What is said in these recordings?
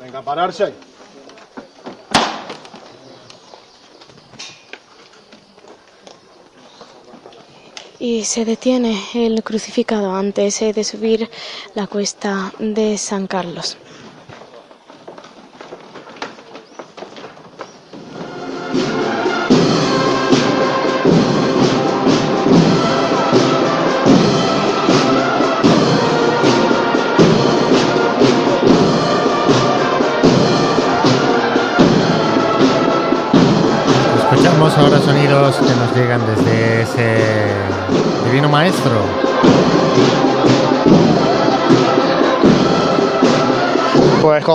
Venga, pararse. Y se detiene el crucificado antes de subir la cuesta de San Carlos.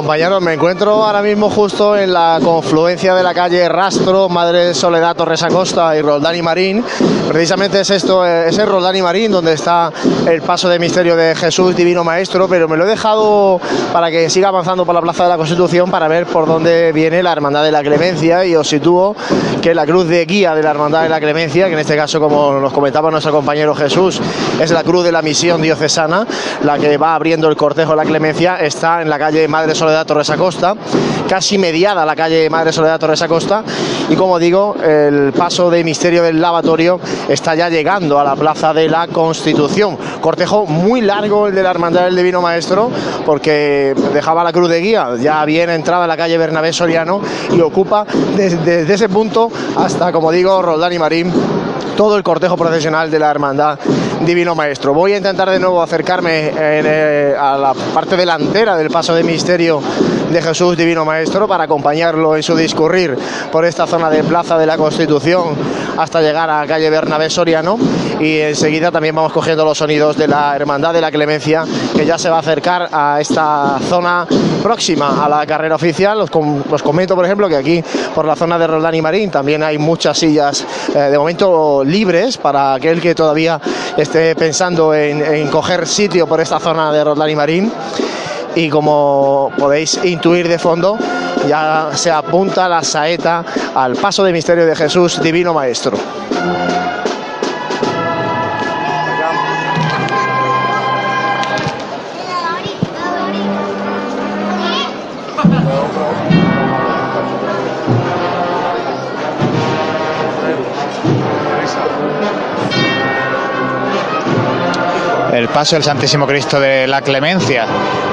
Compañeros, me encuentro ahora mismo justo en la confluencia de la calle Rastro, Madre Soledad Torres Acosta y Roldán y Marín. Precisamente es esto, eh, ese Roldán y Marín donde está el paso de misterio de Jesús Divino Maestro, pero me lo he dejado para que siga avanzando por la Plaza de la Constitución para ver por dónde viene la Hermandad de la Clemencia y os sitúo que la cruz de guía de la Hermandad de la Clemencia, que en este caso, como nos comentaba nuestro compañero Jesús, es la cruz de la misión diocesana, la que va abriendo el cortejo de la Clemencia, está en la calle Madre Soledad Torres Acosta, casi mediada la calle Madre Soledad Torres Acosta, y como digo, el paso de misterio del lavatorio está ya llegando a la Plaza de la Constitución. Cortejo muy largo el de la Hermandad del Divino Maestro, porque dejaba la cruz de guía, ya bien entrada en la calle Bernabé Soriano y ocupa desde, desde ese punto hasta, como digo, Roldán y Marín todo el cortejo procesional de la Hermandad Divino Maestro. Voy a intentar de nuevo acercarme en, eh, a la parte delantera del paso de misterio de Jesús Divino Maestro para acompañarlo en su discurrir por esta zona de Plaza de la Constitución hasta llegar a calle Bernabé Soriano y enseguida también vamos cogiendo los sonidos de la Hermandad de la Clemencia que ya se va a acercar a esta zona próxima a la carrera oficial. Os, com- os comento, por ejemplo, que aquí por la zona de Roldán y Marín también hay muchas sillas eh, de momento libres para aquel que todavía esté pensando en, coger sitio por esta zona de Roldán y Marín y como podéis intuir de fondo, ya se apunta la saeta al paso de misterio de Jesús, Divino Maestro. Paso del Santísimo Cristo de la Clemencia,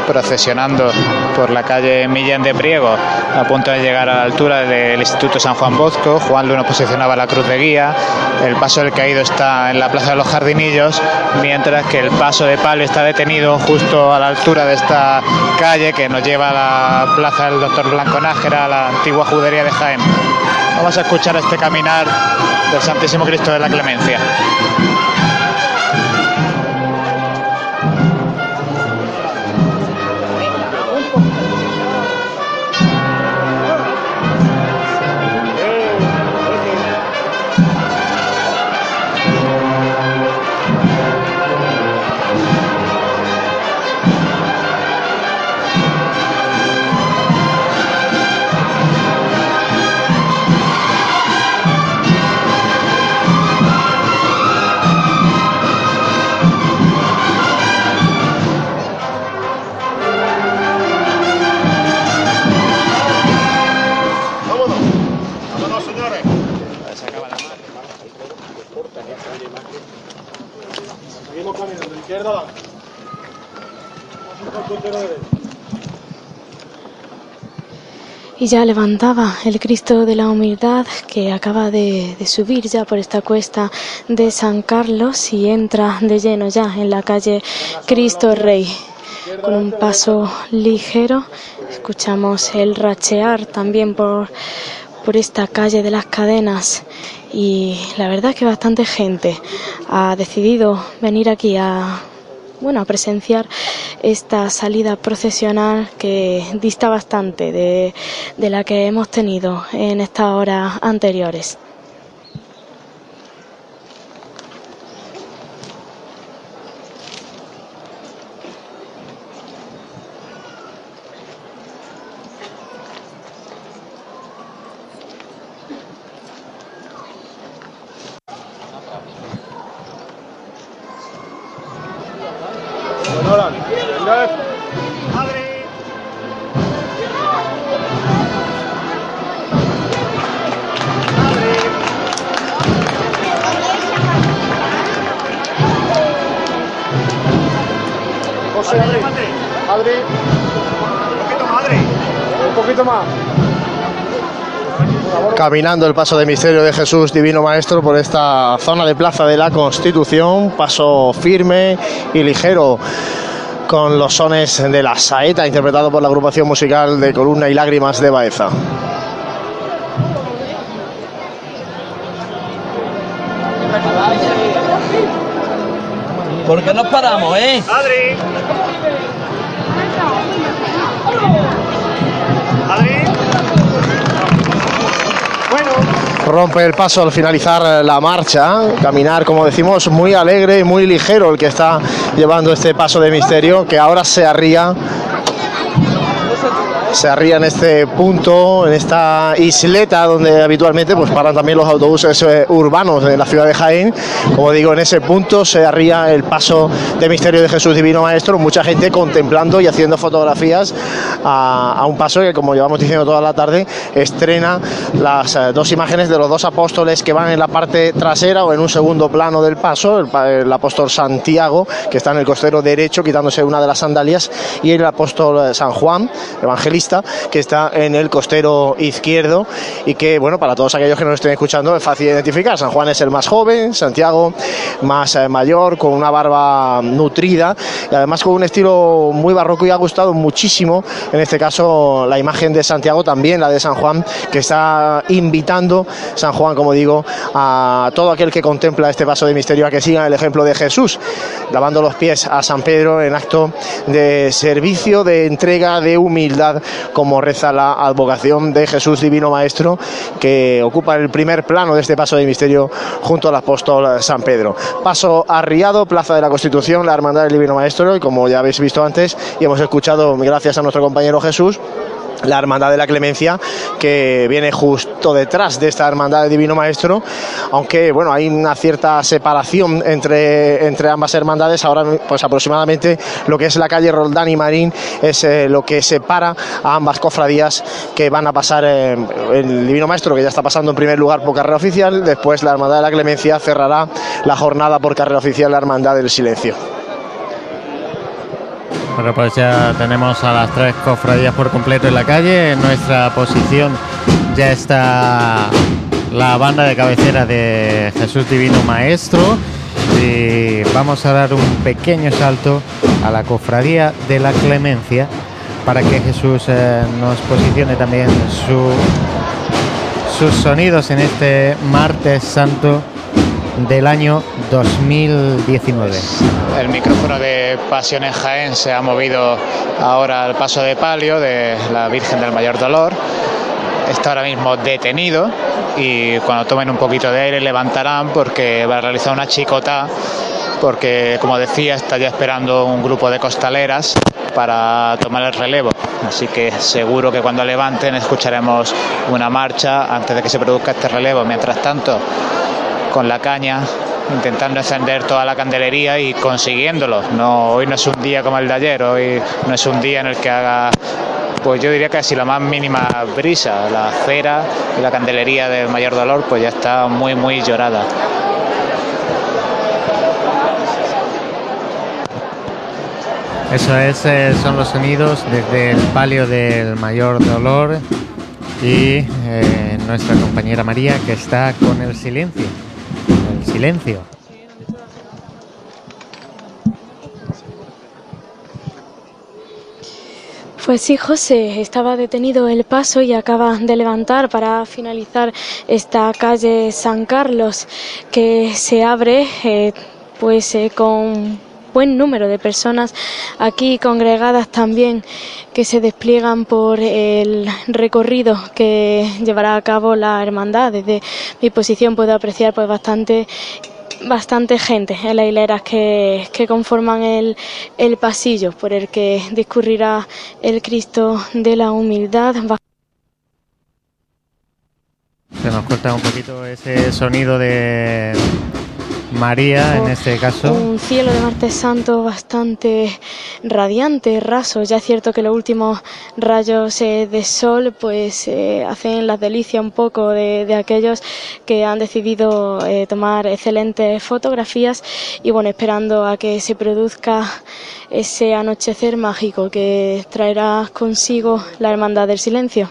procesionando por la calle Millán de Priego, a punto de llegar a la altura del Instituto San Juan Bosco. Juan Luno posicionaba la cruz de guía. El paso del caído está en la Plaza de los Jardinillos, mientras que el paso de palio está detenido justo a la altura de esta calle que nos lleva a la Plaza del Doctor Blanco Nájera, a la antigua judería de Jaén. Vamos a escuchar este caminar del Santísimo Cristo de la Clemencia. Y ya levantaba el Cristo de la Humildad que acaba de, subir ya por esta cuesta de San Carlos y entra de lleno ya en la calle Cristo Rey. Con un paso ligero, escuchamos el rachear también por, por esta calle de las cadenas y la verdad que bastante gente ha decidido venir aquí a bueno a presenciar esta salida procesional que dista bastante de, de la que hemos tenido en estas horas anteriores. Caminando el paso de misterio de Jesús Divino Maestro por esta zona de Plaza de la Constitución, paso firme y ligero con los sones de la saeta interpretado por la agrupación musical de Columna y Lágrimas de Baeza. ¿Por qué nos paramos, eh? Adri. Rompe el paso al finalizar la marcha. Caminar, como decimos, muy alegre y muy ligero el que está llevando este paso de misterio, que ahora se arría se arría en este punto, en esta isleta donde habitualmente pues paran también los autobuses eh, urbanos de la ciudad de Jaén. Como digo, en ese punto se arría el paso de misterio de Jesús Divino Maestro, mucha gente contemplando y haciendo fotografías a, un paso que, como llevamos diciendo toda la tarde, estrena las eh, dos imágenes de los dos apóstoles que van en la parte trasera o en un segundo plano del paso, el, el apóstol Santiago, que está en el costero derecho quitándose una de las sandalias, y el apóstol eh, San Juan, evangelista, que está en el costero izquierdo y que, bueno, para todos aquellos que nos estén escuchando es fácil identificar. San Juan es el más joven, Santiago más eh, mayor, con una barba nutrida y además con un estilo muy barroco y ha gustado muchísimo, en este caso, la imagen de Santiago, también la de San Juan, que está invitando, San Juan, como digo, a todo aquel que contempla este paso de misterio a que siga el ejemplo de Jesús, lavando los pies a San Pedro en acto de servicio, de entrega, de humildad, como reza la advocación de Jesús Divino Maestro, que ocupa el primer plano de este paso de misterio junto al apóstol San Pedro. Paso arriado, Plaza de la Constitución, la Hermandad del Divino Maestro, y como ya habéis visto antes y hemos escuchado, gracias a nuestro compañero Jesús, la Hermandad de la Clemencia, que viene justo detrás de esta Hermandad del Divino Maestro, aunque bueno, hay una cierta separación entre, entre ambas hermandades, ahora pues aproximadamente lo que es la calle Roldán y Marín es eh, lo que separa a ambas cofradías que van a pasar eh, el Divino Maestro, que ya está pasando en primer lugar por carrera oficial, después la Hermandad de la Clemencia cerrará la jornada por carrera oficial la Hermandad del Silencio. Bueno, pues ya tenemos a las tres cofradías por completo en la calle. En nuestra posición ya está la banda de cabecera de Jesús Divino Maestro. Y vamos a dar un pequeño salto a la cofradía de la Clemencia para que Jesús eh, nos posicione también su, sus sonidos en este martes santo del año 2019. El micrófono de Pasión en Jaén se ha movido ahora al paso de palio de la Virgen del Mayor Dolor. Está ahora mismo detenido y cuando tomen un poquito de aire levantarán porque va a realizar una chicota porque como decía está ya esperando un grupo de costaleras para tomar el relevo. Así que seguro que cuando levanten escucharemos una marcha antes de que se produzca este relevo. Mientras tanto, con la caña, intentando encender toda la candelería y consiguiéndolo. No, hoy no es un día como el de ayer, hoy no es un día en el que haga, pues yo diría casi la más mínima brisa. La cera y la candelería del mayor dolor pues ya está muy, muy llorada. Eso es, eh, son los sonidos desde el palio del mayor dolor y eh, nuestra compañera María que está con el silencio. Silencio. Pues sí, José, estaba detenido el paso y acaba de levantar para finalizar esta calle San Carlos que se abre eh, pues eh, con buen número de personas aquí congregadas también que se despliegan por el recorrido que llevará a cabo la hermandad. Desde mi posición puedo apreciar pues bastante bastante gente en las hileras que, que conforman el, el pasillo por el que discurrirá el Cristo de la humildad. Se nos corta un poquito ese sonido de, María en este caso. Un cielo de martes santo bastante radiante, raso. Ya es cierto que los últimos rayos eh, de sol pues eh, hacen las delicias un poco de, aquellos que han decidido eh, tomar excelentes fotografías y bueno, esperando a que se produzca ese anochecer mágico que traerá consigo la hermandad del silencio.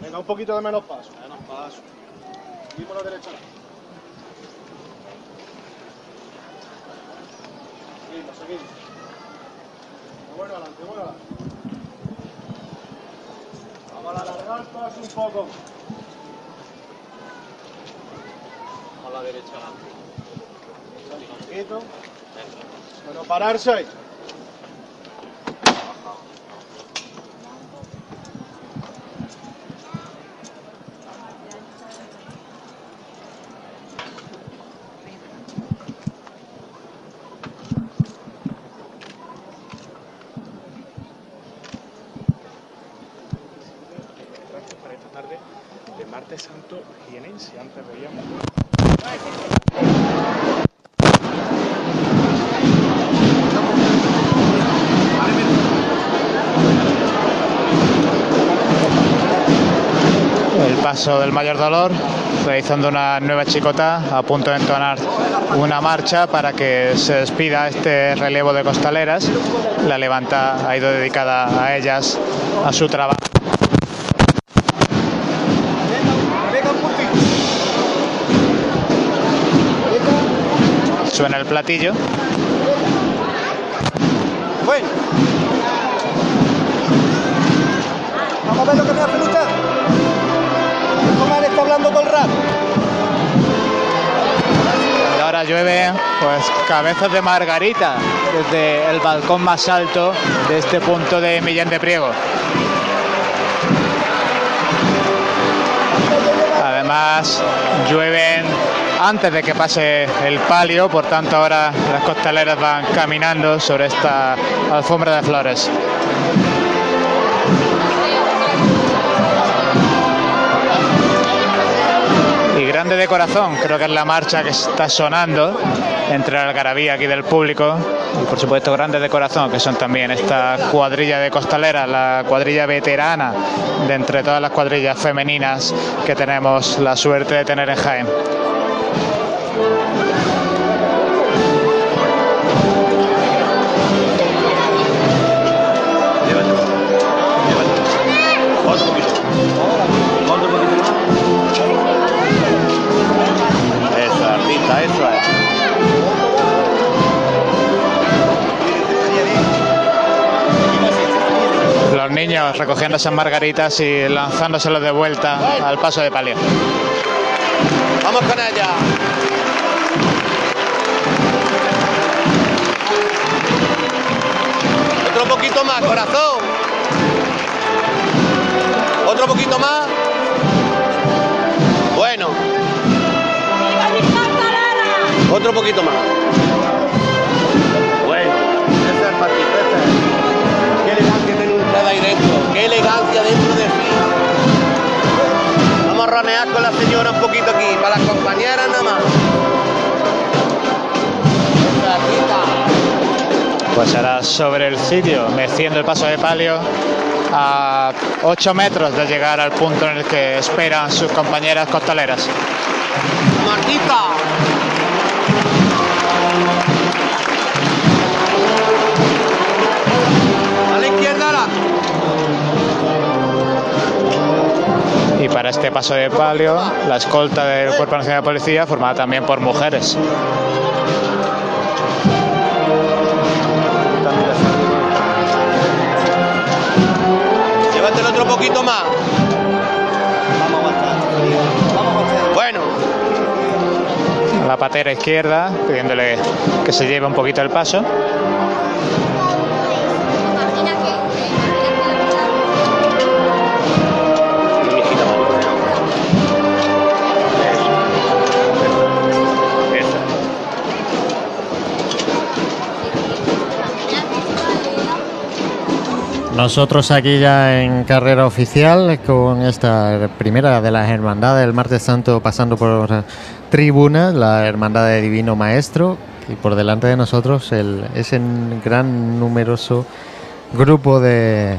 Venga, un poquito de menos paso. Menos paso. la derecha. Seguimos, seguimos. Bueno, adelante, bueno, adelante. Vamos a alargar paso un poco. A la derecha adelante. Poquito. Bueno, pararse. Santo jienense, antes veíamos. El paso del mayor dolor, realizando una nueva chicota, a punto de entonar una marcha para que se despida este relevo de costaleras. La levanta ha ido dedicada a ellas, a su trabajo. Suena el platillo. Bueno. Vamos a ver lo que me hace usted. ¿Cómo está hablando todo el rato? Y ahora llueve, pues cabezas de margarita desde el balcón más alto de este punto de Millán de Priego. Además, llueven antes de que pase el palio, por tanto ahora las costaleras van caminando sobre esta alfombra de flores. Y grande de corazón, creo que es la marcha que está sonando entre la algarabía aquí del público y por supuesto grandes de corazón, que son también esta cuadrilla de costaleras, la cuadrilla veterana de entre todas las cuadrillas femeninas que tenemos la suerte de tener en Jaén. Niños recogiendo esas margaritas y lanzándoselos de vuelta al paso de palio. Vamos con ella. Otro poquito más, corazón. Otro poquito más. Bueno. Otro poquito más. Bueno, ese es el patito, Qué elegancia dentro. Qué elegancia dentro de sí. Vamos a ronear con la señora un poquito aquí, para las compañeras nada más. Pues ahora sobre el sitio, meciendo el paso de palio a 8 metros de llegar al punto en el que esperan sus compañeras costaleras. Martita. Y para este paso de palio, la escolta del Cuerpo Nacional de Policía, formada también por mujeres. Llévatelo otro poquito más. Vamos a Vamos Bueno. La patera izquierda, pidiéndole que se lleve un poquito el paso. Nosotros aquí ya en carrera oficial con esta primera de las hermandades del martes santo pasando por tribuna, la hermandad de Divino Maestro y por delante de nosotros el, ese gran numeroso grupo de,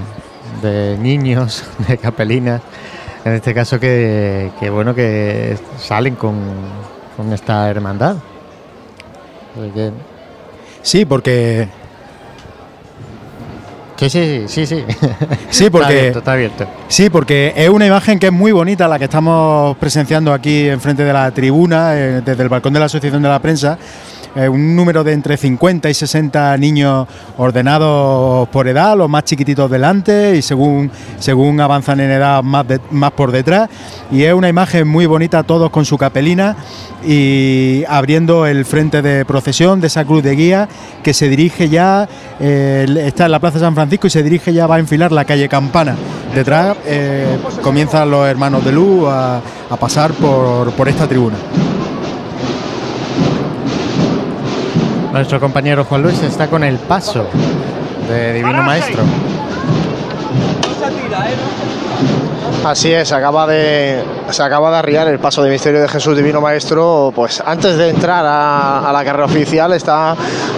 niños, de capelinas, en este caso que, bueno que salen con, con esta hermandad. Porque- Sí, porque Sí, sí, sí, sí. Sí, porque- Está abierto, está abierto. Sí, porque es una imagen que es muy bonita la que estamos presenciando aquí enfrente de la tribuna, eh, desde el balcón de la Asociación de la Prensa. Eh, un número de entre 50 y 60 niños ordenados por edad, los más chiquititos delante y según, según avanzan en edad más, más por detrás. Y es una imagen muy bonita, todos con su capelina y abriendo el frente de procesión de esa cruz de guía que se dirige ya, eh, está en la Plaza San Francisco y se dirige ya, va a enfilar la calle Campana. Detrás eh, comienzan los hermanos de luz a, a pasar por, por esta tribuna. Nuestro compañero Juan Luis está con el paso de Divino Maestro. Así es, acaba de, se acaba de arriar el paso de misterio de Jesús Divino Maestro. Pues antes de entrar a, la carrera oficial, está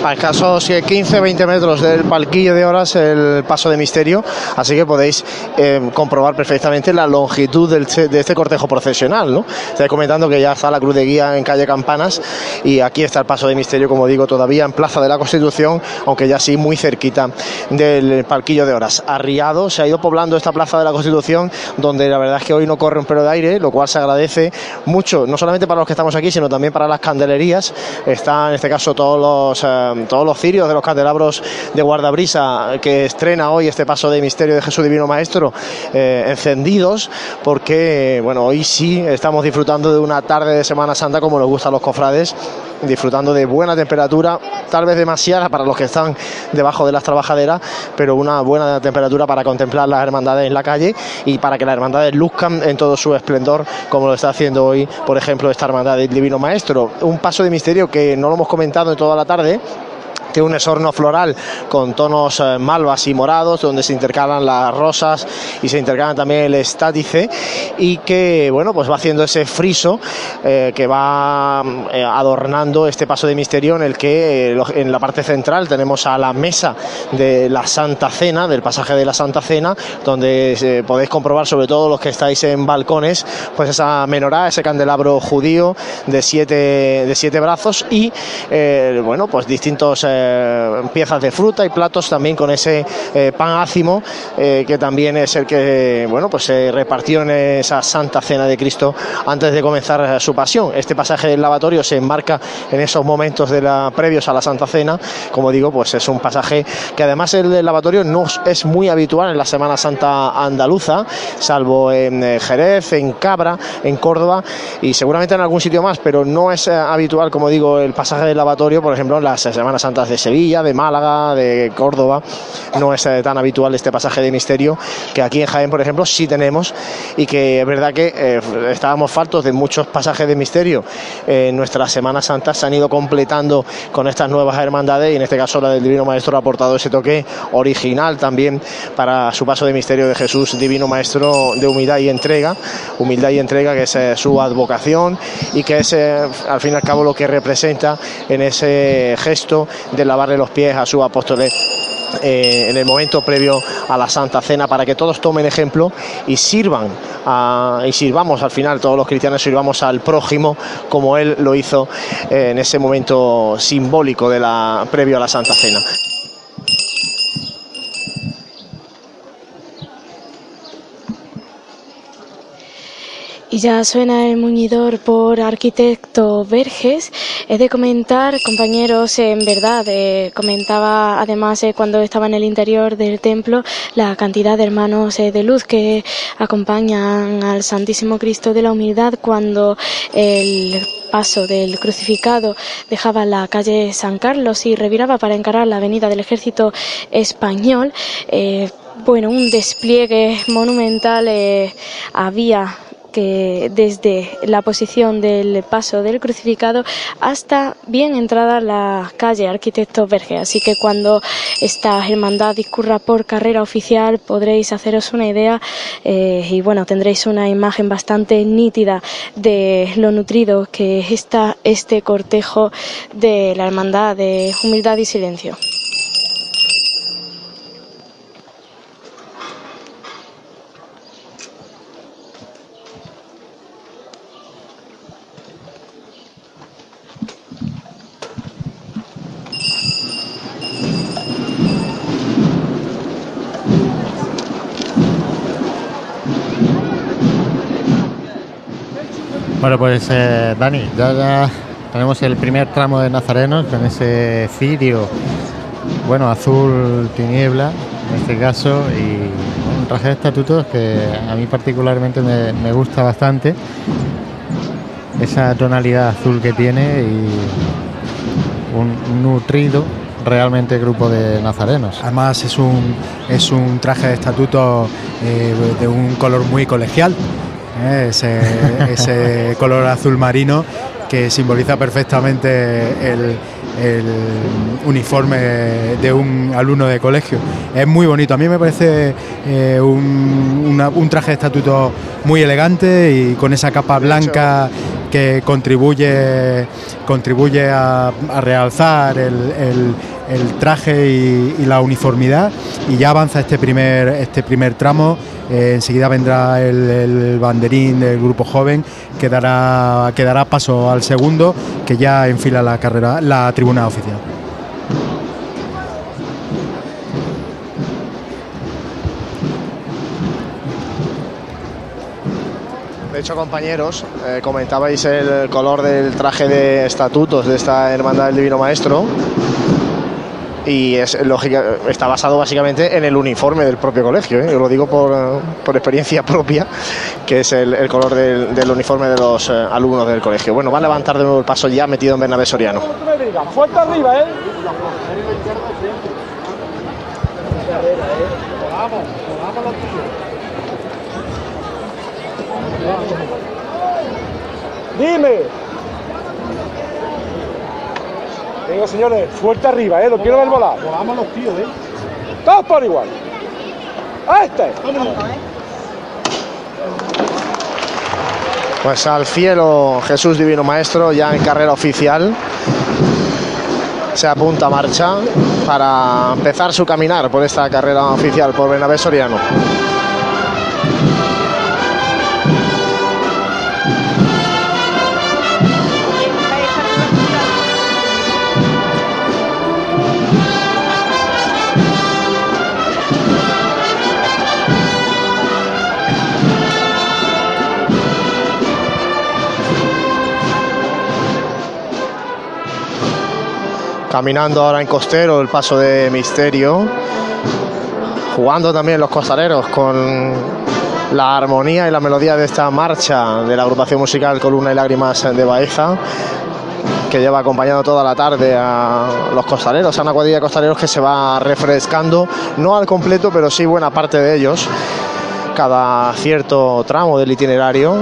a escasos 15-20 metros del palquillo de horas el paso de misterio. Así que podéis eh, comprobar perfectamente la longitud del de este cortejo procesional. ¿no? Estoy comentando que ya está la cruz de guía en calle Campanas y aquí está el paso de misterio, como digo, todavía en Plaza de la Constitución, aunque ya sí muy cerquita del palquillo de horas. Arriado, se ha ido poblando esta Plaza de la Constitución, la verdad es que hoy no corre un pelo de aire, lo cual se agradece mucho, no solamente para los que estamos aquí, sino también para las candelerías. Están en este caso todos los, eh, todos los cirios de los candelabros de guardabrisa que estrena hoy este paso de misterio de Jesús Divino Maestro eh, encendidos, porque bueno, hoy sí estamos disfrutando de una tarde de Semana Santa como nos gusta a los cofrades, disfrutando de buena temperatura, tal vez demasiada para los que están debajo de las trabajaderas, pero una buena temperatura para contemplar las hermandades en la calle y para que las hermandades luzcan en todo su esplendor, como lo está haciendo hoy, por ejemplo, esta hermandad del Divino Maestro. Un paso de misterio que no lo hemos comentado en toda la tarde, tiene un esorno floral con tonos eh, malvas y morados, donde se intercalan las rosas y se intercalan también el estátice, y que bueno, pues va haciendo ese friso eh, que va eh, adornando este paso de misterio en el que en la parte central tenemos a la mesa de la Santa Cena, del pasaje de la Santa Cena, donde podéis comprobar, sobre todo los que estáis en balcones, pues esa menorá, ese candelabro judío de siete, de siete brazos y bueno, pues distintos eh, piezas de fruta y platos también con ese eh, pan ácimo eh, que también es el que bueno, pues se repartió en esa Santa Cena de Cristo antes de comenzar su pasión. Este pasaje del lavatorio se enmarca en esos momentos de la, previos a la Santa Cena, como digo, pues es un pasaje que además el del lavatorio no es muy habitual en la Semana Santa andaluza, salvo en Jerez, en Cabra, en Córdoba y seguramente en algún sitio más, pero no es habitual, como digo, el pasaje del lavatorio, por ejemplo, en las Semanas Santas de Sevilla, de Málaga, de Córdoba, no es eh, tan habitual este pasaje de misterio que aquí en Jaén, por ejemplo, sí tenemos y que es verdad que eh, estábamos faltos de muchos pasajes de misterio. en nuestras Semanas Santas se han ido completando con estas nuevas hermandades y en este caso la del Divino Maestro ha aportado ese toque original también para su paso de misterio de Jesús, Divino Maestro de humildad y entrega, humildad y entrega que es eh, su advocación y que es eh, al fin y al cabo lo que representa en ese gesto de lavarle los pies a su apóstoles eh, en el momento previo a la Santa Cena para que todos tomen ejemplo y sirvan y sirvamos al final todos los cristianos sirvamos al prójimo como él lo hizo eh, en ese momento simbólico de la previo a la Santa Cena. Y ya suena el muñidor por arquitecto Verges. He de comentar, compañeros, en verdad, eh, comentaba además eh, cuando estaba en el interior del templo la cantidad de hermanos eh, de luz que acompañan al Santísimo Cristo de la Humildad cuando el paso del crucificado dejaba la calle San Carlos y reviraba para encarar la avenida del Ejército Español. Bueno, un despliegue monumental había desde la posición del paso del crucificado hasta bien entrada la calle Arquitecto Verge. Así que cuando esta hermandad discurra por carrera oficial podréis haceros una idea eh, y bueno, tendréis una imagen bastante nítida de lo nutrido que está este cortejo de la hermandad de humildad y silencio. Bueno, pues eh, Dani, ya, ya tenemos el primer tramo de Nazarenos con ese cirio, bueno, azul tiniebla en este caso, y un traje de estatutos que a mí particularmente me, gusta bastante. Esa tonalidad azul que tiene y un nutrido realmente grupo de nazarenos. Además es un, es un traje de estatuto eh, de un color muy colegial, ¿eh? ese, ese color azul marino que simboliza perfectamente el, el uniforme de un alumno de colegio. Es muy bonito, a mí me parece eh, un, una- un traje de estatuto muy elegante y con esa capa blanca que contribuye, contribuye a, a realzar el, el- el traje y, la uniformidad y ya avanza este primer, este primer tramo. Eh, enseguida vendrá el, el banderín del grupo joven que dará, que dará paso al segundo que ya enfila la carrera, la tribuna oficial. De hecho, compañeros, eh, comentabais el color del traje de estatutos de esta Hermandad del Divino Maestro. Y es lógica, está basado básicamente en el uniforme del propio colegio. ¿eh? Yo lo digo por, por experiencia propia, que es el, el color del, del uniforme de los eh, alumnos del colegio. Bueno, va a levantar de nuevo el paso ya metido en Bernabé Soriano. Fuerte arriba, ¿eh? Dime. Venga, señores, fuerte arriba, ¿eh? Lo quiero ver volar. Volamos los tíos, ¿eh? Todos por igual. ¡A este! Pues al cielo Jesús Divino Maestro ya en carrera oficial. Se apunta a marcha para empezar su caminar por esta carrera oficial por Bernabé Soriano. Caminando ahora en costero el paso de Misterio. Jugando también los costaleros con la armonía y la melodía de esta marcha de la agrupación musical Columna y Lágrimas de Baeza, que lleva acompañando toda la tarde a los costaleros, a una cuadrilla de costaleros que se va refrescando, no al completo, pero sí buena parte de ellos, cada cierto tramo del itinerario,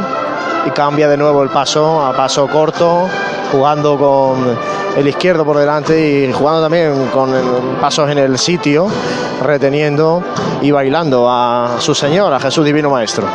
y cambia de nuevo el paso a paso corto, jugando con el izquierdo por delante y jugando también con pasos en el sitio, reteniendo y bailando a su Señor, a Jesús Divino Maestro.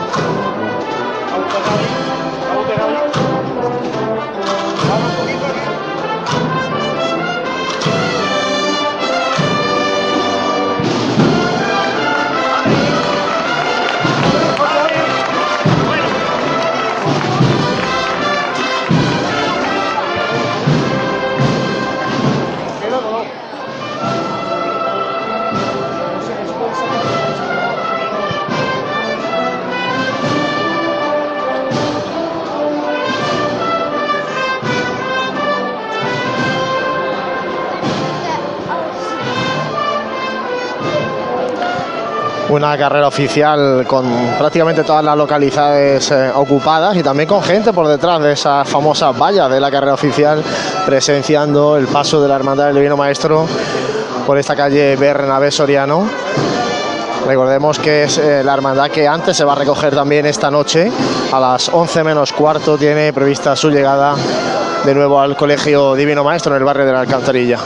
Una carrera oficial con prácticamente todas las localidades eh, ocupadas y también con gente por detrás de esas famosas vallas de la carrera oficial presenciando el paso de la Hermandad del Divino Maestro por esta calle Bernabé Soriano. Recordemos que es eh, la hermandad que antes se va a recoger también esta noche. A las 11 menos cuarto tiene prevista su llegada de nuevo al Colegio Divino Maestro en el barrio de la Alcantarilla.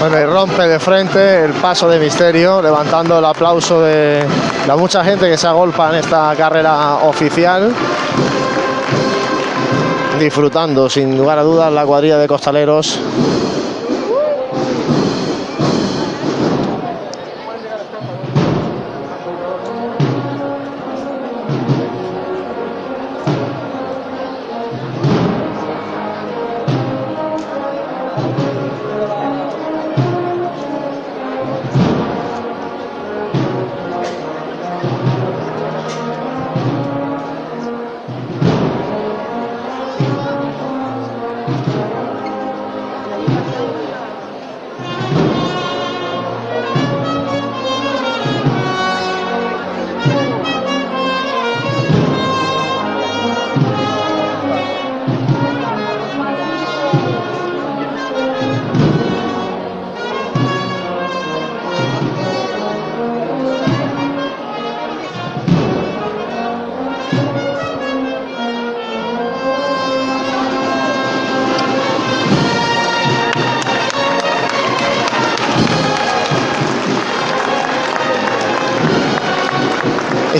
Bueno, y rompe de frente el paso de Misterio, levantando el aplauso de la mucha gente que se agolpa en esta carrera oficial. Disfrutando sin lugar a dudas la cuadrilla de costaleros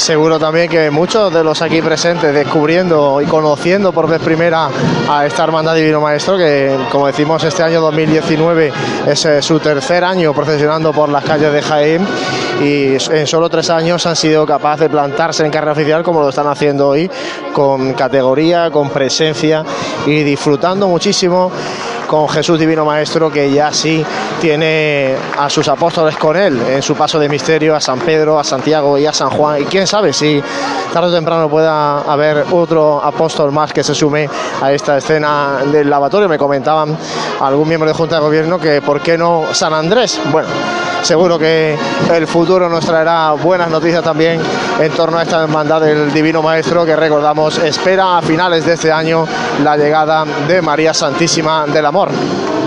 seguro también que muchos de los aquí presentes descubriendo y conociendo por vez primera a esta hermandad Divino Maestro que como decimos este año 2019 es eh, su tercer año procesionando por las calles de Jaén y en solo tres años han sido capaces de plantarse en carrera oficial como lo están haciendo hoy con categoría, con presencia y disfrutando muchísimo con Jesús Divino Maestro, que ya sí tiene a sus apóstoles con él en su paso de misterio a San Pedro, a Santiago y a San Juan. Y quién sabe si tarde o temprano pueda haber otro apóstol más que se sume a esta escena del lavatorio. Me comentaban algún miembro de Junta de Gobierno que por qué no San Andrés. Bueno, seguro que el futuro nos traerá buenas noticias también en torno a esta hermandad del Divino Maestro que recordamos espera a finales de este año la llegada de María Santísima del Amor. Dale,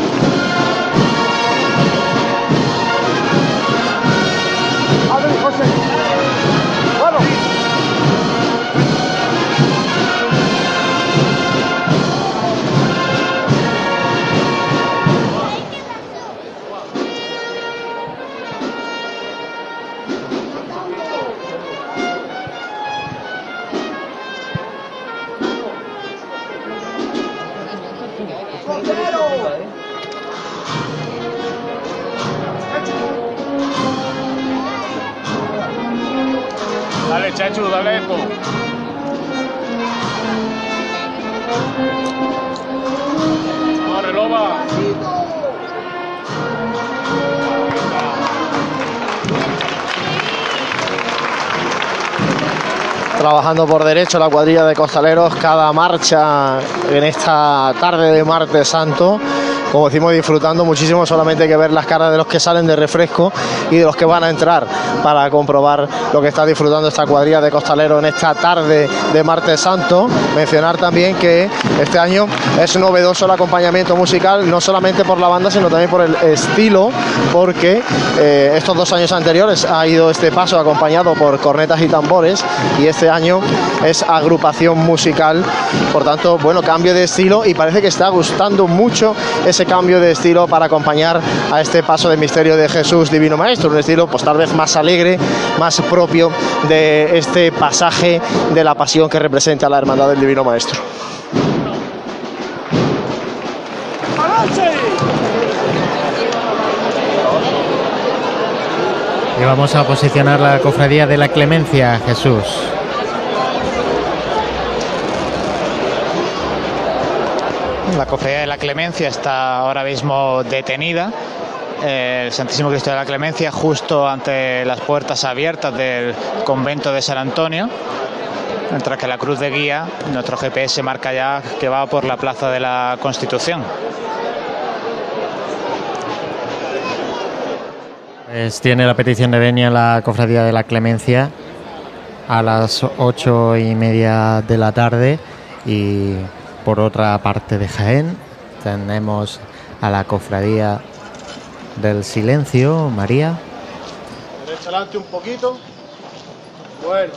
por derecho la cuadrilla de costaleros cada marcha en esta tarde de martes santo como decimos, disfrutando muchísimo. Solamente hay que ver las caras de los que salen de refresco y de los que van a entrar para comprobar lo que está disfrutando esta cuadrilla de costalero en esta tarde de martes santo. Mencionar también que este año es novedoso el acompañamiento musical, no solamente por la banda, sino también por el estilo, porque eh, estos dos años anteriores ha ido este paso acompañado por cornetas y tambores y este año es agrupación musical. Por tanto, bueno, cambio de estilo y parece que está gustando mucho ese cambio de estilo para acompañar a este paso de misterio de Jesús Divino Maestro, un estilo pues tal vez más alegre, más propio de este pasaje de la pasión que representa la Hermandad del Divino Maestro. Y vamos a posicionar la cofradía de la Clemencia, Jesús. La cofradía de la Clemencia está ahora mismo detenida. El Santísimo Cristo de la Clemencia justo ante las puertas abiertas del convento de San Antonio. mientras que la cruz de guía, nuestro GPS marca ya que va por la Plaza de la Constitución. Pues tiene la petición de venia la Cofradía de la Clemencia a las ocho y media de la tarde y por otra parte de Jaén tenemos a la Cofradía del Silencio, María. Derecha adelante un poquito. Bueno.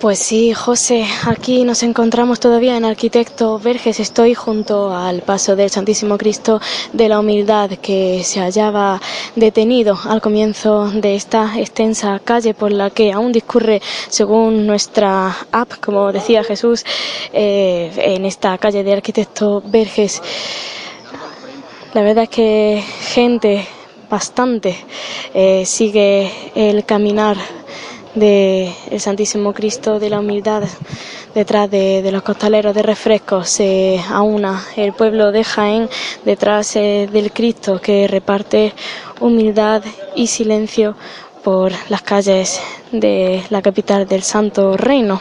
Pues sí, José, aquí nos encontramos todavía en Arquitecto Verges. Estoy junto al paso del Santísimo Cristo de la Humildad que se hallaba detenido al comienzo de esta extensa calle por la que aún discurre, según nuestra app, como decía Jesús, eh, en esta calle de Arquitecto Verges. La verdad es que gente bastante eh, sigue el caminar del Santísimo Cristo de la Humildad detrás de, de los costaleros de refrescos se aúna el pueblo de Jaén detrás eh, del Cristo que reparte humildad y silencio por las calles de la capital del Santo Reino.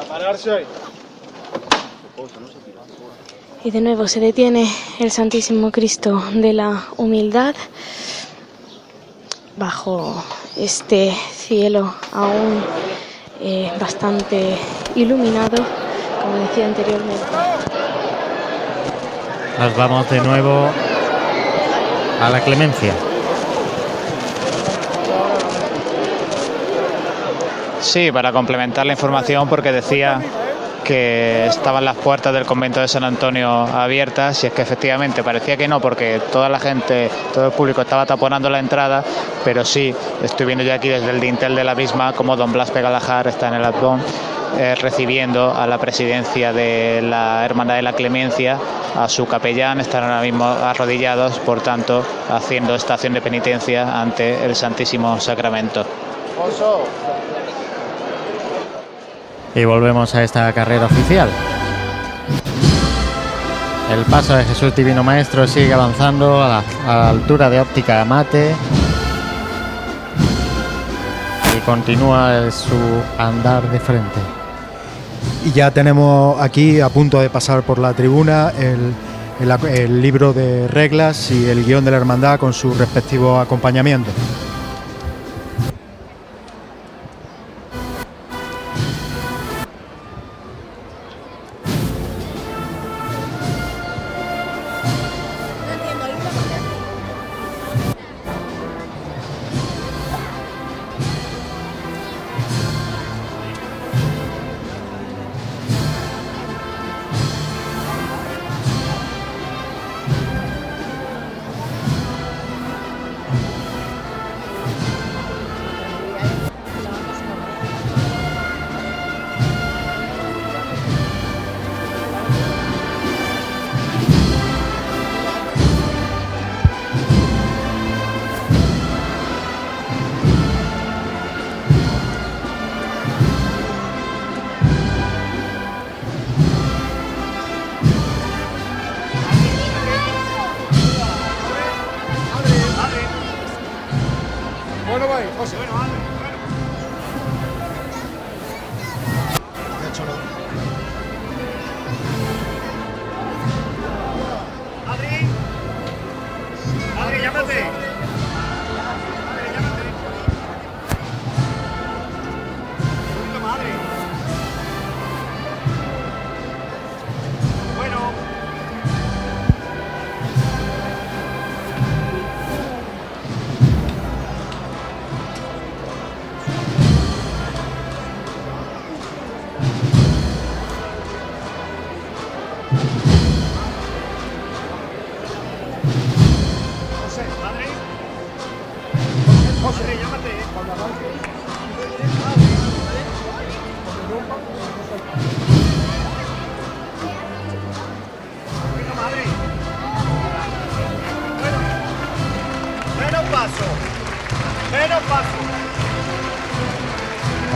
A pararse ahí. Y de nuevo se detiene el Santísimo Cristo de la Humildad bajo este cielo aún eh, bastante iluminado, como decía anteriormente. Nos vamos de nuevo a la Clemencia. Sí, para complementar la información, porque decía que estaban las puertas del convento de San Antonio abiertas y es que efectivamente parecía que no porque toda la gente, todo el público estaba taponando la entrada, pero sí, estoy viendo ya aquí desde el dintel de la misma como don Blas Pegalajar está en el Adbón eh, recibiendo a la presidencia de la Hermandad de la Clemencia, a su capellán, están ahora mismo arrodillados, por tanto, haciendo esta acción de penitencia ante el Santísimo Sacramento. Y volvemos a esta carrera oficial. El paso de Jesús Divino Maestro sigue avanzando a la, altura de óptica Amate. Y continúa su andar de frente. Y ya tenemos aquí a punto de pasar por la tribuna el- el libro de reglas y el guion de la hermandad con su respectivo acompañamiento.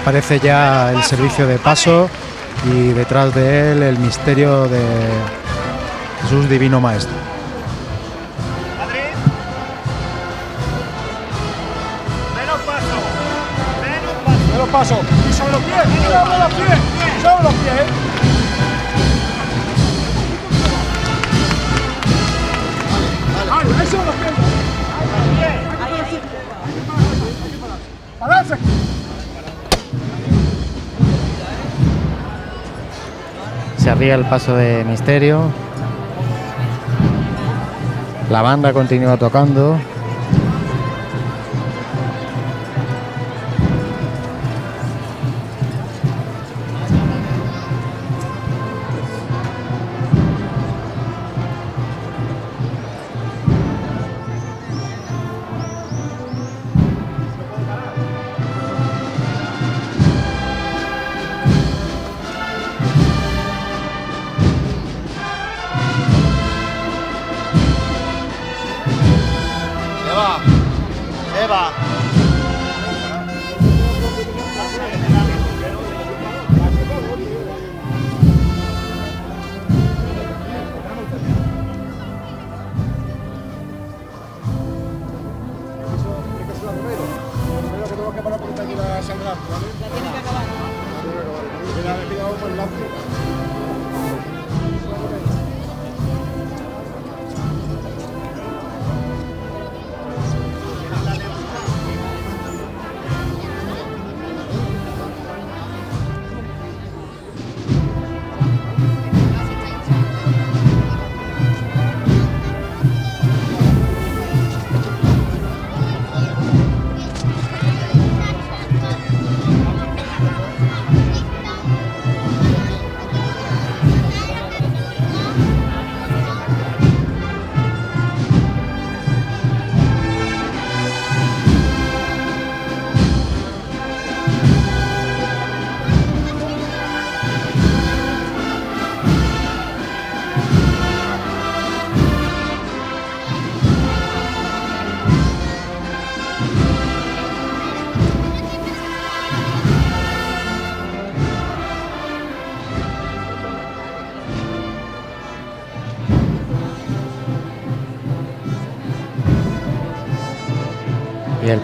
Aparece ya el servicio de paso y detrás de él el misterio de Jesús Divino Maestro. Paso. Y sobre los pies. Sobre los pies. Sobre los pies. ¿eh? Ahí, ahí sobre los pies. Pararse. Se arría el paso de Misterio. La banda continúa tocando.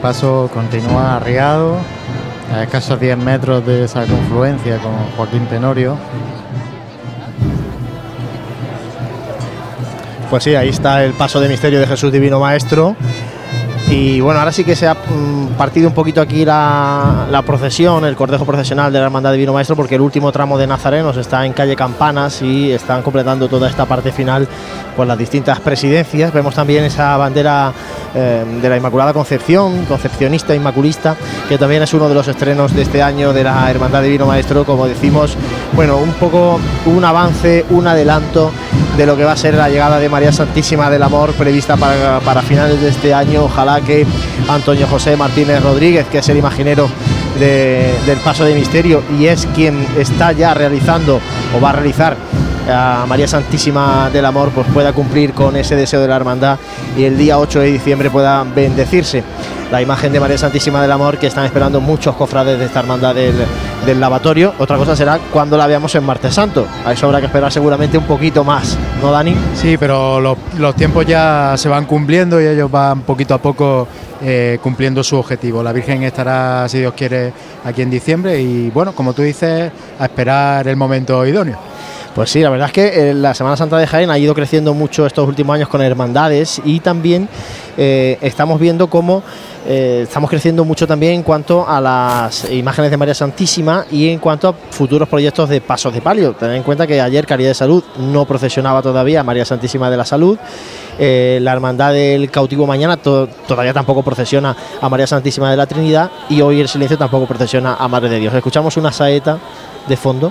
Paso continúa arriado a escasos 10 metros de esa confluencia con Joaquín Tenorio. Pues sí, ahí está el paso de misterio de Jesús Divino Maestro. Y bueno, ahora sí que se ha mm, partido un poquito aquí la, la procesión, el cortejo procesional de la Hermandad Divino Maestro, porque el último tramo de Nazarenos está en calle Campanas y están completando toda esta parte final por las distintas presidencias. Vemos también esa bandera eh, de la Inmaculada Concepción, concepcionista, inmaculista, que también es uno de los estrenos de este año de la Hermandad Divino Maestro, como decimos, bueno, un poco un avance, un adelanto de lo que va a ser la llegada de María Santísima del Amor prevista para, para finales de este año. Ojalá que Antonio José Martínez Rodríguez, que es el imaginero de- del Paso de Misterio y es quien está ya realizando o va a realizar a María Santísima del Amor, pues pueda cumplir con ese deseo de la hermandad y el día 8 de diciembre pueda bendecirse la imagen de María Santísima del Amor que están esperando muchos cofrades de esta hermandad del, del lavatorio. Otra cosa será cuando la veamos en Martes Santo. A eso habrá que esperar seguramente un poquito más, ¿no, Dani? Sí, pero los, los tiempos ya se van cumpliendo y ellos van poquito a poco eh, cumpliendo su objetivo. La Virgen estará, si Dios quiere, aquí en diciembre y bueno, como tú dices, a esperar el momento idóneo. Pues sí, la verdad es que eh, la Semana Santa de Jaén ha ido creciendo mucho estos últimos años con hermandades y también eh, estamos viendo cómo eh, estamos creciendo mucho también en cuanto a las imágenes de María Santísima y en cuanto a futuros proyectos de pasos de palio. Tened en cuenta que ayer Caridad de Salud no procesionaba todavía a María Santísima de la Salud. La Hermandad del Cautivo mañana to- todavía tampoco procesiona a María Santísima de la Trinidad y hoy el silencio tampoco procesiona a Madre de Dios. Escuchamos una saeta de fondo.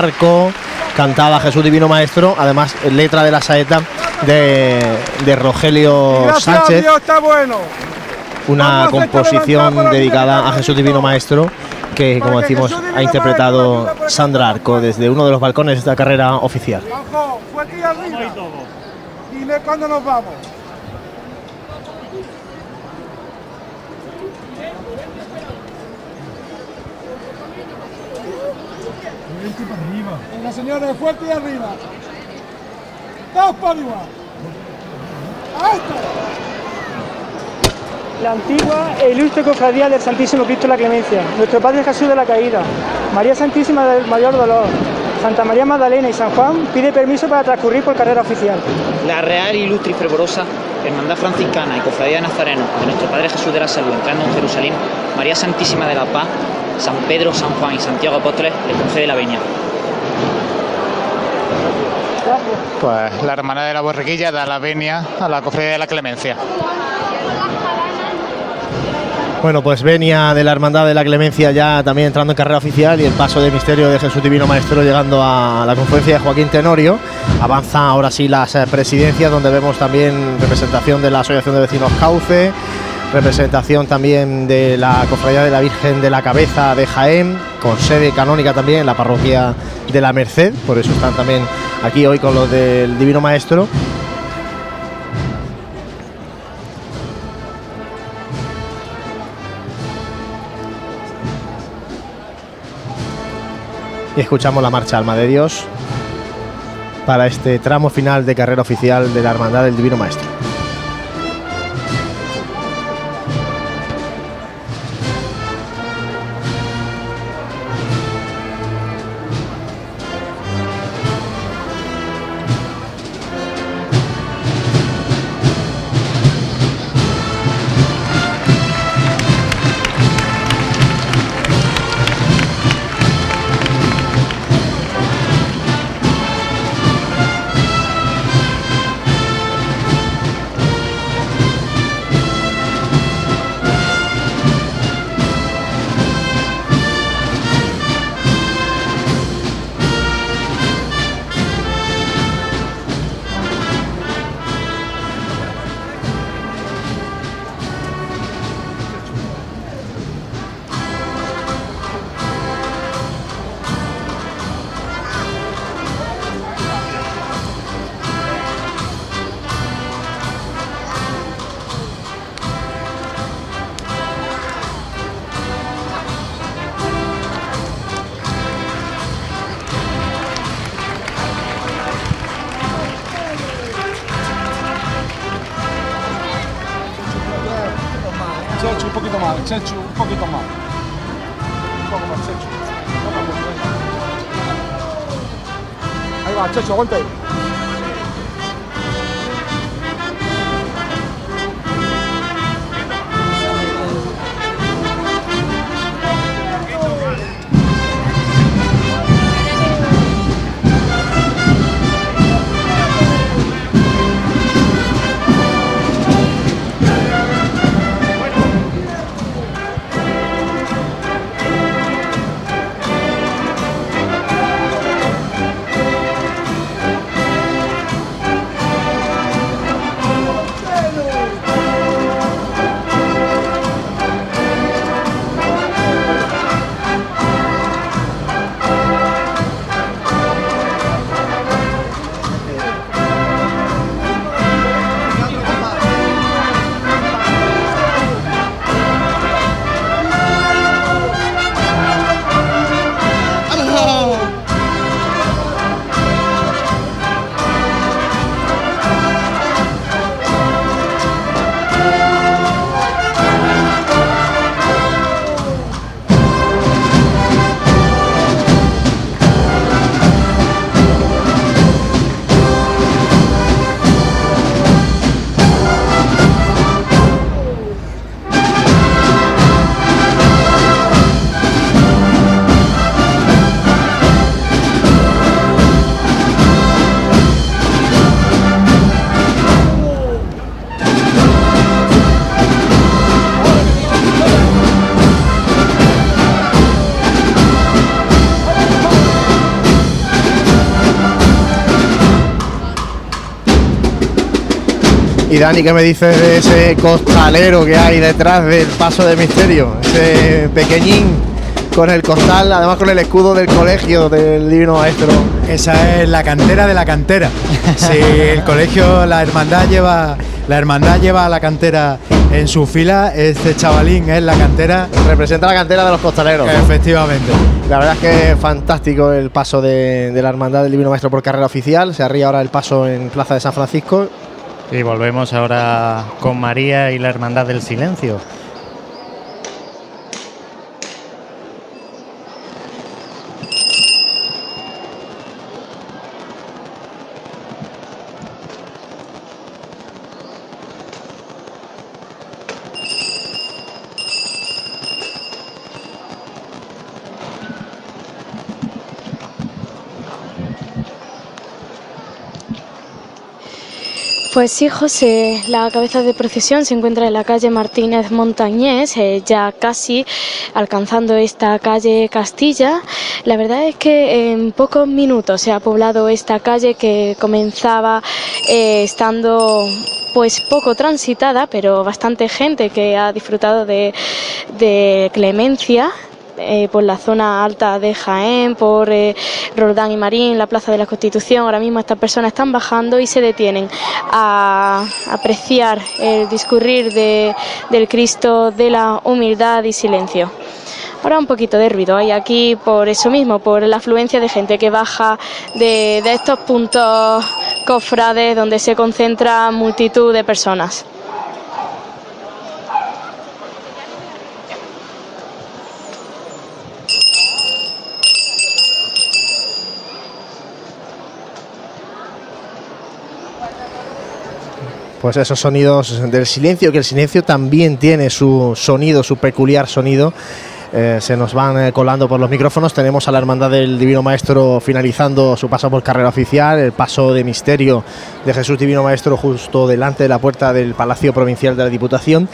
Arco, cantaba Jesús Divino Maestro, además letra de la saeta de, de Rogelio Gracias Sánchez, Dios está bueno. una composición dedicada a Jesús Divino Maestro, que como decimos ha interpretado Sandra Arco desde uno de los balcones de esta carrera oficial. Juanjo, fue aquí arriba. Dime cuándo nos vamos. Señores, fuerte y arriba. Dos para arriba. ¡A esto! La antigua e ilustre cofradía del Santísimo Cristo de la Clemencia, nuestro Padre Jesús de la Caída, María Santísima del Mayor Dolor, Santa María Magdalena y San Juan pide permiso para transcurrir por carrera oficial. La Real, Ilustre y Fervorosa Hermandad Franciscana y Cofradía de Nazareno de nuestro Padre Jesús de la Salud entrando en Jerusalén, María Santísima de la Paz, San Pedro, San Juan y Santiago Apóstoles les concede la venia. Pues la hermana de la borriquilla da la venia a la cofradía de la clemencia. Bueno, pues venia de la Hermandad de la Clemencia ya también entrando en carrera oficial y el paso de misterio de Jesús Divino Maestro llegando a la confluencia de Joaquín Tenorio. Avanza ahora sí las eh, presidencias donde vemos también representación de la Asociación de Vecinos Cauce, representación también de la Cofradía de la Virgen de la Cabeza de Jaén, con sede canónica también en la parroquia de la Merced, por eso están también aquí hoy con los del Divino Maestro. y escuchamos la marcha Alma de Dios para este tramo final de carrera oficial de la Hermandad del Divino Maestro. Hetzu un txoko tama. Hau da txetxu. Hau da txetxu. Aita txetxu. Y Dani, ¿qué me dices de ese costalero que hay detrás del paso de misterio? Ese pequeñín con el costal, además con el escudo del colegio del Divino Maestro. Esa es la cantera de la cantera. Si el colegio, la hermandad lleva, la hermandad lleva a la cantera en su fila, este chavalín es la cantera. Representa la cantera de los costaleros. Efectivamente. La verdad es que es fantástico el paso de, de la Hermandad del Divino Maestro por carrera oficial. Se arría ahora el paso en Plaza de San Francisco. Y volvemos ahora con María y la Hermandad del Silencio. Pues sí, José, la cabeza de procesión se encuentra en la calle Martínez Montañés, eh, ya casi alcanzando esta calle Castilla. La verdad es que en pocos minutos se ha poblado esta calle que comenzaba eh, estando pues poco transitada, pero bastante gente que ha disfrutado de, de clemencia eh, por la zona alta de Jaén, por eh, Roldán y Marín, la Plaza de la Constitución. Ahora mismo estas personas están bajando y se detienen a apreciar el discurrir de- del Cristo de la humildad y silencio. Ahora un poquito de ruido hay aquí por eso mismo, por la afluencia de gente que baja de, de estos puntos cofrades donde se concentra multitud de personas. Pues esos sonidos del silencio, que el silencio también tiene su sonido, su peculiar sonido. Eh, se nos van eh, colando por los micrófonos. Tenemos a la Hermandad del Divino Maestro finalizando su paso por carrera oficial, el paso de misterio de Jesús Divino Maestro justo delante de la puerta del Palacio Provincial de la Diputación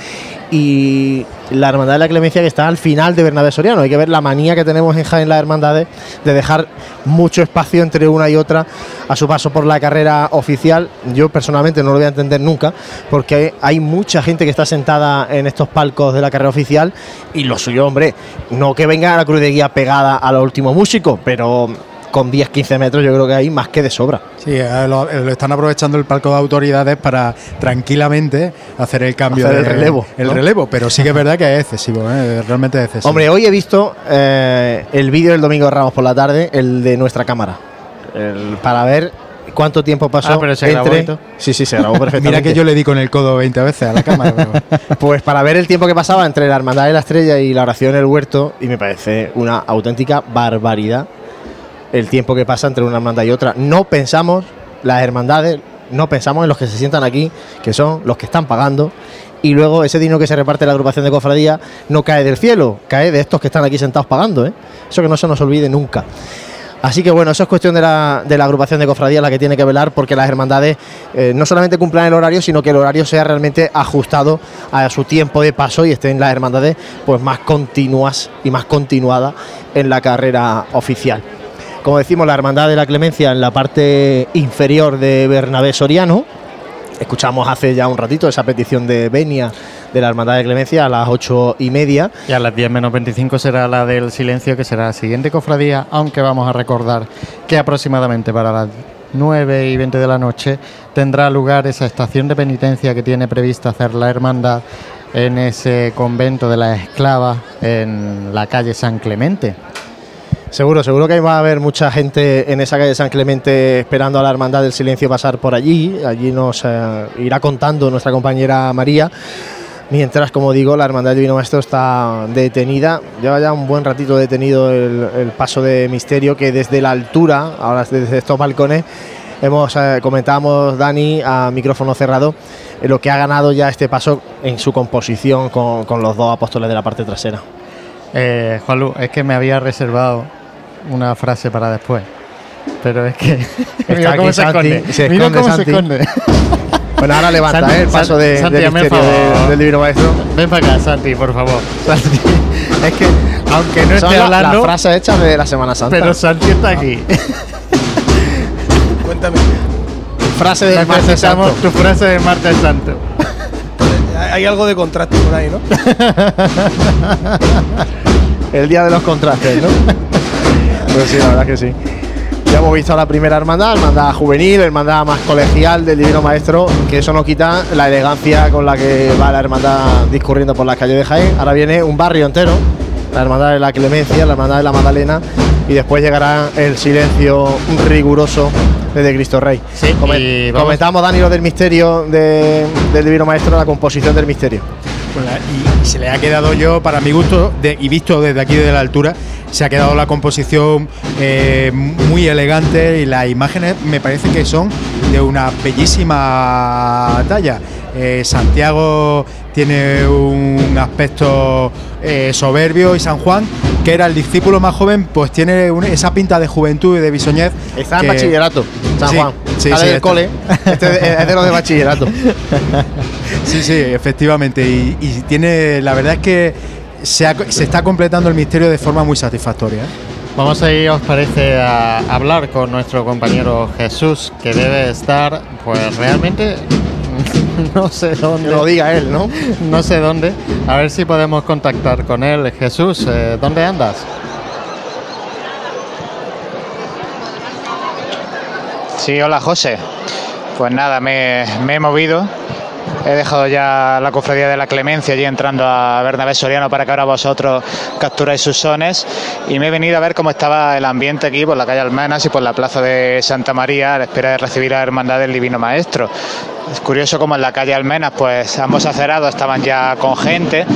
y la Hermandad de la Clemencia que está al final de Bernabé Soriano. Hay que ver la manía que tenemos en Jaén las hermandades de dejar mucho espacio entre una y otra a su paso por la carrera oficial. Yo personalmente no lo voy a entender nunca porque hay mucha gente que está sentada en estos palcos de la carrera oficial y lo suyo, hombre, no que venga la cruz de guía pegada a los últimos músicos, pero con 10-15 metros yo creo que hay más que de sobra. Sí, eh, lo, eh, lo están aprovechando el palco de autoridades para tranquilamente hacer el cambio Hacer el de- relevo, El ¿no? relevo, pero sí que es verdad que es excesivo, eh, realmente es excesivo. Hombre, hoy he visto eh, el vídeo del domingo de Ramos por la tarde, el de nuestra cámara, el- para ver cuánto tiempo pasó Ah, pero se grabó entre. todo. Sí, sí, se grabó perfectamente. Mira que yo le di con el codo 20 veces a la cámara. pero- Pues para ver el tiempo que pasaba entre la Hermandad de la Estrella y la oración en el huerto, y me parece una auténtica barbaridad el tiempo que pasa entre una hermandad y otra. No pensamos, las hermandades, no pensamos en los que se sientan aquí, que son los que están pagando, y luego ese dinero que se reparte en la agrupación de cofradía no cae del cielo, cae de estos que están aquí sentados pagando, ¿eh? Eso que no se nos olvide nunca. Así que bueno, eso es cuestión de la, agrupación de cofradías la que tiene que velar porque las hermandades eh, no solamente cumplan el horario, sino que el horario sea realmente ajustado a su tiempo de paso y estén las hermandades pues más continuas y más continuadas en la carrera oficial. Como decimos, la Hermandad de la Clemencia en la parte inferior de Bernabé Soriano. Escuchamos hace ya un ratito esa petición de Benia de la Hermandad de Clemencia a las ocho y media. Y a las 10 menos 25 será la del silencio, que será la siguiente cofradía, aunque vamos a recordar que aproximadamente para las 9 y 20 de la noche tendrá lugar esa estación de penitencia que tiene prevista hacer la hermandad en ese convento de las esclavas en la calle San Clemente. Seguro, seguro que va a haber mucha gente en esa calle San Clemente esperando a la Hermandad del Silencio pasar por allí. Allí nos eh, irá contando nuestra compañera María. Mientras, como digo, la Hermandad del Divino Maestro está detenida. Lleva ya un buen ratito detenido el, paso de misterio que desde la altura, ahora desde estos balcones, hemos eh, comentábamos Dani a micrófono cerrado eh, lo que ha ganado ya este paso en su composición con, con los dos apóstoles de la parte trasera. Eh, Juanlu, es que me había reservado una frase para después. Pero es que. mira cómo se esconde. se Mira esconde cómo Santi. se esconde. Bueno, ahora levanta Santi, eh, el paso de, Santi, del misterio de- del Divino Maestro. Ven para acá, Santi, por favor. Santi. Es que, aunque no esté la- hablando, las frases hechas de la Semana Santa. pero Santi está aquí. Cuéntame. frase del martes santo. tu frase del martes santo. Hay algo de contraste por ahí, ¿no? El día de los contrastes, ¿no? Pues sí, la verdad que sí. Ya hemos visto a la primera hermandad, hermandad juvenil, hermandad más colegial del Divino Maestro, que eso no quita la elegancia con la que va la hermandad discurriendo por las calles de Jaén. Ahora viene un barrio entero, la hermandad de la Clemencia, la hermandad de la Magdalena, y después llegará el silencio riguroso desde Cristo Rey. Sí, Comen- Comentamos, Dani, lo del misterio de- del Divino Maestro, la composición del misterio. Y, se le ha quedado yo, para mi gusto, y visto desde aquí, desde la altura, se ha quedado la composición eh, muy elegante y las imágenes me parece que son de una bellísima talla. Eh, Santiago tiene un aspecto eh, soberbio y San Juan, que era el discípulo más joven, pues tiene un- esa pinta de juventud y de bisoñez. Está en que- bachillerato, San Sí, Juan. sí, Sale sí, del cole. Este es de los de bachillerato. Sí, sí, efectivamente. Y, y tiene, la verdad es que se, ha- se está completando el misterio de forma muy satisfactoria. ¿eh? Vamos a ir, ¿os parece, a hablar con nuestro compañero Jesús, que debe estar, pues realmente, no sé dónde. Que lo diga él, ¿no? No sé dónde. A ver si podemos contactar con él. Jesús, eh, ¿dónde andas? Sí, hola José. Pues nada, me, me he movido. He dejado ya la cofradía de la Clemencia allí entrando a Bernabé Soriano para que ahora vosotros capturáis sus sones. Y me he venido a ver cómo estaba el ambiente aquí por la calle Almenas y por la plaza de Santa María a la espera de recibir a la Hermandad del Divino Maestro. Es curioso como en la calle Almenas, pues ambos acerados estaban ya con gente.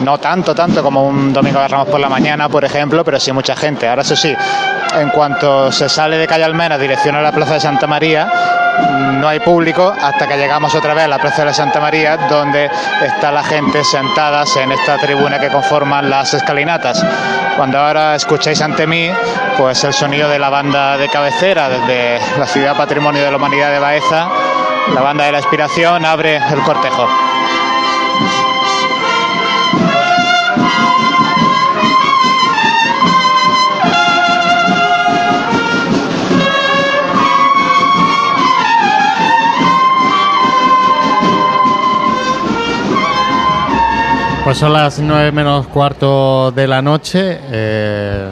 No tanto, tanto como un domingo de Ramos por la mañana, por ejemplo, pero sí mucha gente. Ahora eso sí, en cuanto se sale de calle Almenas dirección a la plaza de Santa María, no hay público hasta que llegamos otra vez a la plaza de la Santa María, donde está la gente sentadas en esta tribuna que conforman las escalinatas. Cuando ahora escucháis ante mí, pues el sonido de la banda de cabecera desde la ciudad Patrimonio de la Humanidad de Baeza, la banda de la Inspiración abre el cortejo. Pues son las 9 menos cuarto de la noche. eh,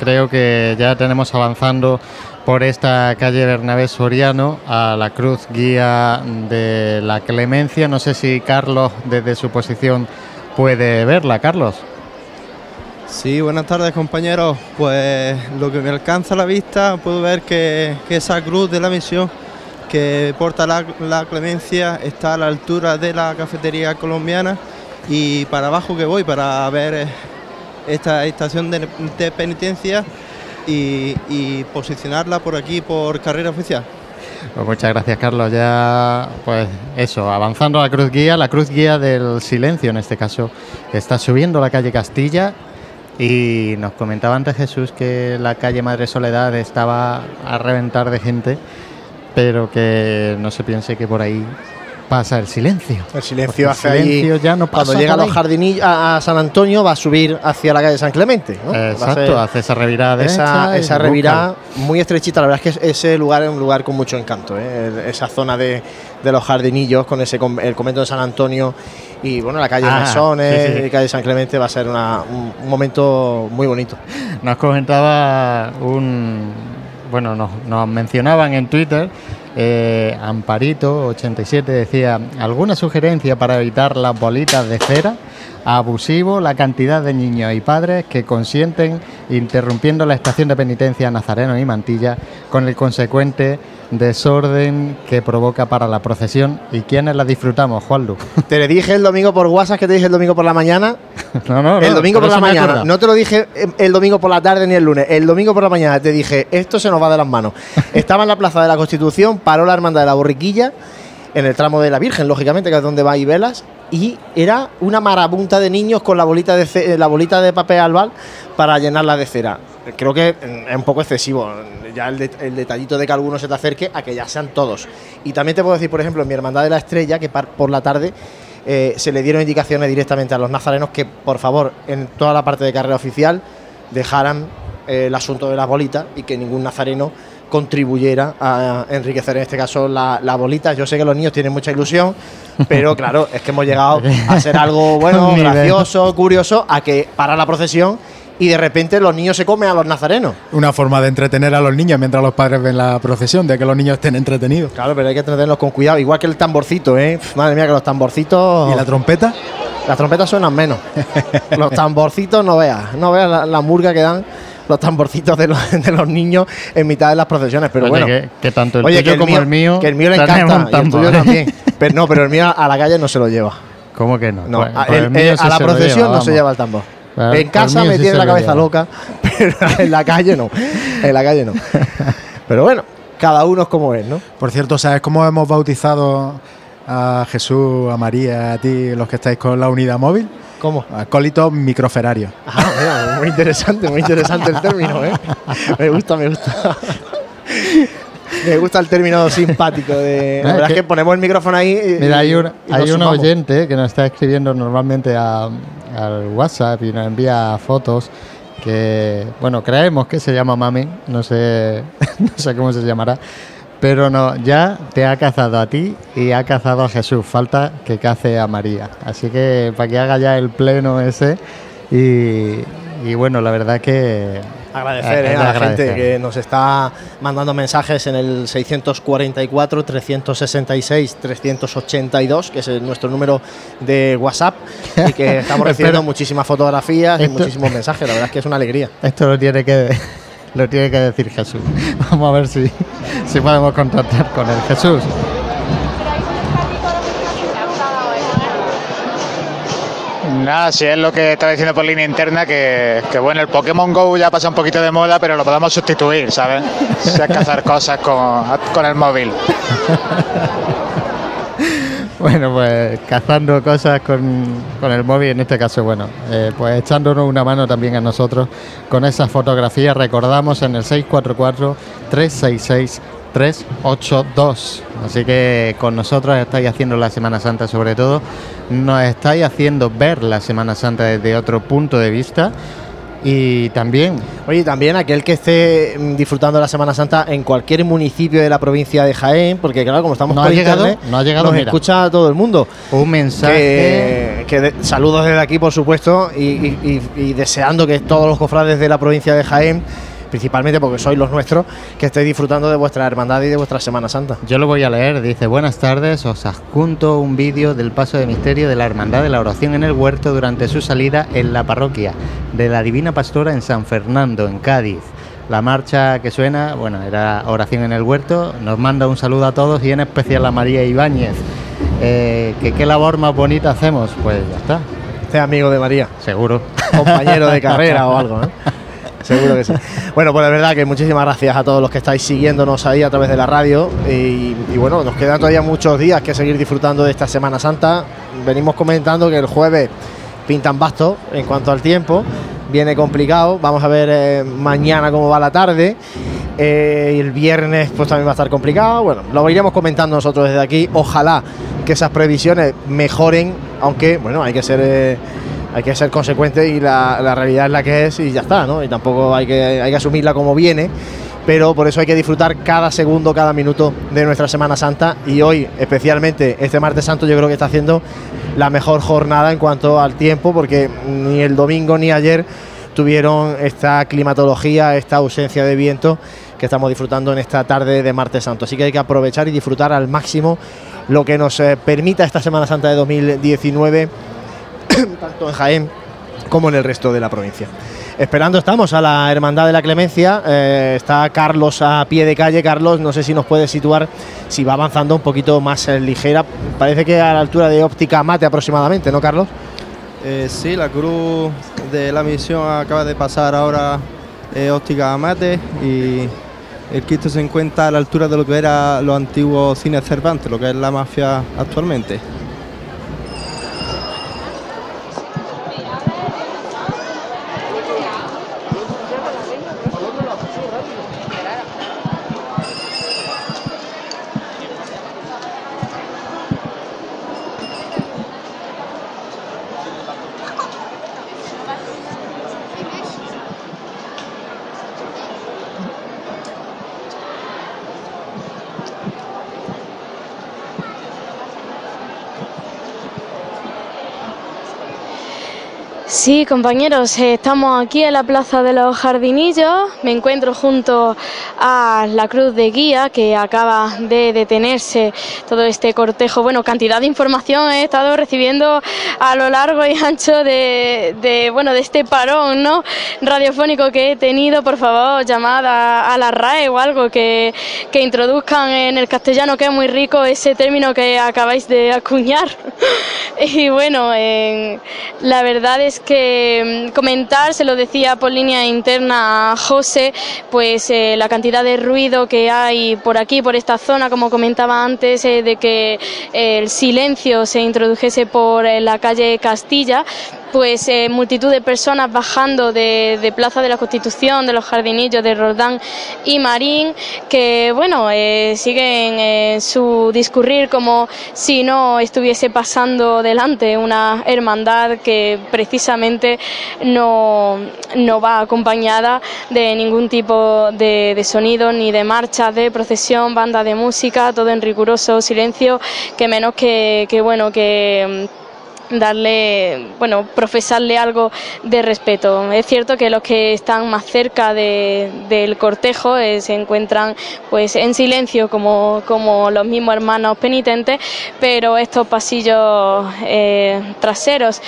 creo que ya tenemos avanzando por esta calle Bernabé Soriano a la cruz guía de la Clemencia. No sé si Carlos desde su posición puede verla, Carlos. Sí, buenas tardes compañeros. Pues lo que me alcanza la vista puedo ver que, esa cruz de la misión que porta la, clemencia está a la altura de la cafetería colombiana y para abajo que voy para ver eh, esta estación de penitencia y, posicionarla por aquí por carrera oficial. Pues muchas gracias, Carlos. Ya, pues eso, avanzando a la cruz guía, la cruz guía del silencio en este caso, está subiendo la calle Castilla y nos comentaba antes Jesús que la calle Madre Soledad estaba a reventar de gente, pero que no se piense que por ahí pasa el silencio. El silencio Porque el hace ahí- silencio ya no Cuando llega a los jardinillos a a San Antonio va a subir hacia la calle San Clemente. ¿no? Exacto, hace esa revirada esa, esa revirada muy estrechita. La verdad es que ese lugar es un lugar con mucho encanto. ¿eh? Esa zona de, de los jardinillos con ese el convento de San Antonio y bueno la calle Ah, sí, sí. y calle San Clemente va a ser una- un, un momento muy bonito. Nos comentaba un. Bueno, nos, nos mencionaban en Twitter. Eh, Amparito87 decía: ¿Alguna sugerencia para evitar las bolitas de cera? Abusivo la cantidad de niños y padres que consienten interrumpiendo la estación de penitencia Nazareno y Mantilla con el consecuente desorden que provoca para la procesión. ¿Y quiénes la disfrutamos, Juanlu? Te le dije el domingo por WhatsApp que te dije el domingo por la mañana. no, no, el domingo por la mañana. No te lo dije el domingo por la tarde ni el lunes. El domingo por la mañana te dije, esto se nos va de las manos. Estaba en la Plaza de la Constitución, paró la hermandad de la borriquilla, en el tramo de la Virgen, lógicamente, que es donde va y velas. Y era una marabunta de niños con la bolita de, ce- la bolita de papel albal para llenarla de cera. Creo que es un poco excesivo. Ya el, det- el detallito de que alguno se te acerque a que ya sean todos. Y también te puedo decir, por ejemplo, en mi hermandad de la estrella, que por la tarde eh, se le dieron indicaciones directamente a los nazarenos que, por favor, en toda la parte de carrera oficial, dejaran eh, el asunto de las bolitas y que ningún nazareno contribuyera a enriquecer en este caso la, la bolita. Yo sé que los niños tienen mucha ilusión, pero claro, es que hemos llegado a ser algo bueno, gracioso, curioso, a que para la procesión y de repente los niños se comen a los nazarenos. Una forma de entretener a los niños mientras los padres ven la procesión, de que los niños estén entretenidos. Claro, pero hay que entretenerlos con cuidado, igual que el tamborcito, ¿eh? Madre mía, que los tamborcitos... ¿Y la trompeta? Las trompetas suenan menos. los tamborcitos no veas, no veas la, la murga que dan los tamborcitos de los, de los niños en mitad de las procesiones. Pero Oye, bueno, que, que tanto el Oye, tuyo que el como mío- el mío. que el mío le encanta y el tambor, tuyo también. Pero no, pero el mío a la calle no se lo lleva. ¿Cómo que no? No, Pues- a, pues el- el mío eh, sí a la procesión lleva, no se lleva el tambor. En casa me sí tiene la cabeza lleva. loca, pero en la calle no. En la calle no. Pero bueno, cada uno es como es, ¿no? Por cierto, ¿sabes cómo hemos bautizado a Jesús, a María, a ti, los que estáis con la unidad móvil? ¿Cómo? Acólitos microferarios. Ah, mira, muy interesante, muy interesante el término, ¿eh? Me gusta, me gusta. Me gusta el término simpático de. La Ah, verdad es es que ponemos el micrófono ahí. y- Mira, hay un, y hay un oyente que nos está escribiendo normalmente a- al WhatsApp y nos envía fotos que, bueno, creemos que se llama Mami, no sé, no sé cómo se llamará, pero no, ya te ha cazado a ti y ha cazado a Jesús, falta que cace a María. Así que para que haga ya el pleno ese y, y bueno, la verdad que... Agradecer eh, de a la agradecer. gente que nos está mandando mensajes en el 644 366 382, que es nuestro número de WhatsApp, y que estamos recibiendo muchísimas fotografías y muchísimos mensajes. La verdad es que es una alegría. Esto lo tiene que lo tiene que decir Jesús. Vamos a ver si, si podemos contactar con él. Jesús. Nada, si es lo que estaba diciendo por línea interna, que, que bueno, el Pokémon Go ya pasa un poquito de moda, pero lo podemos sustituir, ¿sabes? Si hay que hacer cosas con, con el móvil. Bueno, pues cazando cosas con, con el móvil, en este caso, bueno, eh, pues echándonos una mano también a nosotros con esas fotografías. Recordamos en el 644-366-382. Así que con nosotros estáis haciendo la Semana Santa, sobre todo, nos estáis haciendo ver la Semana Santa desde otro punto de vista. Y también Oye, también aquel que esté mm, disfrutando de la Semana Santa en cualquier municipio de la provincia de Jaén, porque claro, como estamos No por ha llegado, no ha llegado, nos mira. escucha todo el mundo. un mensaje. Que, que de- saludos desde aquí, por supuesto, y, y- y- y deseando que todos los cofrades de la provincia de Jaén principalmente porque sois los nuestros, que estéis disfrutando de vuestra hermandad y de vuestra Semana Santa. Yo lo voy a leer, dice, buenas tardes, os adjunto un vídeo del paso de misterio de la Hermandad de la Oración en el Huerto durante su salida en la parroquia de la Divina Pastora en San Fernando, en Cádiz. La marcha que suena, bueno, era Oración en el Huerto, nos manda un saludo a todos y en especial a María Ibáñez. Eh, que qué labor más bonita hacemos, pues ya está. Este amigo de María. Seguro. Compañero de carrera o algo, ¿no? Seguro que sí. Bueno, pues de verdad que muchísimas gracias a todos los que estáis siguiéndonos ahí a través de la radio. Y, y bueno, nos quedan todavía muchos días que seguir disfrutando de esta Semana Santa. Venimos comentando que el jueves pintan bastos en cuanto al tiempo. Viene complicado. Vamos a ver eh, mañana cómo va la tarde. Eh, el viernes pues también va a estar complicado. Bueno, lo iremos comentando nosotros desde aquí. Ojalá que esas previsiones mejoren, aunque bueno, hay que ser eh, hay que ser consecuente y la, la realidad es la que es y ya está, ¿no? Y tampoco hay que, hay que asumirla como viene, pero por eso hay que disfrutar cada segundo, cada minuto de nuestra Semana Santa y hoy, especialmente este martes santo, yo creo que está haciendo la mejor jornada en cuanto al tiempo, porque ni el domingo ni ayer tuvieron esta climatología, esta ausencia de viento que estamos disfrutando en esta tarde de martes santo. Así que hay que aprovechar y disfrutar al máximo lo que nos eh, permita esta Semana Santa de 2019 tanto en Jaén como en el resto de la provincia. Esperando estamos a la Hermandad de la Clemencia. eh, está Carlos a pie de calle. Carlos, no sé si nos puede situar si va avanzando un poquito más eh, ligera. Parece que a la altura de óptica mate aproximadamente, ¿no, Carlos? Eh, sí, la cruz de la misión acaba de pasar ahora óptica Amate y el Cristo se encuentra a la altura de lo que era los antiguos cines Cervantes, lo que es la mafia actualmente. Sí, compañeros, eh, estamos aquí en la Plaza de los Jardinillos. Me encuentro junto a la Cruz de Guía que acaba de detenerse todo este cortejo. Bueno, cantidad de información he estado recibiendo a lo largo y ancho de, de, bueno, de este parón ¿no? radiofónico que he tenido. Por favor, llamada a la RAE o algo que, que introduzcan en el castellano, que es muy rico ese término que acabáis de acuñar. y bueno, eh, la verdad es que mm, comentar, se lo decía por línea interna a José, pues eh, la cantidad de ruido que hay por aquí, por esta zona, como comentaba antes, eh, de que eh, el silencio se introdujese por la calle Castilla, pues eh, multitud de personas bajando de, de Plaza de la Constitución, de los Jardinillos, de Roldán y Marín, que bueno, eh, siguen eh, su discurrir como si no estuviese pasando delante una hermandad que precisamente no, no va acompañada de ningún tipo de, de sonido ni de marcha, de procesión, banda de música, todo en riguroso silencio, que menos que, que bueno, que mm, darle, bueno, profesarle algo de respeto. Es cierto que los que están más cerca de- del cortejo eh, se encuentran pues en silencio como, como los mismos hermanos penitentes, pero estos pasillos eh, traseros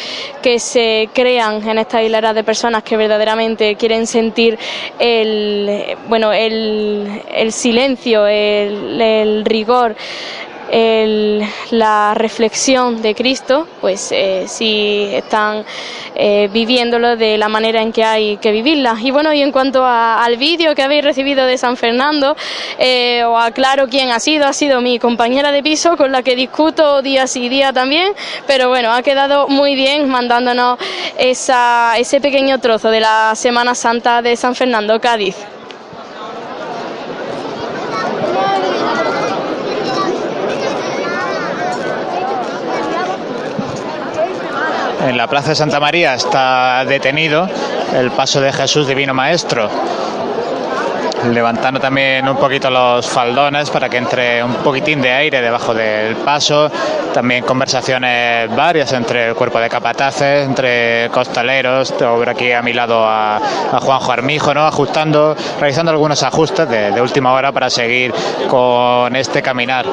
que se crean en esta hilera de personas que verdaderamente quieren sentir el, bueno, el, el silencio, el, el rigor la reflexión de Cristo, pues eh, sí están eh, viviéndolo de la manera en que hay que vivirla. Y bueno, y en cuanto a- al vídeo que habéis recibido de San Fernando, eh, os aclaro quién ha sido, ha sido mi compañera de piso con la que discuto día sí día también, pero bueno, ha quedado muy bien mandándonos ese pequeño trozo de la Semana Santa de San Fernando, Cádiz. En la Plaza de Santa María está detenido el paso de Jesús Divino Maestro levantando también un poquito los faldones para que entre un poquitín de aire debajo del paso. También conversaciones varias entre el cuerpo de capataces, entre costaleros. Tengo aquí a mi lado a, a Juanjo Armijo, ¿no? ajustando, realizando algunos ajustes de, de última hora para seguir con este caminar.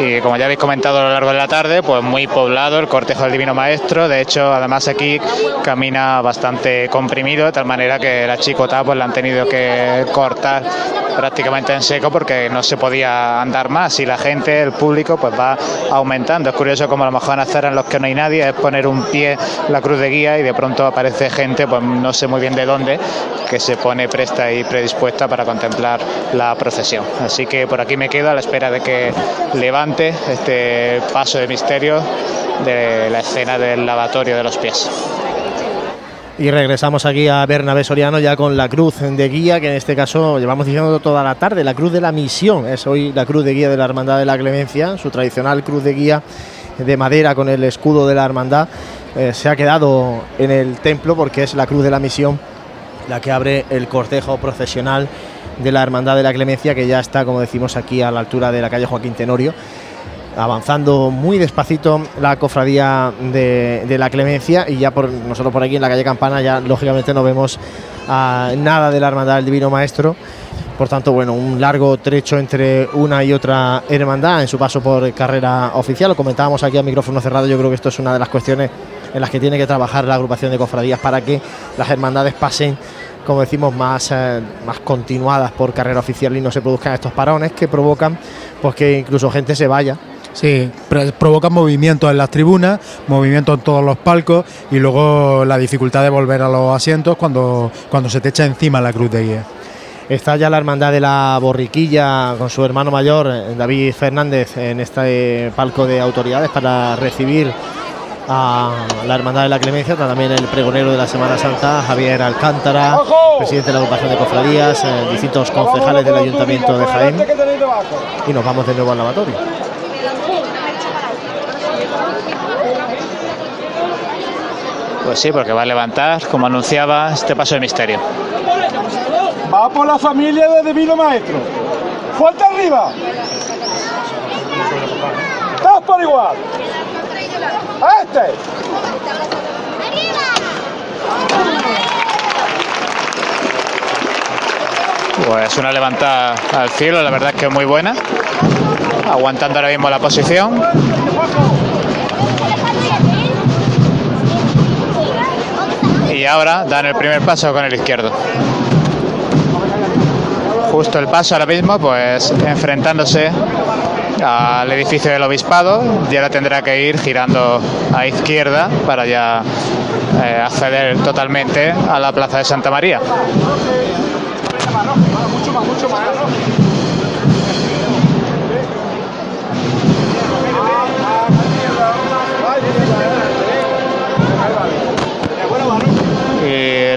Y como ya habéis comentado a lo largo de la tarde, pues muy poblado el cortejo del Divino Maestro. De hecho, además aquí camina bastante comprimido, de tal manera que la chicota pues la han tenido que cortar prácticamente en seco porque no se podía andar más y la gente, el público, pues va aumentando. Es curioso como a lo mejor en aceras en los que no hay nadie es poner un pie la cruz de guía y de pronto aparece gente, pues no sé muy bien de dónde, que se pone presta y predispuesta para contemplar la procesión. Así que por aquí me quedo a la espera de que levante este paso de misterio de la escena del lavatorio de los pies. Y regresamos aquí a Bernabé Soriano ya con la cruz de guía, que en este caso llevamos diciendo toda la tarde, la cruz de la misión. Es hoy la cruz de guía de la Hermandad de la Clemencia, su tradicional cruz de guía de madera con el escudo de la Hermandad. eh, se ha quedado en el templo porque es la cruz de la misión la que abre el cortejo procesional de la Hermandad de la Clemencia, que ya está, como decimos, aquí a la altura de la calle Joaquín Tenorio avanzando muy despacito la cofradía de, la Clemencia y ya por nosotros por aquí en la calle Campana ya lógicamente no vemos ah, nada de la hermandad del Divino Maestro. Por tanto, bueno, un largo trecho entre una y otra hermandad en su paso por carrera oficial. Lo comentábamos aquí a micrófono cerrado. Yo creo que esto es una de las cuestiones en las que tiene que trabajar la agrupación de cofradías para que las hermandades pasen, como decimos, más, eh, más continuadas por carrera oficial y no se produzcan estos parones que provocan pues que incluso gente se vaya Sí, pro- provocan movimientos en las tribunas, movimientos en todos los palcos y luego la dificultad de volver a los asientos cuando, cuando se te echa encima la cruz de guía. Está ya la hermandad de la borriquilla con su hermano mayor, eh, David Fernández, en este palco de autoridades para recibir a la hermandad de la clemencia. Está también el pregonero de la Semana Santa, Javier Alcántara, presidente de la agrupación de cofradías, eh, distintos concejales del ayuntamiento de Jaén. Y nos vamos de nuevo al lavatorio. Pues sí, porque va a levantar, como anunciaba, este paso de misterio. Va por la familia de Divino Maestro. Fuerte arriba. Todos por igual. A este. Pues una levantada al cielo, la verdad es que es muy buena. Aguantando ahora mismo la posición. Y ahora dan el primer paso con el izquierdo. Justo el paso ahora mismo, pues enfrentándose al edificio del obispado. Y ahora tendrá que ir girando a izquierda para ya eh, acceder totalmente a la plaza de Santa María.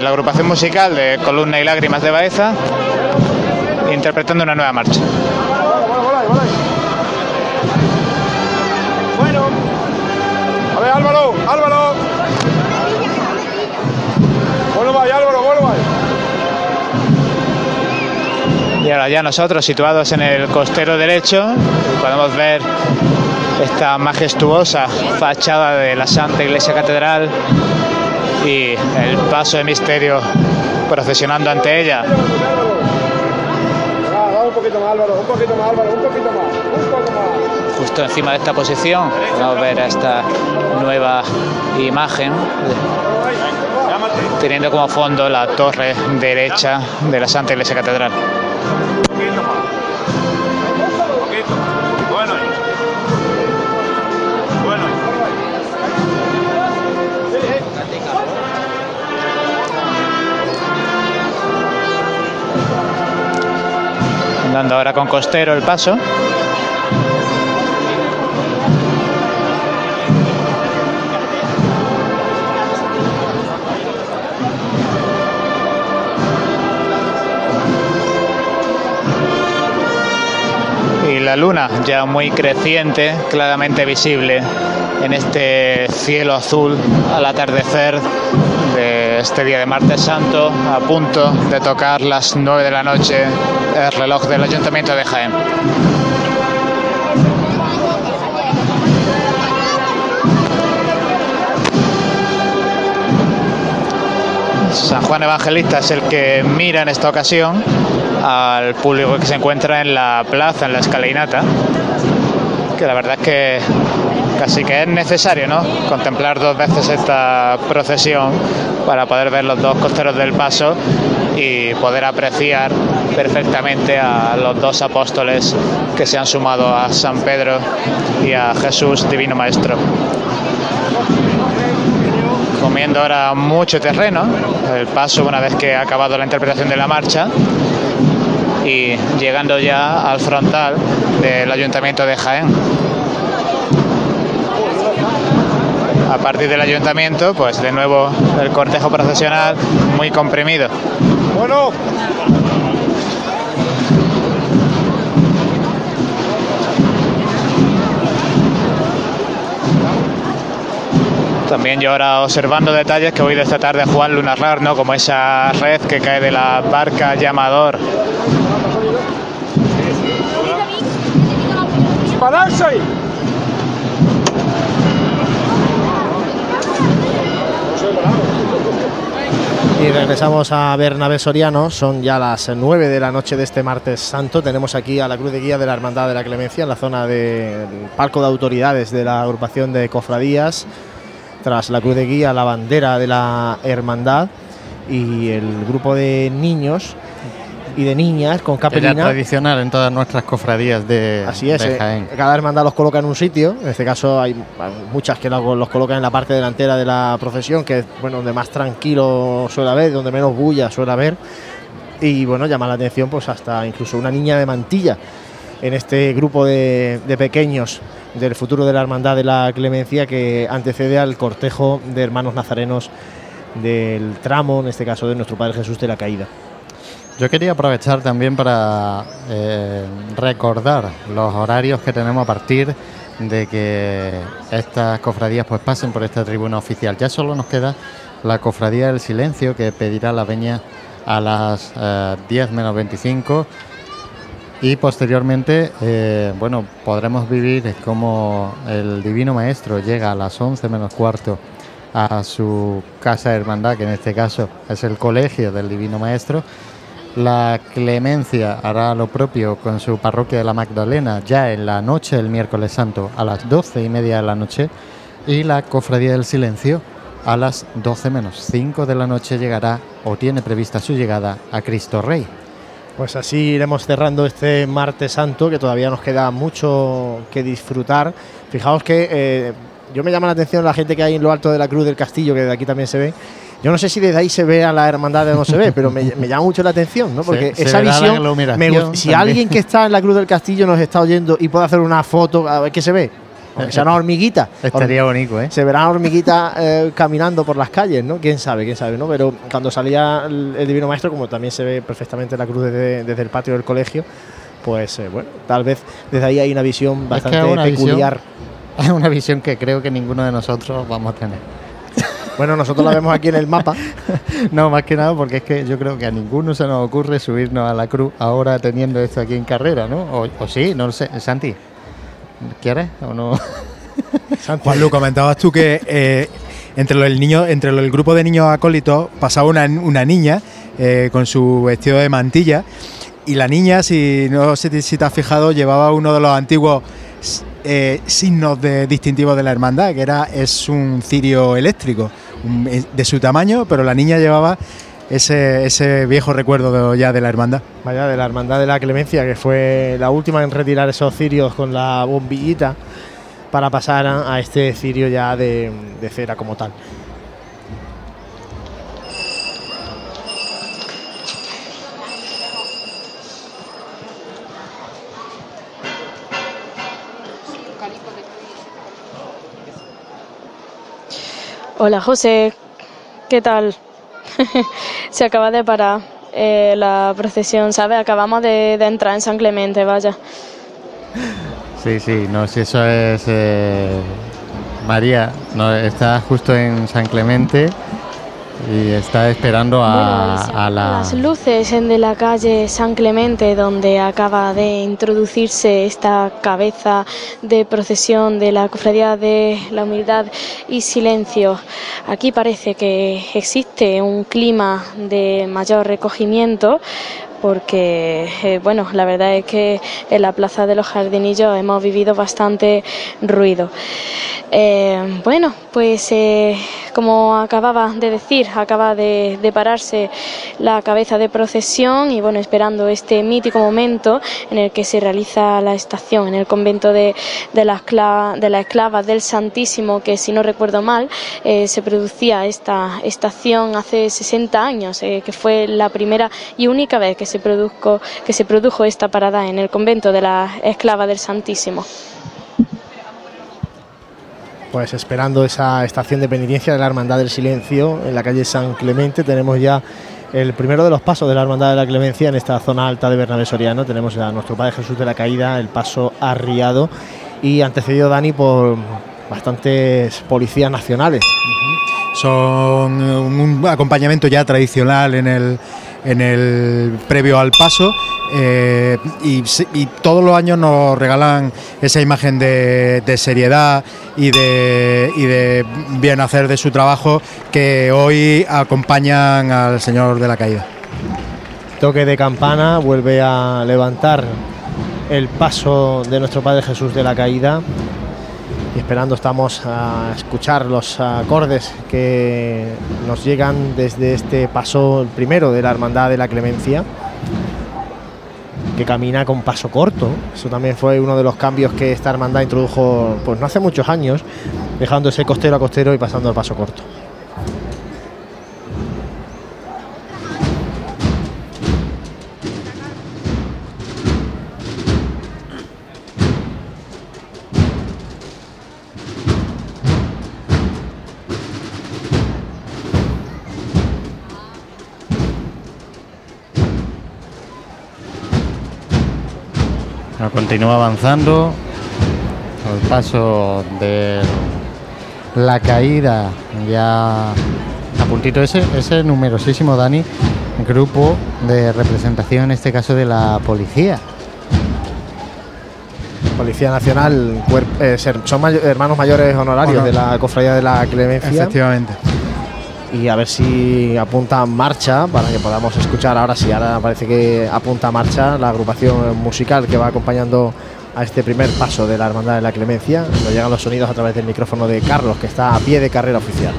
La agrupación musical de Columna y Lágrimas de Baeza interpretando una nueva marcha. Bueno. A ver, Álvaro, Álvaro. Y ahora ya nosotros situados en el costero derecho podemos ver esta majestuosa fachada de la Santa Iglesia Catedral y el paso de misterio procesionando ante ella. Justo encima de esta posición podemos ver esta nueva imagen teniendo como fondo la torre derecha de la Santa Iglesia Catedral. Dando ahora con costero el paso. Y la luna, ya muy creciente, claramente visible en este cielo azul al atardecer de este día de martes santo, a punto de tocar las 9 de la noche el reloj del Ayuntamiento de Jaén. San Juan Evangelista es el que mira en esta ocasión al público que se encuentra en la plaza, en la escalinata, que la verdad es que casi que es necesario ¿no? contemplar dos veces esta procesión para poder ver los dos costeros del paso y poder apreciar perfectamente a los dos apóstoles que se han sumado a San Pedro y a Jesús Divino Maestro comiendo ahora mucho terreno, el paso una vez que ha acabado la interpretación de la marcha y llegando ya al frontal del Ayuntamiento de Jaén. A partir del ayuntamiento, pues de nuevo el cortejo procesional muy comprimido. Bueno, También yo ahora observando detalles que voy de esta tarde a Juan Lunarrar, ¿no? Como esa red que cae de la barca llamador. pararse ahí. Y regresamos a Bernabé Soriano, son ya las 9 de la noche de este martes santo. Tenemos aquí a la Cruz de Guía de la Hermandad de la Clemencia en la zona del palco de autoridades de la agrupación de cofradías. Tras la Cruz de Guía, la bandera de la Hermandad y el grupo de niños y de niñas con ya es capelina. tradicional en todas nuestras cofradías de, Así es, de eh, cada hermandad los coloca en un sitio. En este caso hay muchas que los, los colocan en la parte delantera de la procesión, que es bueno, donde más tranquilo suele haber, donde menos bulla suele haber. Y bueno, llama la atención pues hasta incluso una niña de mantilla en este grupo de, de pequeños del futuro de la Hermandad de la Clemencia que antecede al cortejo de hermanos nazarenos del tramo, en este caso de nuestro Padre Jesús de la Caída. Yo quería aprovechar también para eh, recordar los horarios que tenemos a partir de que estas cofradías pues pasen por esta tribuna oficial. Ya solo nos queda la cofradía del silencio que pedirá la veña a las eh, 10 menos 25 y posteriormente eh, bueno podremos vivir como el divino maestro llega a las 11 menos cuarto a su casa de hermandad que en este caso es el colegio del divino maestro la Clemencia hará lo propio con su parroquia de la Magdalena ya en la noche del miércoles santo a las 12 y media de la noche y la Cofradía del Silencio a las 12 menos 5 de la noche llegará o tiene prevista su llegada a Cristo Rey. Pues así iremos cerrando este martes santo, que todavía nos queda mucho que disfrutar. Fijaos que eh, yo me llama la atención la gente que hay en lo alto de la cruz del castillo, que de aquí también se ve. Yo no sé si desde ahí se ve a la hermandad o no se ve, pero me, me llama mucho la atención, ¿no? Porque Se- esa visión. me si también. alguien que está en la cruz del castillo nos está oyendo y puede hacer una foto, a ver qué se ve. Aunque sea una hormiguita. Estaría bonito, ¿eh? Se verán hormiguitas eh, caminando por las calles, ¿no? Quién sabe, quién sabe, ¿no? Pero cuando salía el, el Divino Maestro, como también se ve perfectamente la cruz desde, desde el patio del colegio, pues eh, bueno, tal vez desde ahí hay una visión Es que bastante es una peculiar. visión- es una visión que creo que ninguno de nosotros vamos a tener. Bueno, nosotros la vemos aquí en el mapa. No, más que nada porque es que yo creo que a ninguno se nos ocurre subirnos a la cruz ahora teniendo esto aquí en carrera, ¿no? O, o sí, no lo sé. Santi, ¿quieres o no? Juanlu, comentabas tú que eh, entre, lo- el niño, entre lo- el grupo de niños acólitos pasaba una, una niña eh, con su vestido de mantilla y la niña, si no sé si- si te has fijado, llevaba uno de los antiguos eh, signos de, distintivos de la hermandad, que era es un cirio eléctrico de su tamaño, pero la niña llevaba ese, ese viejo recuerdo ya de la hermandad. Vaya, de la Hermandad de la Clemencia, que fue la última en retirar esos cirios con la bombillita para pasar a, a este cirio ya de, de cera como tal. Hola José, ¿qué tal? Se acaba de parar eh, la procesión, ¿sabes? Acabamos de, entrar en San Clemente, vaya. Sí, sí, no, si eso es eh, María, no, está justo en San Clemente y está esperando a, a la... Las luces en de la calle San Clemente, donde acaba de introducirse esta cabeza de procesión de la Cofradía de la Humildad y Silencio. Aquí parece que existe un clima de mayor recogimiento porque eh, bueno, la verdad es que en la Plaza de los Jardinillos hemos vivido bastante ruido. Eh, bueno, pues eh, como acababa de decir, acaba de, pararse la cabeza de procesión y bueno, esperando este mítico momento en el que se realiza la estación en el convento de, de, la, esclava, de la esclava del Santísimo, que si no recuerdo mal, eh, se producía esta estación hace 60 años, eh, que fue la primera y única vez que se, produjo, que se produjo esta parada en el convento de la esclava del Santísimo. Pues esperando esa estación de penitencia de la Hermandad del Silencio en la calle San Clemente, tenemos ya el primero de los pasos de la Hermandad de la Clemencia en esta zona alta de Bernabé Soriano. Tenemos a nuestro Padre Jesús de la Caída, el paso arriado y antecedido Dani por bastantes policías nacionales. Son un acompañamiento ya tradicional en el, en el previo al paso eh, y, todos los años nos regalan esa imagen de, seriedad y de, y de bien hacer de su trabajo que hoy acompañan al Señor de la Caída. Toque de campana vuelve a levantar el paso de nuestro Padre Jesús de la Caída. Y esperando estamos a escuchar los acordes que nos llegan desde este paso, primero de la Hermandad de la Clemencia, que camina con paso corto. Eso también fue uno de los cambios que esta hermandad introdujo pues no hace muchos años, dejando ese costero a costero y pasando al paso corto. Continúa avanzando. El paso de la caída ya a puntito ese, ese numerosísimo Dani grupo de representación en este caso de la policía. Policía Nacional, eh, ser- son hermanos mayores honorarios Honor- de la Cofradía de la Clemencia. Efectivamente. Y a ver si apunta marcha para que podamos escuchar ahora sí. Ahora parece que apunta marcha la agrupación musical que va acompañando a este primer paso de la Hermandad de la Clemencia. Nos llegan los sonidos a través del micrófono de Carlos, que está a pie de carrera oficial.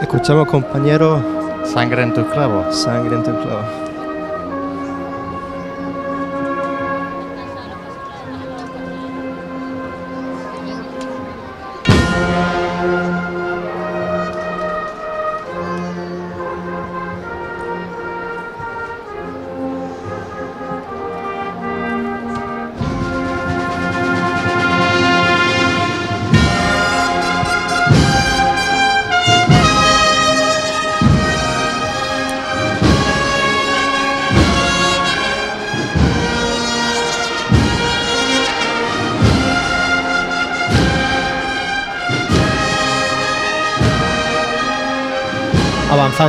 Escuchamos, compañeros. Sangre en tus clavos. Sangre en tus clavos.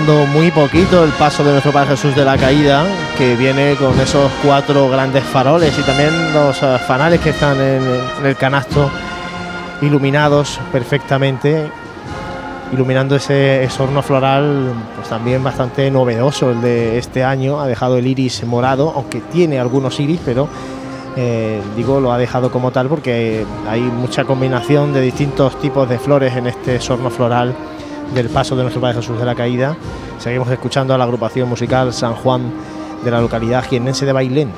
Muy poquito el paso de nuestro Padre Jesús de la Caída, que viene con esos cuatro grandes faroles y también los eh, fanales que están en, el canasto iluminados perfectamente, iluminando ese, ese horno floral, pues también bastante novedoso el de este año. Ha dejado el iris morado, aunque tiene algunos iris, pero eh, digo lo ha dejado como tal porque hay mucha combinación de distintos tipos de flores en este sorno floral del paso de nuestro Padre Jesús de la Caída. Seguimos escuchando a la agrupación musical San Juan de la localidad jiennense de Bailén.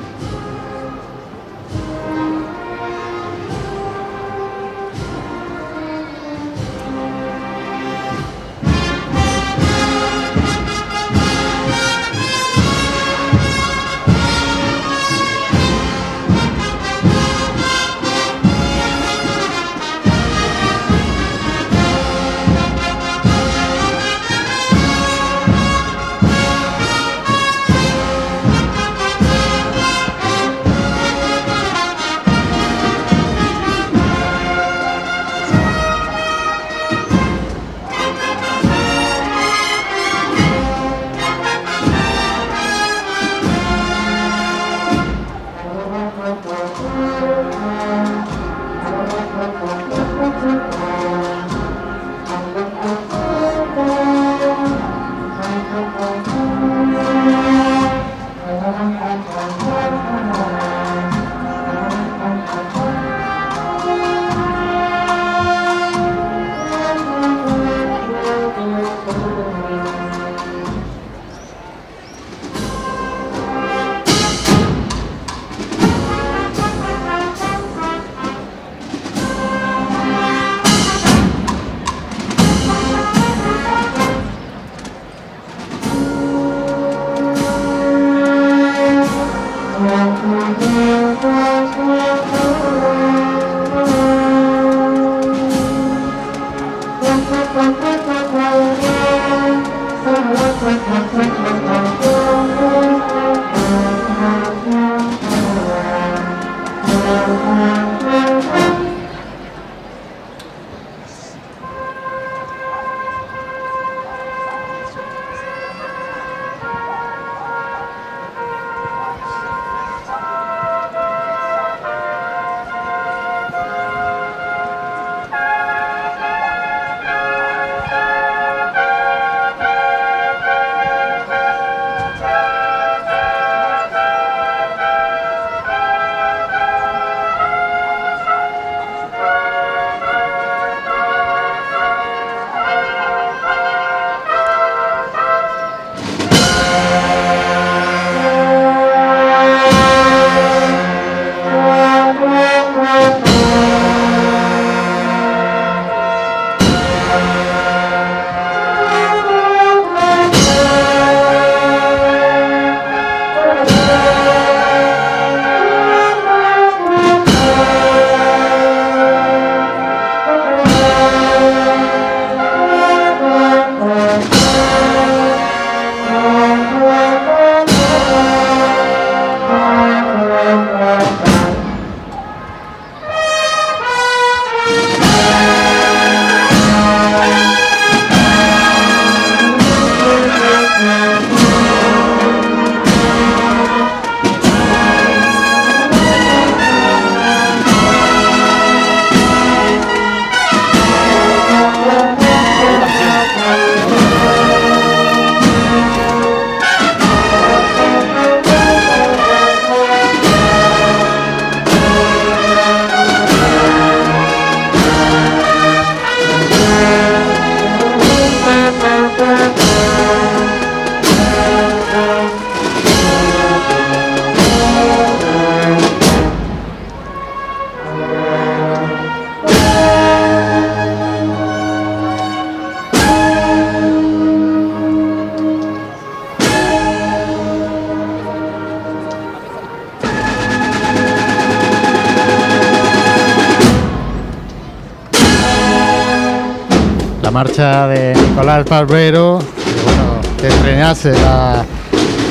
Barbero, que bueno, estrenase la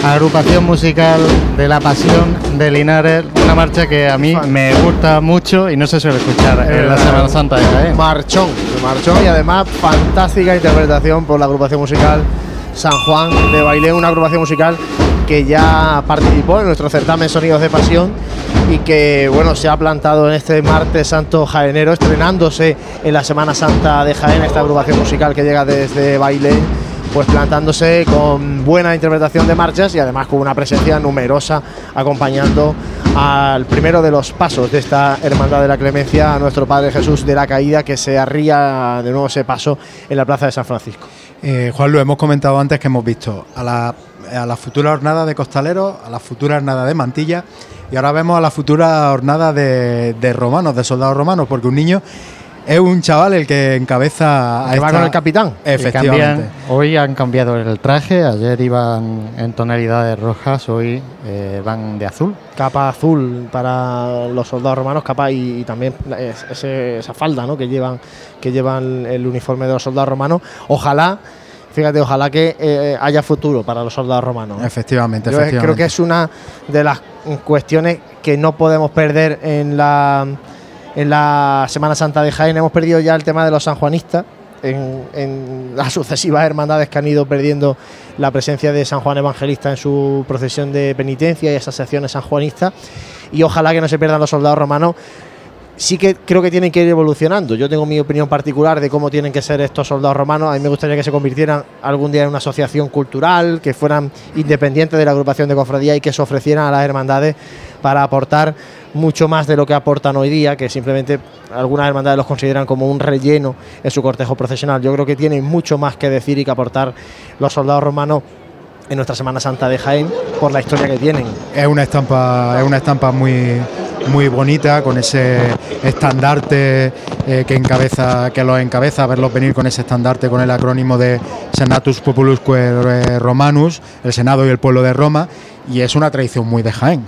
agrupación musical de la Pasión de Linares, una marcha que a mí me gusta mucho y no se suele escuchar en la Eh, Semana Santa de Jaén. Marchón, marchón y además fantástica interpretación por la agrupación musical San Juan de Bailén, una agrupación musical que ya participó en nuestro certamen Sonidos de Pasión y que bueno se ha plantado en este martes santo jaenero, estrenándose en la Semana Santa de Jaén, esta agrupación musical que llega desde Bailén, pues plantándose con buena interpretación de marchas y además con una presencia numerosa acompañando al primero de los pasos de esta Hermandad de la Clemencia, a nuestro Padre Jesús de la Caída, que se arría de nuevo ese paso en la Plaza de San Francisco. Eh, Juan, lo hemos comentado antes que hemos visto a la, a la futura hornada de costaleros, a la futura hornada de mantilla y ahora vemos a la futura hornada de, de romanos, de soldados romanos, porque un niño es un chaval el que encabeza a Que va esta- con el capitán. Efectivamente. cambian- hoy han cambiado el traje, ayer iban en tonalidades rojas, hoy eh, van de azul. Capa azul para los soldados romanos, capa y, y también ese- esa falda ¿no? que llevan que llevan el uniforme de los soldados romanos. Ojalá, fíjate, ojalá que eh, haya futuro para los soldados romanos. Efectivamente, Yo efectivamente. creo que es una de las cuestiones que no podemos perder en la, en la Semana Santa de Jaén. Hemos perdido ya el tema de los sanjuanistas. En, en las sucesivas hermandades que han ido perdiendo la presencia de San Juan Evangelista en su procesión de penitencia y esas secciones sanjuanistas. Y ojalá que no se pierdan los soldados romanos sí que creo que tienen que ir evolucionando. Yo tengo mi opinión particular de cómo tienen que ser estos soldados romanos. A mí me gustaría que se convirtieran algún día en una asociación cultural, que fueran independientes de la agrupación de cofradía y que se ofrecieran a las hermandades para aportar mucho más de lo que aportan hoy día, que simplemente algunas hermandades los consideran como un relleno en su cortejo procesional. Yo creo que tienen mucho más que decir y que aportar los soldados romanos en nuestra Semana Santa de Jaén por la historia que tienen. Es una estampa, es una estampa muy, muy bonita, con ese estandarte eh, que encabeza, que los encabeza, verlos venir con ese estandarte con el acrónimo de Senatus Populusque eh, Romanus, el Senado y el pueblo de Roma, y es una tradición muy de Jaén.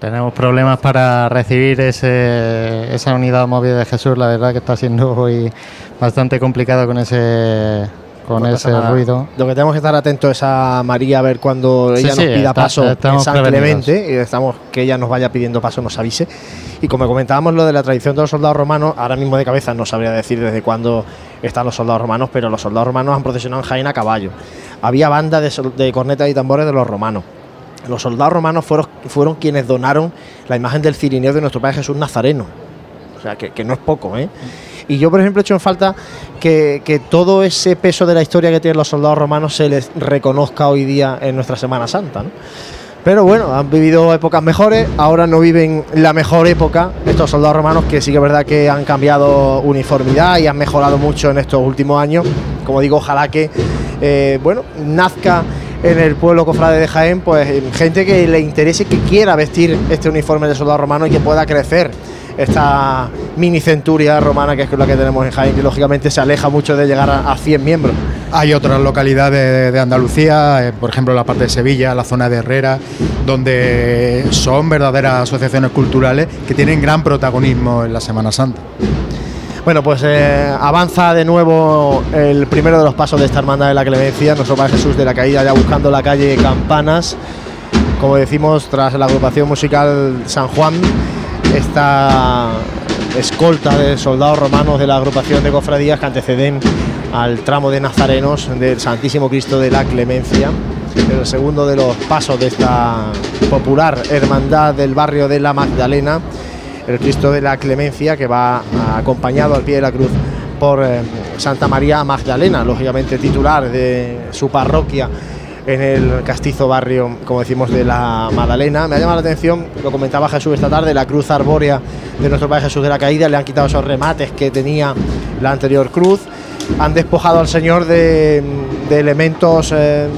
Tenemos problemas para recibir ese, esa unidad móvil de Jesús, la verdad que está siendo hoy bastante complicado con ese con No ese nada. ruido. Lo que tenemos que estar atentos es a María a ver cuando Sí, ella sí, nos pida está- paso en San. Clemente y estamos que ella nos vaya pidiendo paso, nos avise. Y como comentábamos lo de la tradición de los soldados romanos, ahora mismo de cabeza no sabría decir desde cuándo están los soldados romanos, pero los soldados romanos han procesionado en Jaén a caballo. Había banda de, de cornetas y tambores de los romanos. Los soldados romanos fueron, fueron quienes donaron la imagen del cirineo de nuestro Padre Jesús Nazareno. O sea, que, que no es poco, ¿eh? Y yo, por ejemplo, he hecho en falta que, todo ese peso de la historia que tienen los soldados romanos se les reconozca hoy día en nuestra Semana Santa, ¿no? Pero bueno, han vivido épocas mejores, ahora no viven la mejor época estos soldados romanos que sí que es verdad que han cambiado uniformidad y han mejorado mucho en estos últimos años. Como digo, ojalá que eh, bueno, nazca en el pueblo cofrade de Jaén, pues gente que le interese, que quiera vestir este uniforme de soldado romano y que pueda crecer esta mini centuria romana que es la que tenemos en Jaén, que lógicamente se aleja mucho de llegar a, a 100 miembros. Hay otras localidades de, Andalucía, eh, por ejemplo la parte de Sevilla, la zona de Herrera, donde son verdaderas asociaciones culturales que tienen gran protagonismo en la Semana Santa. Bueno, pues eh, avanza de nuevo el primero de los pasos de esta hermandad de la clemencia, nuestro Padre Jesús de la Caída, ya buscando la calle Campanas. Como decimos, tras la agrupación musical San Juan, esta escolta de soldados romanos de la agrupación de cofradías que anteceden al tramo de nazarenos del Santísimo Cristo de la Clemencia, el segundo de los pasos de esta popular hermandad del barrio de la Magdalena el Cristo de la Clemencia, que va acompañado al pie de la cruz por eh, Santa María Magdalena, lógicamente titular de su parroquia en el castizo barrio, como decimos, de la Magdalena. Me ha llamado la atención, lo comentaba Jesús esta tarde, la cruz arbórea de nuestro Padre Jesús de la Caída, le han quitado esos remates que tenía la anterior cruz, han despojado al Señor de, elementos eh,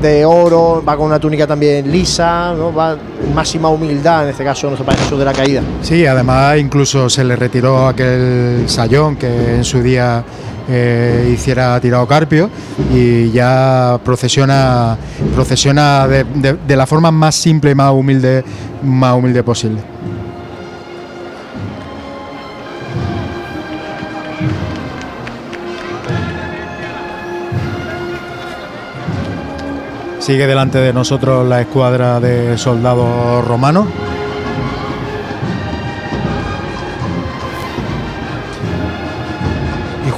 de oro, va con una túnica también lisa, ¿no? va máxima humildad, en este caso nuestro Padre Jesús de la Caída. Sí, además incluso se le retiró aquel sayón que en su día eh, hiciera tirado carpio y ya procesiona, procesiona de, la forma más simple y más humilde, más humilde posible. Sigue delante de nosotros la escuadra de soldados romanos.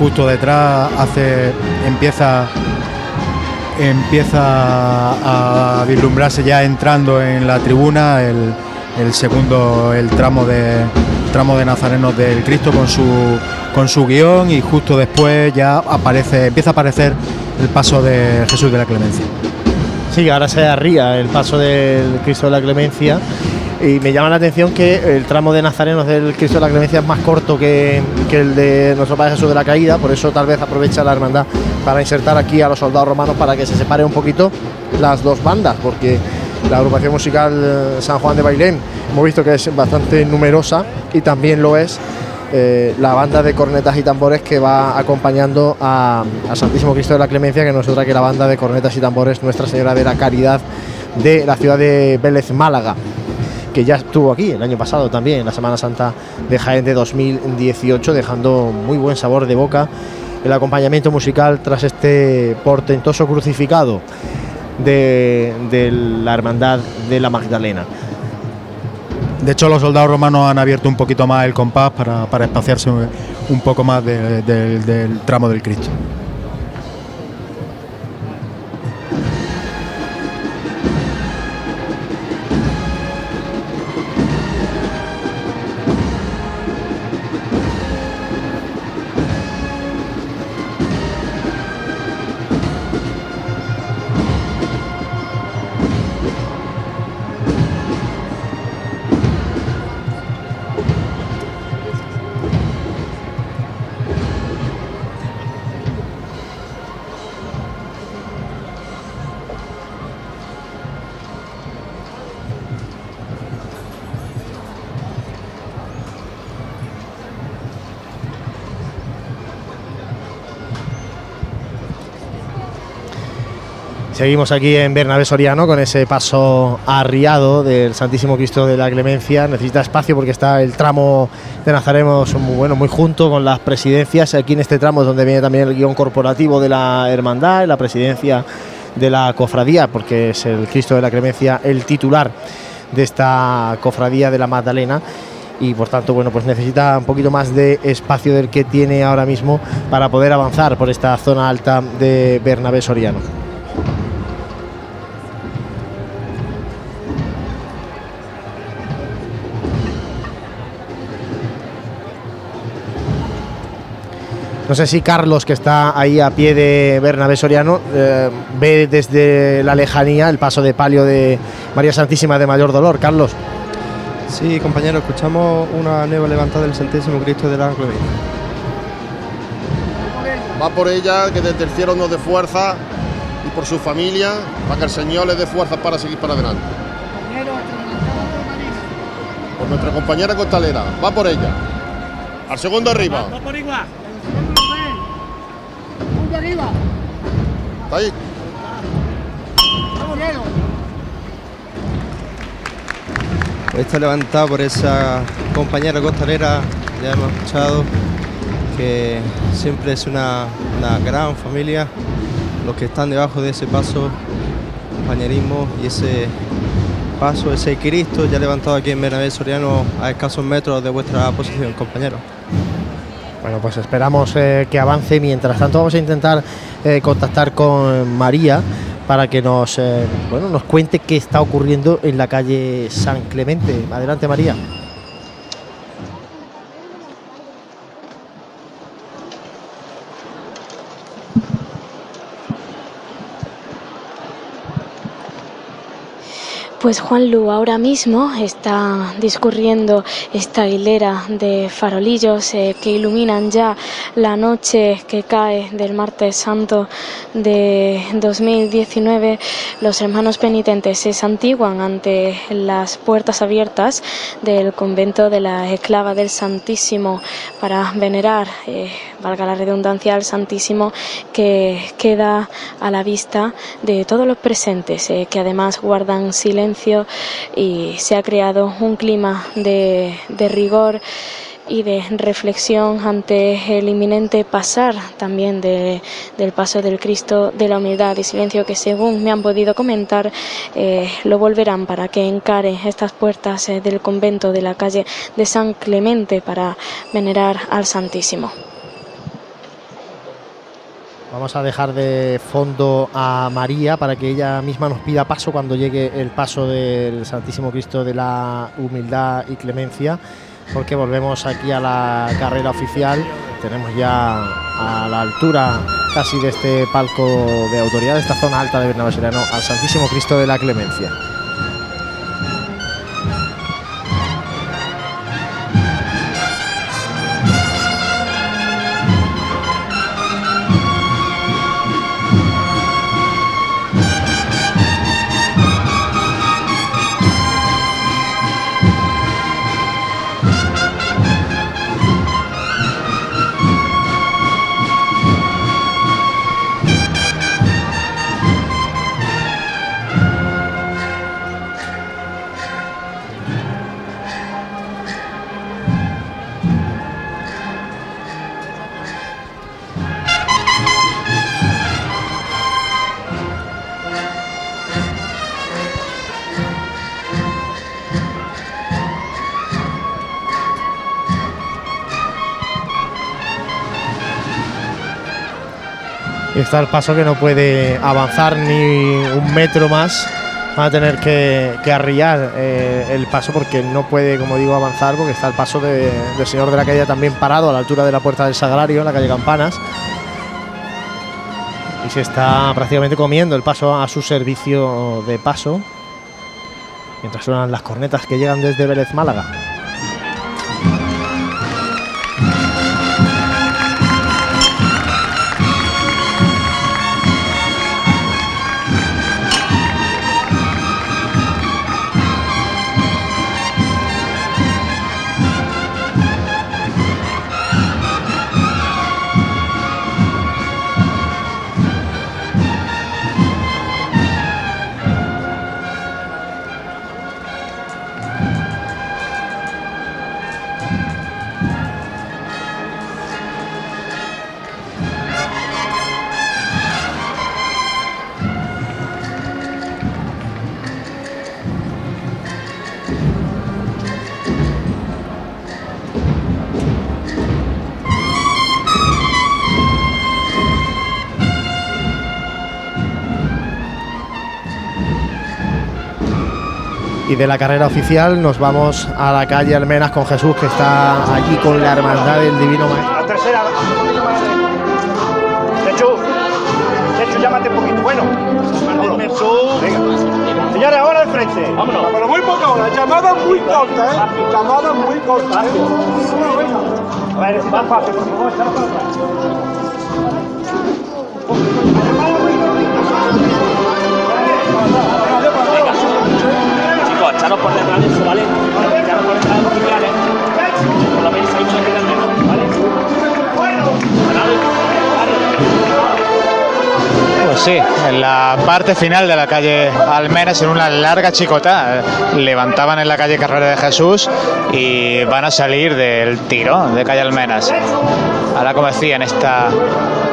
Justo detrás hace empieza empieza a vislumbrarse ya entrando en la tribuna el, el segundo el tramo de tramo de nazarenos del Cristo con su con su guion y justo después ya aparece empieza a aparecer el paso de Jesús de la Clemencia. Sí, ahora se arría el paso del Cristo de la Clemencia y me llama la atención que el tramo de nazarenos del Cristo de la Clemencia es más corto que, el de nuestro Padre Jesús de la Caída, por eso tal vez aprovecha la hermandad para insertar aquí a los soldados romanos para que se separe un poquito las dos bandas, porque la agrupación musical eh, San Juan de Bailén hemos visto que es bastante numerosa y también lo es eh, la banda de cornetas y tambores que va acompañando a, a Santísimo Cristo de la Clemencia, que no es otra que la banda de cornetas y tambores Nuestra Señora de la Caridad de la ciudad de Vélez, Málaga, que ya estuvo aquí el año pasado también, en la Semana Santa de Jaén de 2018, dejando muy buen sabor de boca el acompañamiento musical tras este portentoso crucificado de, la Hermandad de la Magdalena. De hecho, los soldados romanos han abierto un poquito más el compás para, para espaciarse un, poco más de- de- del tramo del Cristo. Seguimos aquí en Bernabé Soriano con ese paso arriado del Santísimo Cristo de la Clemencia. Necesita espacio porque está el tramo de Nazarenos muy bueno, muy junto con las presidencias. Aquí en este tramo es donde viene también el guion corporativo de la hermandad, la presidencia de la cofradía, porque es el Cristo de la Clemencia el titular de esta cofradía de la Magdalena y por tanto bueno pues necesita un poquito más de espacio del que tiene ahora mismo para poder avanzar por esta zona alta de Bernabé Soriano. No sé si Carlos, que está ahí a pie de Bernabé Soriano, eh, ve desde la lejanía el paso de palio de María Santísima de Mayor Dolor. Carlos. Sí, compañero, escuchamos una nueva levantada del Santísimo Cristo de la Clemencia. Va por ella, que desde el cielo nos dé fuerza y por su familia, para que el Señor le dé fuerza para seguir para adelante. Por nuestra compañera costalera, va por ella. Al segundo arriba. por igual. ¿Está ahí? Esta levantada por esa compañera costalera, ya hemos escuchado que siempre es una, una gran familia, los que están debajo de ese paso, compañerismo y ese paso, ese Cristo ya levantado aquí en Bernabé Soriano a escasos metros de vuestra posición, compañero. Bueno, pues esperamos eh, que avance. Mientras tanto, vamos a intentar eh, contactar con María para que nos, eh, bueno, nos cuente qué está ocurriendo en la calle San Clemente. Adelante, María. Pues Juan Lu ahora mismo está discurriendo esta hilera de farolillos eh, que iluminan ya la noche que cae del martes santo de 2019. Los hermanos penitentes se santiguan ante las puertas abiertas del convento de la Esclava del Santísimo para venerar, eh, valga la redundancia, al Santísimo que queda a la vista de todos los presentes, eh, que además guardan silencio y se ha creado un clima de, rigor y de reflexión ante el inminente pasar también de, del paso del Cristo de la humildad y silencio que según me han podido comentar eh, lo volverán para que encare estas puertas eh, del convento de la calle de San Clemente para venerar al Santísimo. Vamos a dejar de fondo a María para que ella misma nos pida paso cuando llegue el paso del Santísimo Cristo de la Humildad y Clemencia, porque volvemos aquí a la carrera oficial. Tenemos ya a la altura casi de este palco de autoridad, de esta zona alta de Bernabé Soriano, al Santísimo Cristo de la Clemencia. Está el paso que no puede avanzar ni un metro más. Van a tener que, que arriar eh, el paso porque no puede, como digo, avanzar porque está el paso de- del señor de la calle también parado a la altura de la puerta del Sagrario, en la calle Campanas. Y se está prácticamente comiendo el paso a su servicio de paso. Mientras suenan las cornetas que llegan desde Vélez Málaga. Y de la carrera oficial nos vamos a la calle Almenas con Jesús, que está allí con la hermandad del Divino Maestro. La tercera. Chechu. Chechu, llámate un poquito. Bueno. Venga. Señores, ahora al frente. Vámonos. Pero muy poca hora, llamada muy corta, ¿eh? Llamada muy corta. A ver, más fácil, para atrás. Por detrás de ¿vale? Sí, en la parte final de la calle Almenas, en una larga chicota, levantaban en la calle Carrera de Jesús y van a salir del tirón de calle Almenas. Ahora, como decía, en esta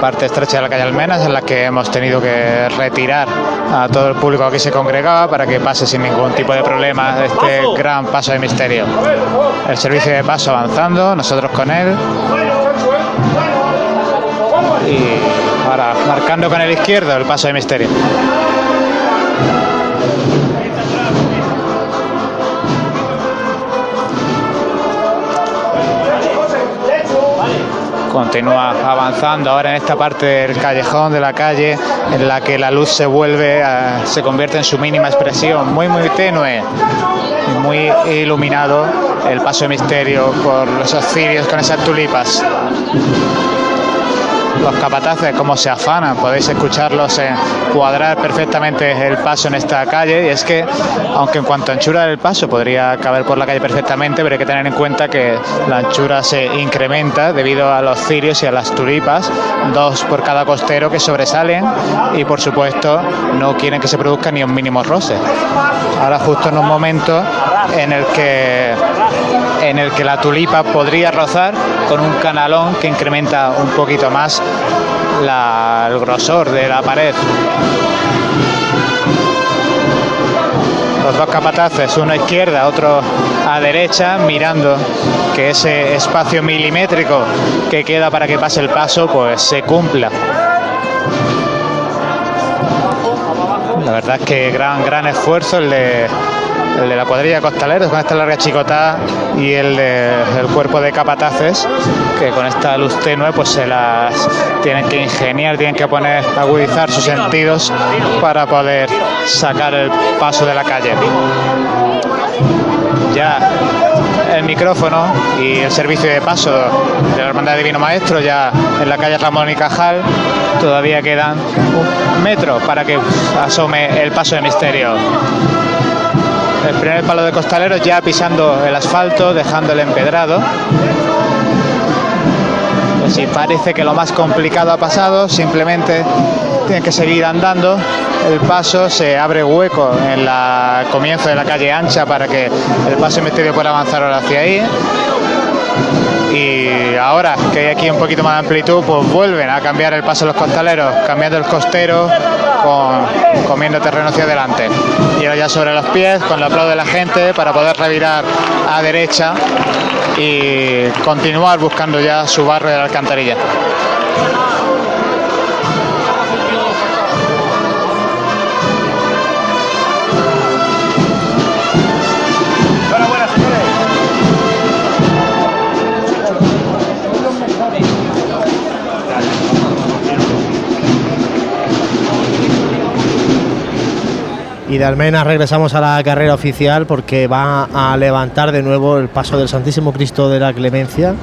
parte estrecha de la calle Almenas, en la que hemos tenido que retirar a todo el público que aquí se congregaba para que pase sin ningún tipo de problema este gran paso de misterio. El servicio de paso avanzando, nosotros con él. Y ahora marcando con el izquierdo el paso de misterio. continúa avanzando ahora en esta parte del callejón de la calle en la que la luz se vuelve, a- se convierte en su mínima expresión, muy muy tenue muy iluminado el paso de misterio por esos cirios con esas tulipas. Los capataces como se afanan, podéis escucharlos cuadrar perfectamente el paso en esta calle y es que aunque en cuanto a anchura del paso podría caber por la calle perfectamente, pero hay que tener en cuenta que la anchura se incrementa debido a los cirios y a las tulipas, dos por cada costero que sobresalen y por supuesto no quieren que se produzca ni un mínimo roce. Ahora justo en un momento en el que en el que la tulipa podría rozar con un canalón que incrementa un poquito más la- el grosor de la pared. Los dos capataces, uno a izquierda, otro a derecha, mirando que ese espacio milimétrico que queda para que pase el paso, pues se cumpla. La verdad es que gran, gran esfuerzo el de, el de la cuadrilla de costaleros con esta larga chicotada y el de- del cuerpo de capataces que con esta luz tenue pues se las tienen que ingeniar, tienen que poner, agudizar sus sentidos para poder sacar el paso de la calle. Ya el micrófono y el servicio de paso de la Hermandad Divino Maestro ya en la calle Ramón y Cajal todavía quedan un metro para que asome el paso de misterio. El primer palo de costaleros ya pisando el asfalto, dejando el empedrado. Pues sí, parece que lo más complicado ha pasado, simplemente tienen que seguir andando. El paso se abre hueco en la comienzo de la calle ancha para que el paso de misterio pueda avanzar ahora hacia ahí. Y ahora que hay aquí un poquito más de amplitud, pues vuelven a cambiar el paso los costaleros, cambiando el costero, comiendo terreno hacia adelante. Y ahora ya sobre los pies, con el aplauso de la gente, para poder revirar a derecha y continuar buscando ya su barrio de la alcantarilla. Y de Almenas regresamos a la carrera oficial porque va a levantar de nuevo el paso del Santísimo Cristo de la Clemencia.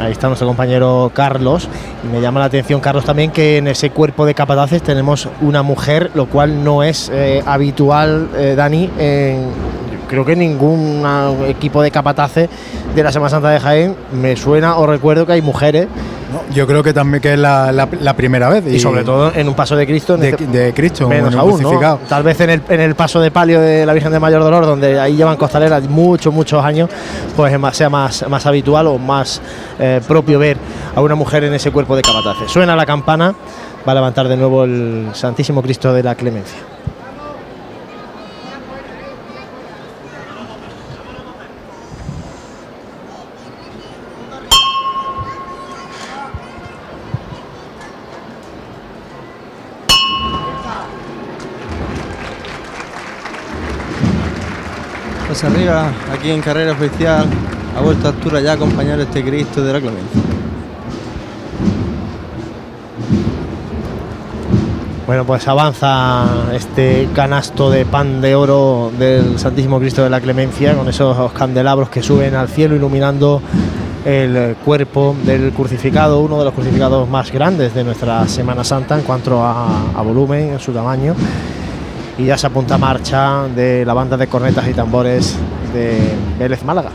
Ahí está nuestro compañero Carlos. Y me llama la atención, Carlos, también que en ese cuerpo de capataces tenemos una mujer, lo cual no es eh, habitual, eh, Dani, en, creo que ningún equipo de capataces de la Semana Santa de Jaén me suena o recuerdo que hay mujeres. Yo creo que también que es la, la- la primera vez. Y, sobre todo en un paso de Cristo. en de, este- de Cristo, menos aún, ¿no? Tal vez en el, en el paso de palio de la Virgen de Mayor Dolor, donde ahí llevan costaleras muchos, muchos años, pues sea más, más habitual o más eh, propio ver a una mujer en ese cuerpo de capataces. Suena la campana, va a levantar de nuevo el Santísimo Cristo de la Clemencia. Pues arriba, aquí en carrera oficial, a vuelta altura ya acompañar este Cristo de la Clemencia. Bueno, pues avanza este canasto de pan de oro del Santísimo Cristo de la Clemencia con esos candelabros que suben al cielo iluminando el cuerpo del crucificado, uno de los crucificados más grandes de nuestra Semana Santa en cuanto a, a volumen, en su tamaño. Y ya se apunta a marcha de la banda de cornetas y tambores de Vélez Málaga.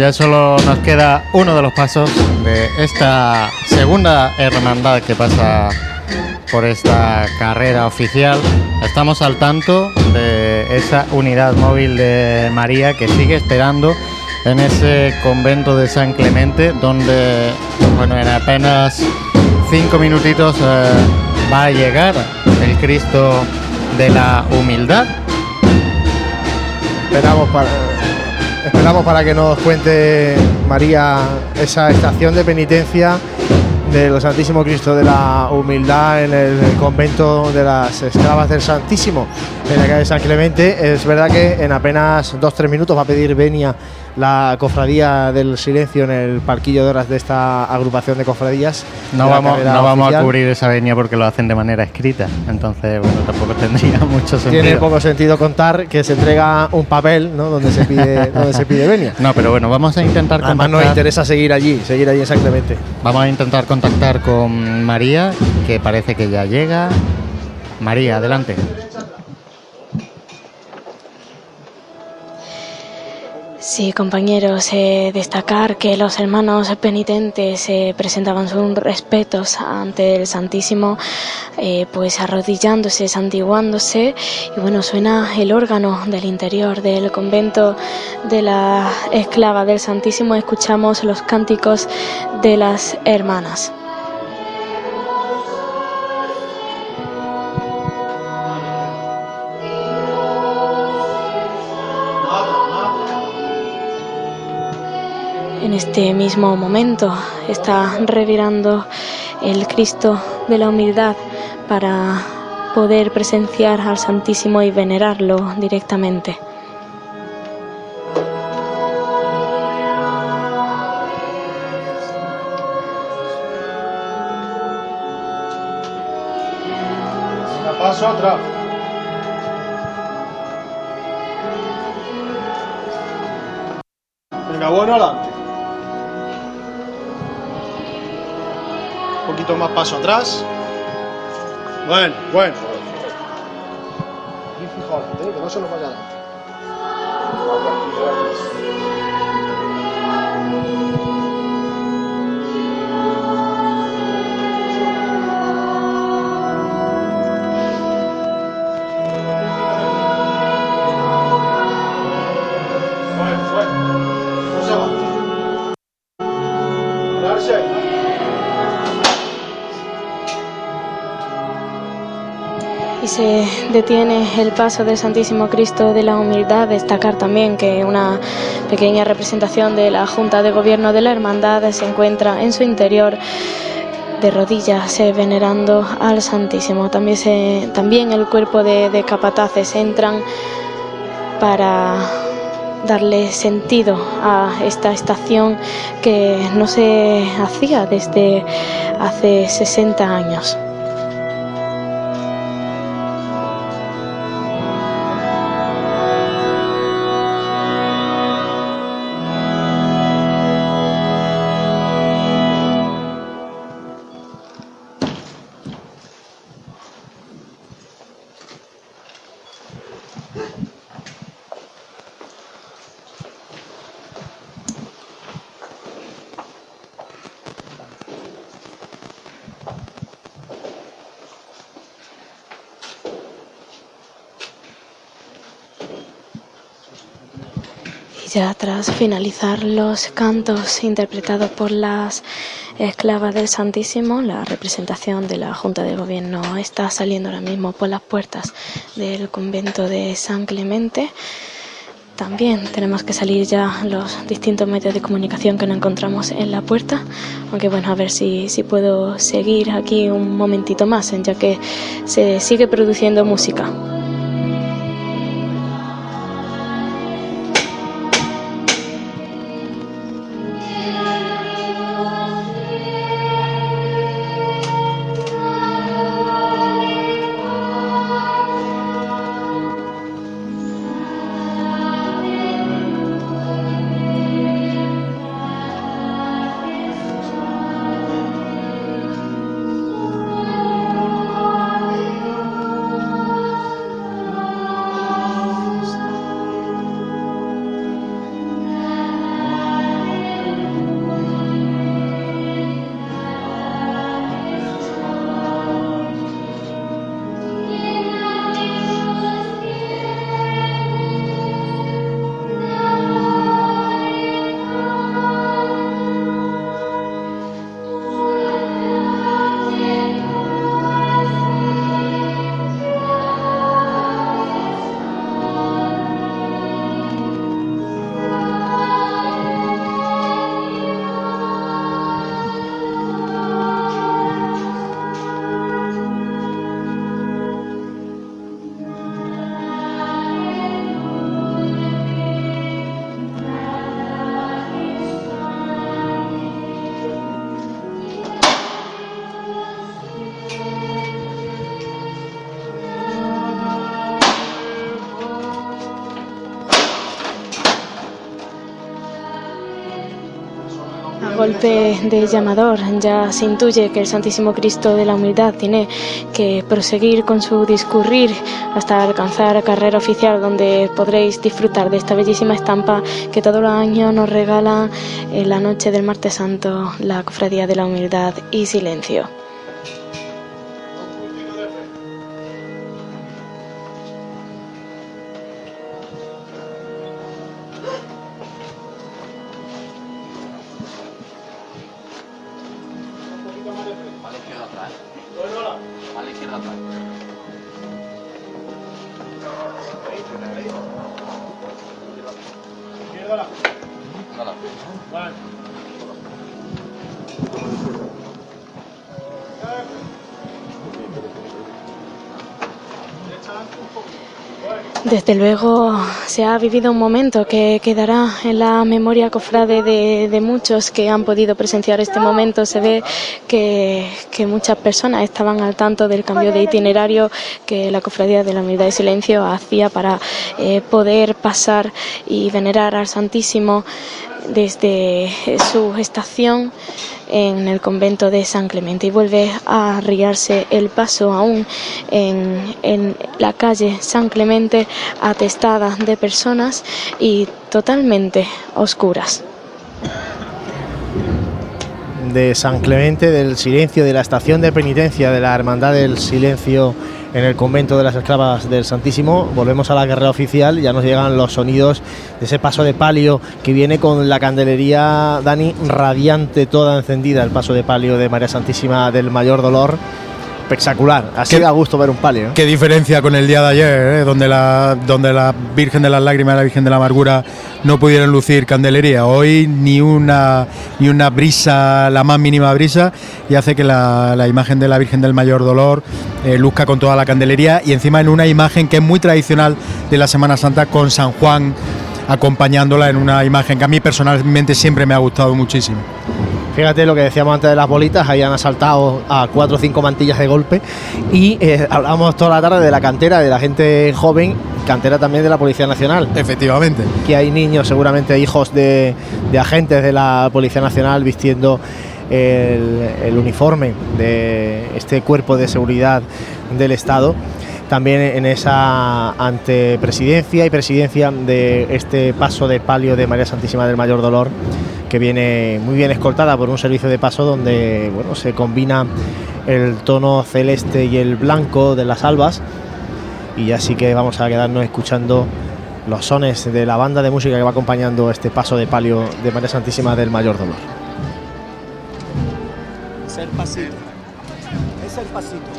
Ya solo nos queda uno de los pasos de esta segunda hermandad que pasa por esta carrera oficial. Estamos al tanto de esa unidad móvil de María que sigue esperando en ese convento de San Clemente, donde, bueno, en apenas cinco minutitos eh, va a llegar el Cristo de la humildad. Esperamos para, esperamos para que nos cuente María esa estación de penitencia del Santísimo Cristo de la Humildad en el convento de las esclavas del Santísimo en la calle San Clemente. Es verdad que en apenas dos tres minutos va a pedir venia la cofradía del silencio en el parquillo de horas de esta agrupación de cofradías. No vamos, no vamos a cubrir esa venia porque lo hacen de manera escrita. Entonces, bueno, tampoco tendría mucho sentido. Tiene poco sentido contar que se entrega un papel ¿no? donde se pide donde se pide venia. No, pero bueno, vamos a intentar Además nos interesa seguir allí, seguir allí exactamente. Vamos a intentar contactar con María, que parece que ya llega. María, adelante. Sí, compañeros, eh, destacar que los hermanos penitentes eh, presentaban sus respetos ante el Santísimo, eh, pues arrodillándose, santiguándose, y bueno, suena el órgano del interior del convento de la esclava del Santísimo, escuchamos los cánticos de las hermanas. En este mismo momento está revirando el Cristo de la humildad para poder presenciar al Santísimo y venerarlo directamente. Paso atrás. Venga, bueno, adelante. Más paso atrás. Bueno, bueno. Y ¿eh? que no se nos vaya adelante. Se detiene el paso del Santísimo Cristo de la Humildad. Destacar también que una pequeña representación de la Junta de Gobierno de la Hermandad se encuentra en su interior de rodillas eh, venerando al Santísimo. También, el cuerpo de, de capataces entran para darle sentido a esta estación que no se hacía desde hace 60 años. Ya tras finalizar los cantos interpretados por las esclavas del Santísimo, la representación de la Junta de Gobierno está saliendo ahora mismo por las puertas del convento de San Clemente. También tenemos que salir ya los distintos medios de comunicación que nos encontramos en la puerta, aunque bueno, a ver si, si puedo seguir aquí un momentito más, ya que se sigue produciendo música. De llamador ya se intuye que el Santísimo Cristo de la Humildad tiene que proseguir con su discurrir hasta alcanzar carrera oficial donde podréis disfrutar de esta bellísima estampa que todos los años nos regala en la noche del martes santo la Cofradía de la Humildad y Silencio. Desde luego se ha vivido un momento que quedará en la memoria cofrade de, muchos que han podido presenciar este momento. Se ve que, que muchas personas estaban al tanto del cambio de itinerario que la cofradía de la Humildad y Silencio hacía para eh, poder pasar y venerar al Santísimo desde su estación en el convento de San Clemente y vuelve a arriarse el paso aún en, en la calle San Clemente atestada de personas y totalmente oscuras. de San Clemente, del silencio, de la estación de penitencia de la Hermandad del Silencio en el convento de las esclavas del Santísimo. Volvemos a la guerra oficial, ya nos llegan los sonidos de ese paso de palio que viene con la candelería, Dani, radiante, toda encendida, el paso de palio de María Santísima del Mayor Dolor. Espectacular, así da gusto ver un palio. ¿eh? Qué diferencia con el día de ayer, ¿eh? donde, la, donde la Virgen de las Lágrimas y la Virgen de la Amargura no pudieron lucir candelería. Hoy ni una, ni una brisa, la más mínima brisa, y hace que la, la imagen de la Virgen del Mayor Dolor eh, luzca con toda la candelería y encima en una imagen que es muy tradicional de la Semana Santa con San Juan acompañándola en una imagen que a mí personalmente siempre me ha gustado muchísimo. Fíjate lo que decíamos antes de las bolitas, ahí han asaltado a cuatro o cinco mantillas de golpe y eh, hablamos toda la tarde de la cantera, de la gente joven, cantera también de la Policía Nacional. Efectivamente. Que hay niños, seguramente hijos de, de agentes de la Policía Nacional vistiendo el, el uniforme de este cuerpo de seguridad del Estado también en esa antepresidencia y presidencia de este paso de palio de María Santísima del Mayor Dolor, que viene muy bien escoltada por un servicio de paso donde bueno, se combina el tono celeste y el blanco de las albas. Y así que vamos a quedarnos escuchando los sones de la banda de música que va acompañando este paso de palio de María Santísima del Mayor Dolor. Es el pasito. Es el pasito.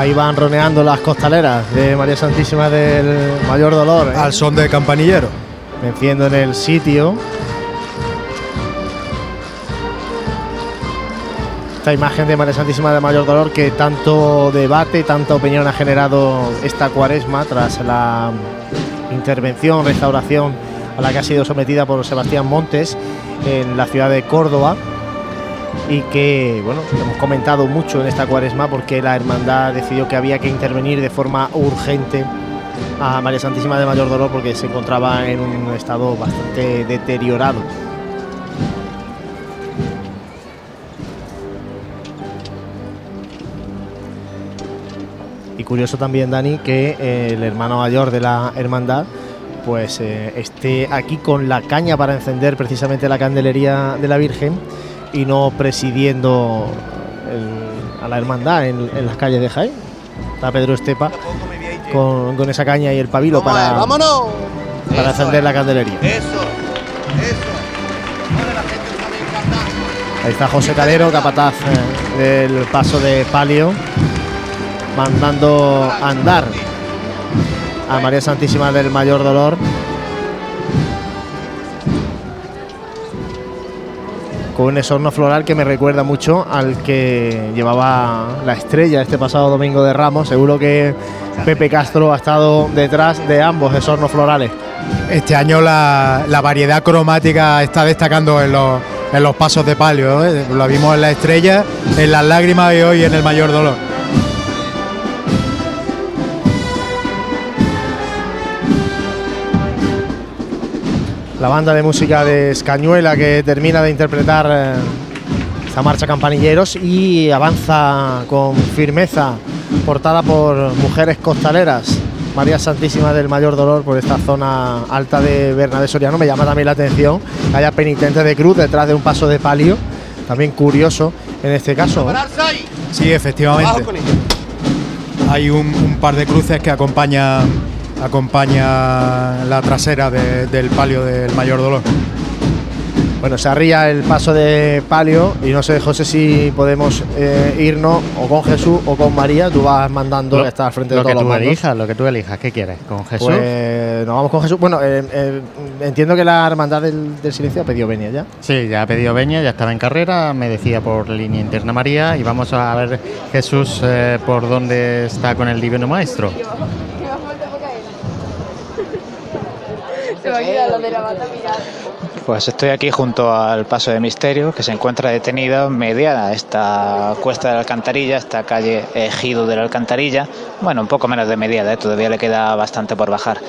Ahí van roneando las costaleras de María Santísima del Mayor Dolor. ¿eh? Al son de campanillero. Venciendo en el sitio. Esta imagen de María Santísima del Mayor Dolor que tanto debate, tanta opinión ha generado esta cuaresma tras la intervención, restauración a la que ha sido sometida por Sebastián Montes en la ciudad de Córdoba y que bueno hemos comentado mucho en esta cuaresma porque la hermandad decidió que había que intervenir de forma urgente a María Santísima de Mayor Dolor porque se encontraba en un estado bastante deteriorado. Y curioso también, Dani, que eh, el hermano mayor de la hermandad pues eh, esté aquí con la caña para encender precisamente la candelería de la Virgen y no presidiendo el- a la hermandad en, en las calles de Jaén. Está Pedro Estepa con, con esa caña y el pabilo Vamos para, ¡Vámonos! para Eso encender es. la candelería. Eso, eso. Ahí está José Calero, capataz eh, del paso de palio, mandando andar a María Santísima del Mayor Dolor. Con un esorno floral que me recuerda mucho al que llevaba la estrella este pasado domingo de Ramos. Seguro que Pepe Castro ha estado detrás de ambos esornos florales. Este año la, variedad cromática está destacando en los, en los pasos de palio. ¿eh? Lo vimos en la estrella, en las lágrimas y hoy en el mayor dolor. La banda de música de Escañuela que termina de interpretar eh, esta marcha Campanilleros y avanza con firmeza, portada por mujeres costaleras. María Santísima del Mayor Dolor por esta zona alta de Bernabé Soriano. Me llama también la atención que haya penitentes de cruz detrás de un paso de palio. También curioso en este caso. ¿no? Sí, efectivamente. Hay un, un par de cruces que acompañan, acompaña la trasera de- del palio del mayor dolor. Bueno, se arría el paso de palio y no sé, José, si podemos eh, irnos o con Jesús o con María. Tú vas mandando Lo- que está al frente lo de que todos tú los mandos. elijas, lo que tú elijas. ¿Qué quieres? ¿Con Jesús? Pues nos vamos con Jesús. Bueno, eh, eh, entiendo que la hermandad del, del silencio ha pedido venia ya. Sí, ya ha pedido Beña, ya estaba en carrera, me decía por línea interna María y vamos a ver Jesús eh, por dónde está con el Divino Maestro. Pues estoy aquí junto al Paso de Misterio, que se encuentra detenido en media a esta cuesta de la Alcantarilla, esta calle Ejido de la Alcantarilla. Bueno, un poco menos de mediada, ¿eh? todavía le queda bastante por bajar.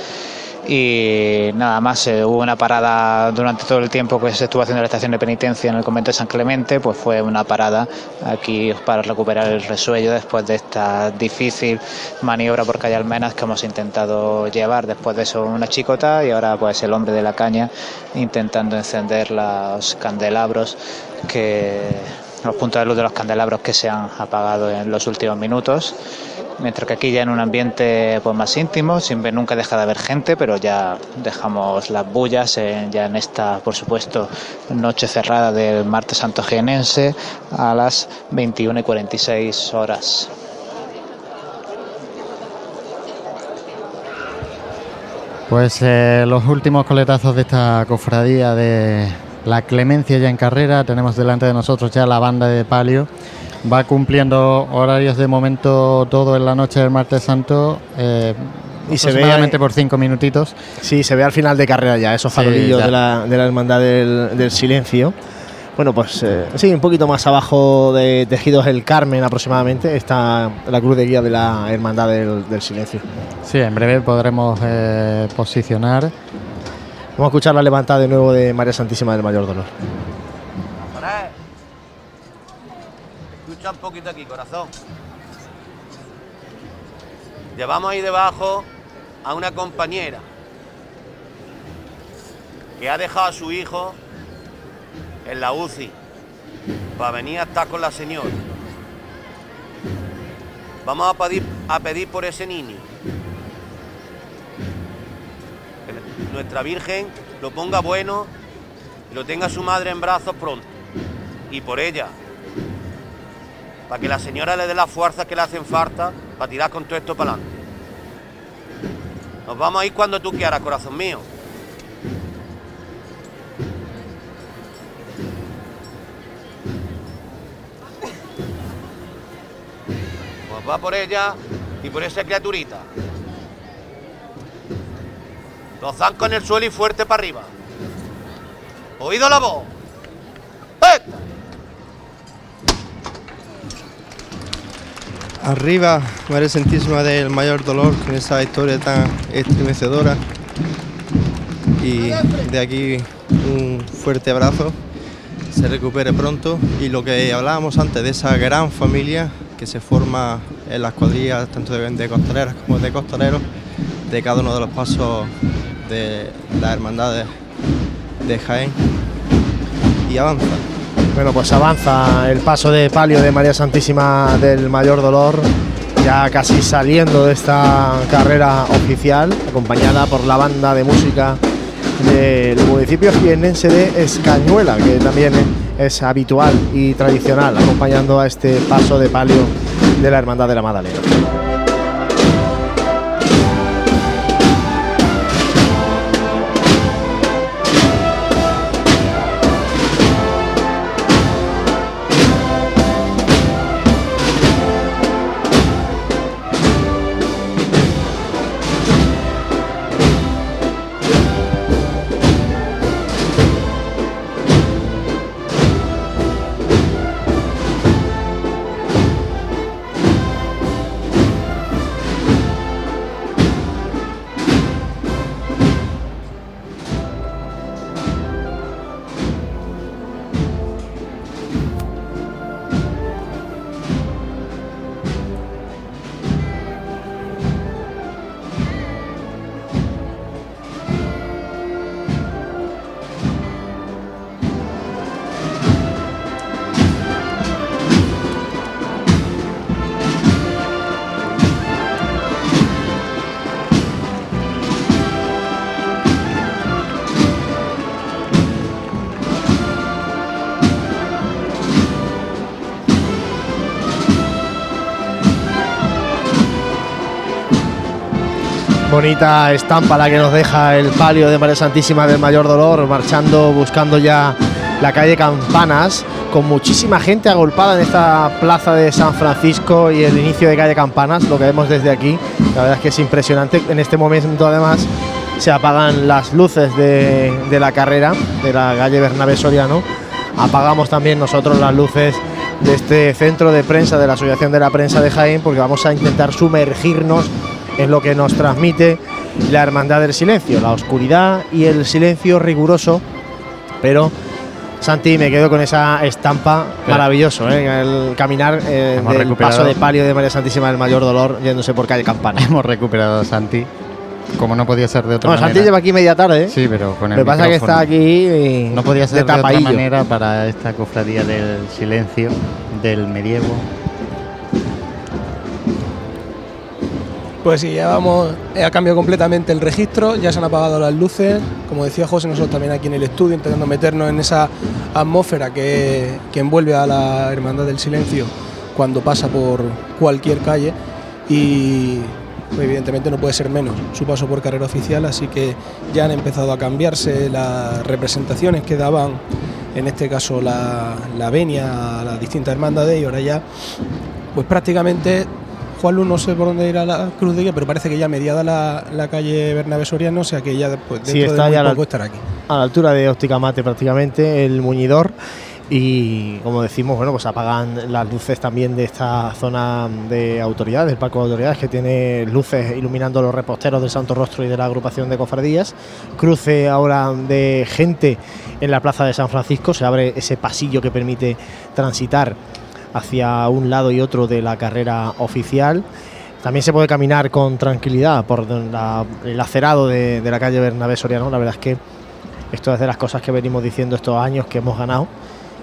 Y nada más, eh, hubo una parada durante todo el tiempo que se estuvo haciendo la estación de penitencia en el convento de San Clemente, pues fue una parada aquí para recuperar el resuello después de esta difícil maniobra por calle Almenas que hemos intentado llevar. Después de eso una chicota y ahora pues el hombre de la caña intentando encender los candelabros que los puntos de luz de los candelabros que se han apagado en los últimos minutos. Mientras que aquí ya en un ambiente pues, más íntimo, siempre nunca deja de haber gente, pero ya dejamos las bullas en- ya en esta, por supuesto, noche cerrada del martes santo jienense a las 21 y 46 horas. Pues eh, los últimos coletazos de esta cofradía de la Clemencia ya en carrera. Tenemos delante de nosotros ya la banda de palio. Va cumpliendo horarios de momento todo en la noche del martes santo. eh, Y se ve- por cinco minutitos. Sí, se ve al final de carrera ya, esos farolillos de, la, de la Hermandad del, del Silencio. Bueno, pues eh, sí, un poquito más abajo de Tejidos el Carmen aproximadamente está la cruz de guía de la Hermandad del, del Silencio. Sí, en breve podremos eh, posicionar. Vamos a escuchar la levantada de nuevo de María Santísima del Mayor Dolor. Un poquito aquí, corazón. Llevamos ahí debajo a una compañera que ha dejado a su hijo en la UCI para venir a estar con la señora. Vamos a pedir, a pedir por ese niño. Que nuestra Virgen lo ponga bueno y lo tenga su madre en brazos pronto. Y por ella, para que la señora le dé las fuerzas que le hacen falta para tirar con todo esto para adelante. Nos vamos a ir cuando tú quieras, corazón mío. Pues va por ella y por esa criaturita. Los zancos en el suelo y fuerte para arriba. ¿Oído la voz? Arriba, María Santísima del Mayor Dolor, con esa historia tan estremecedora. Y de aquí un fuerte abrazo, se recupere pronto. Y lo que hablábamos antes de esa gran familia que se forma en las cuadrillas, tanto de, de costaleras como de costaleros, de cada uno de los pasos de las hermandades de Jaén. Y avanza. Bueno, pues avanza el paso de palio de María Santísima del Mayor Dolor, ya casi saliendo de esta carrera oficial, acompañada por la banda de música del municipio jiennense de Escañuela, que también es habitual y tradicional acompañando a este paso de palio de la Hermandad de la Madalena. Bonita estampa la que nos deja el palio de María Santísima del Mayor Dolor, marchando, buscando ya la calle Campanas, con muchísima gente agolpada en esta plaza de San Francisco y el inicio de calle Campanas, lo que vemos desde aquí. La verdad es que es impresionante. En este momento, además, se apagan las luces de, de la carrera de la calle Bernabé Soriano. Apagamos también nosotros las luces de este centro de prensa de la Asociación de la Prensa de Jaén, porque vamos a intentar sumergirnos en lo que nos transmite la Hermandad del Silencio, la oscuridad y el silencio riguroso, pero Santi, me quedo con esa estampa maravilloso, ¿eh? el caminar eh, Hemos del recuperado. paso de palio de María Santísima del Mayor Dolor yéndose por calle Campana. Hemos recuperado a Santi, como no podía ser de otra Bueno, manera. Santi lleva aquí media tarde, ¿eh? Sí, pero con el Lo que pasa es que está aquí y No podía ser de de, otra manera para esta cofradía del silencio, del medievo. Pues sí, ya vamos, eh, ha cambiado completamente el registro, ya se han apagado las luces, como decía José, nosotros también aquí en el estudio intentando meternos en esa atmósfera que, que envuelve a la Hermandad del Silencio cuando pasa por cualquier calle. Y pues, evidentemente no puede ser menos su paso por carrera oficial, así que ya han empezado a cambiarse las representaciones que daban, en este caso la, la venia a las distintas hermandades y ahora ya pues prácticamente Juan Luz no sé por dónde irá la Cruz de Guía, pero parece que ya mediada la, la calle Bernabé Soriano, o sea que ya después Sí, dentro está de muy ya la- poco estará aquí. a la altura de Óptica Mate prácticamente, el muñidor. Y como decimos, bueno, pues apagan las luces también de esta zona de autoridades, del palco de autoridades, que tiene luces iluminando los reposteros del Santo Rostro y de la agrupación de cofradías. Cruce ahora de gente en la plaza de San Francisco, se abre ese pasillo que permite transitar hacia un lado y otro de la carrera oficial. También se puede caminar con tranquilidad por el acerado de, la calle Bernabé Soriano. La verdad es que esto es de las cosas que venimos diciendo estos años que hemos ganado,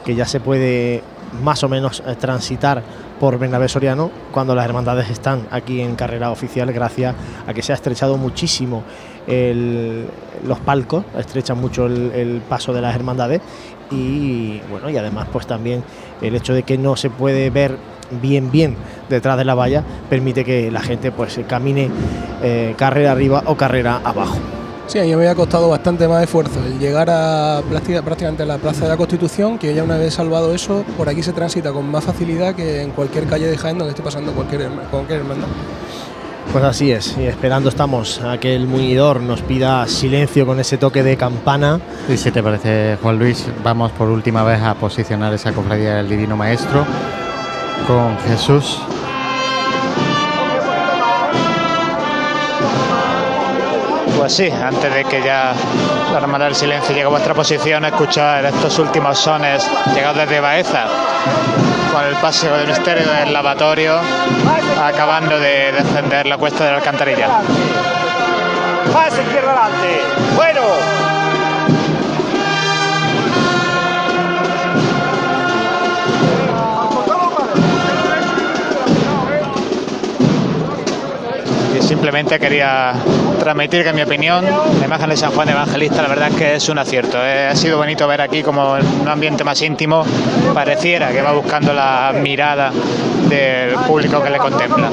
que ya se puede más o menos eh, transitar por Bernabé Soriano cuando las hermandades están aquí en carrera oficial gracias a que se ha estrechado muchísimo los palcos, estrechan mucho el paso de las hermandades y bueno y además pues también el hecho de que no se puede ver bien bien detrás de la valla permite que la gente pues camine eh, carrera arriba o carrera abajo. Sí, a mí me había costado bastante más esfuerzo el llegar a práctica- prácticamente a la Plaza de la Constitución, que ya una vez salvado eso, por aquí se transita con más facilidad que en cualquier calle de Jaén donde esté pasando cualquier, cualquier hermandad. Pues así es, y esperando estamos a que el muñidor nos pida silencio con ese toque de campana. Y si te parece, Juan Luis, vamos por última vez a posicionar esa cofradía del Divino Maestro con Jesús. Pues sí, antes de que ya la Hermandad del Silencio llegue a vuestra posición, escuchar estos últimos sones llegados desde Baeza, con el paseo del misterio del lavatorio, acabando de descender la cuesta de la alcantarilla. Más izquierda adelante. Bueno. Simplemente quería transmitir que en mi opinión la imagen de San Juan Evangelista la verdad es que es un acierto. Eh, ha sido bonito ver aquí como en un ambiente más íntimo pareciera que va buscando la mirada del público que le contempla.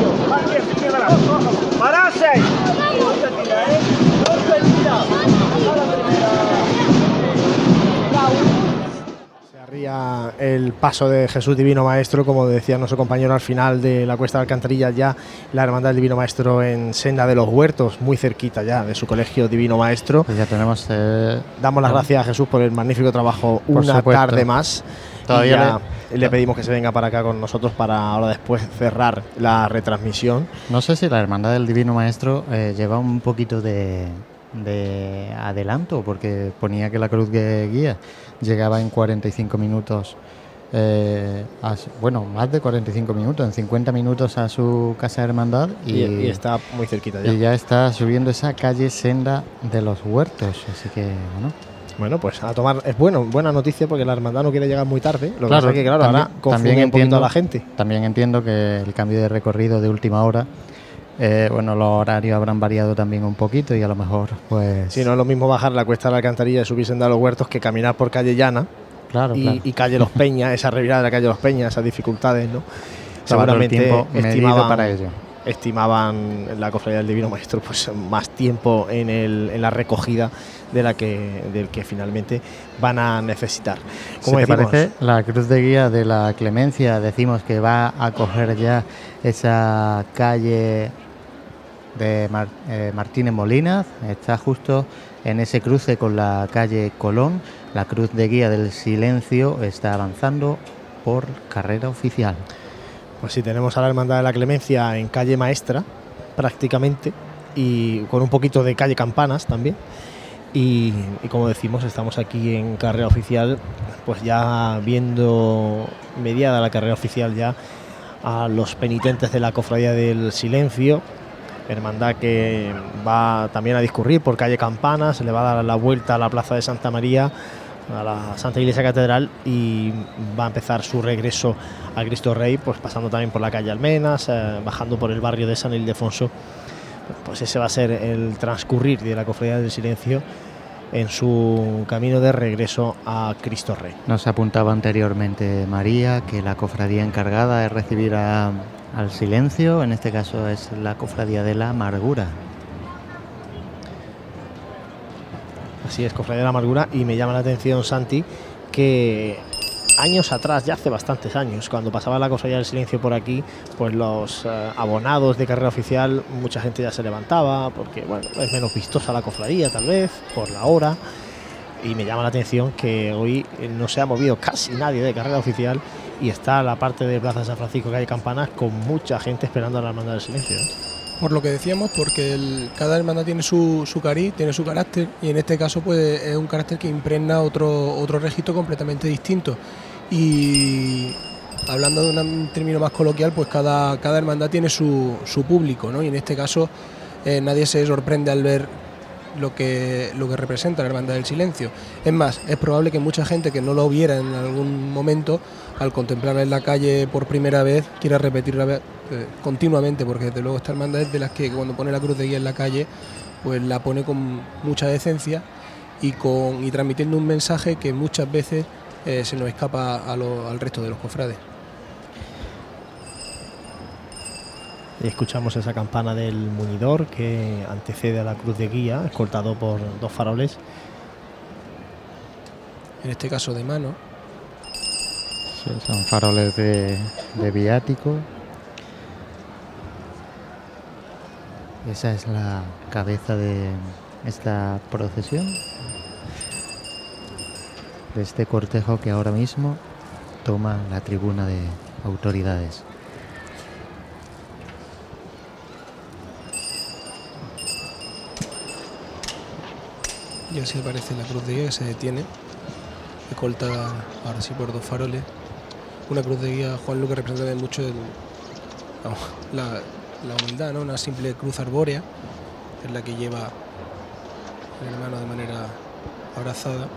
Se arría el paso de Jesús Divino Maestro, como decía nuestro compañero al final de la cuesta de Alcantarillas, ya la Hermandad del Divino Maestro en Senda de los Huertos, muy cerquita ya de su colegio Divino Maestro. Pues ya tenemos. eh, Damos las gracias a Jesús por el magnífico trabajo una supuesto. tarde más. Todavía ya le... pedimos que se venga para acá con nosotros para ahora después cerrar la retransmisión. No sé si la Hermandad del Divino Maestro eh, lleva un poquito de, de adelanto, porque ponía que la cruz guía llegaba en 45 minutos, eh, a bueno, más de 45 minutos, en 50 minutos a su casa de hermandad y, Y- y está muy cerquita ya. Y ya está subiendo esa calle senda de los huertos, así que bueno. Bueno, pues a tomar, es bueno, buena noticia porque la hermandad no quiere llegar muy tarde. Lo que Claro, pasa es que, claro, también- ahora confunde también un poquito entiendo- a la gente. También entiendo que el cambio de recorrido de última hora, eh, bueno, los horarios habrán variado también un poquito y a lo mejor, pues. Si no es lo mismo bajar la cuesta de la alcantarilla y subirse a los huertos que caminar por calle llana Claro, y, claro. y calle Los Peñas, esa revirada de la calle Los Peñas, esas dificultades, ¿no? Tiempo medido para ello. Estimaban en la cofradía del Divino Maestro pues más tiempo en, el, en la recogida de la que, del que finalmente van a necesitar. Si Como te decimos, parece, la cruz de guía de la Clemencia, decimos que va a coger ya esa calle de eh, Martínez Molinas, está justo en ese cruce con la calle Colón. La cruz de guía del silencio está avanzando por carrera oficial. Pues sí, tenemos a la Hermandad de la Clemencia en calle Maestra, prácticamente, y con un poquito de calle Campanas también. Y, y como decimos, estamos aquí en carrera oficial, pues ya viendo mediada la carrera oficial ya a los penitentes de la Cofradía del Silencio, hermandad que va también a discurrir por calle Campanas, se le va a dar la vuelta a la Plaza de Santa María, a la Santa Iglesia Catedral y va a empezar su regreso a Cristo Rey, pues pasando también por la calle Almenas, eh, bajando por el barrio de San Ildefonso. Pues ese va a ser el transcurrir de la Cofradía del Silencio en su camino de regreso a Cristo Rey. Nos apuntaba anteriormente María que la cofradía encargada de recibir a- al silencio, en este caso es la cofradía de la amargura. Así es, Cofradía de la Amargura. Y me llama la atención, Santi, que años atrás, ya hace bastantes años, cuando pasaba la Cofradía del Silencio por aquí, pues los eh, abonados de carrera oficial, mucha gente ya se levantaba, porque bueno, es menos vistosa la cofradía, tal vez, por la hora. Y me llama la atención que hoy no se ha movido casi nadie de carrera oficial y está la parte de Plaza San Francisco, calle Campanas, con mucha gente esperando a la Hermandad del Silencio. ¿eh? Por lo que decíamos, porque cada hermandad tiene su, su cariz, tiene su carácter, y en este caso pues es un carácter que impregna otro, otro registro completamente distinto. Y hablando de un término más coloquial, pues cada, cada hermandad tiene su, su público, ¿no? Y en este caso eh, nadie se sorprende al ver lo que, lo que representa la Hermandad del Silencio. Es más, es probable que mucha gente que no lo viera en algún momento, al contemplarla en la calle por primera vez, quiera repetirla eh, continuamente, porque desde luego esta hermandad es de las que cuando pone la cruz de guía en la calle, pues la pone con mucha decencia y, con, y transmitiendo un mensaje que muchas veces eh, se nos escapa al resto de los cofrades. Escuchamos esa campana del muñidor que antecede a la cruz de guía, escoltado por dos faroles. En este caso de mano. Sí, son faroles de, de viático. Esa es la cabeza de esta procesión. De este cortejo que ahora mismo toma la tribuna de autoridades. Y así aparece la cruz de guía que se detiene, escoltada ahora sí por dos faroles. Una cruz de guía, Juan Luque representa mucho la, humildad, ¿no? una simple cruz arbórea, es la que lleva el hermano de manera abrazada.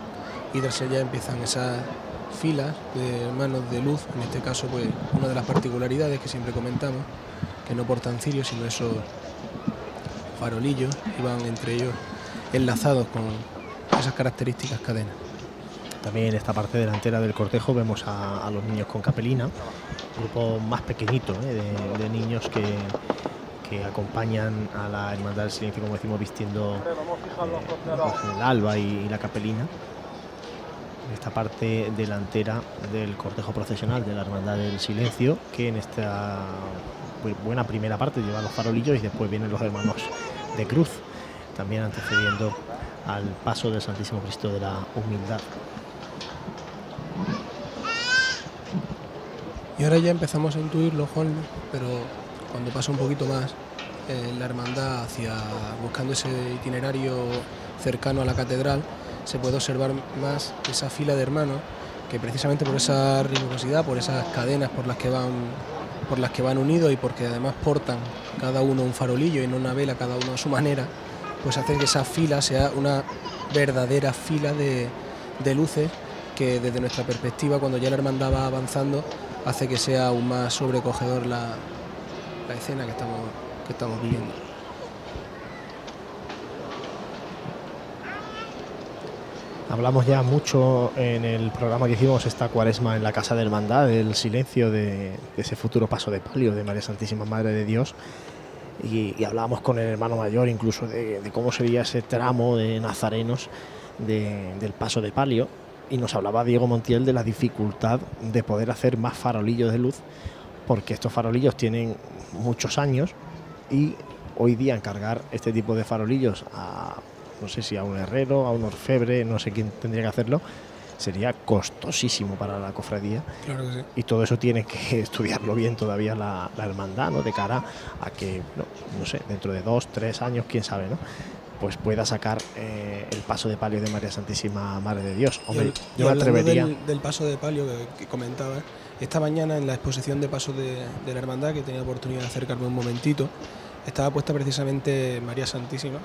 Y tras ella empiezan esas filas de hermanos de luz, en este caso pues una de las particularidades que siempre comentamos, que no portan cirios, sino esos farolillos iban entre ellos enlazados con esas características cadenas. También en esta parte delantera del cortejo vemos a, los niños con capelina, un grupo más pequeñito ¿eh? de, niños que, acompañan a la Hermandad del Silencio, como decimos, vistiendo eh, el alba y, y la capelina. Esta parte delantera del cortejo procesional de la Hermandad del Silencio, que en esta bu- buena primera parte lleva los farolillos y después vienen los hermanos de cruz, también antecediendo al paso del Santísimo Cristo de la Humildad. Y ahora ya empezamos a intuirlo, Juan, pero cuando pasa un poquito más eh, la hermandad hacia buscando ese itinerario cercano a la catedral, se puede observar más esa fila de hermanos que precisamente por esa rigurosidad, por esas cadenas por las que van por las que van unidos y porque además portan cada uno un farolillo y no una vela cada uno a su manera, pues hace que esa fila sea una verdadera fila de, de luces que desde nuestra perspectiva, cuando ya la hermandad va avanzando, hace que sea aún más sobrecogedor la, la escena que estamos, que estamos viviendo. Hablamos ya mucho en el programa que hicimos esta cuaresma en la Casa de Hermandad del silencio de, de ese futuro paso de palio de María Santísima Madre de Dios. Y, hablábamos con el hermano mayor incluso de, cómo sería ese tramo de nazarenos de- del paso de palio. Y nos hablaba Diego Montiel de la dificultad de poder hacer más farolillos de luz, porque estos farolillos tienen muchos años y hoy día encargar este tipo de farolillos a no sé si a un herrero, a un orfebre, no sé quién tendría que hacerlo, sería costosísimo para la cofradía. Claro que sí. Y todo eso tiene que estudiarlo bien todavía la, la hermandad, ¿no? De cara a que, no, no sé, dentro de dos, tres años, quién sabe, ¿no? Pues pueda sacar eh, el paso de palio de María Santísima Madre de Dios. Hombre, Y- y yo me atrevería. Del, del paso de palio que, que comentaba, esta mañana en la exposición de pasos de, de la hermandad, que tenía la oportunidad de acercarme un momentito, estaba puesta precisamente María Santísima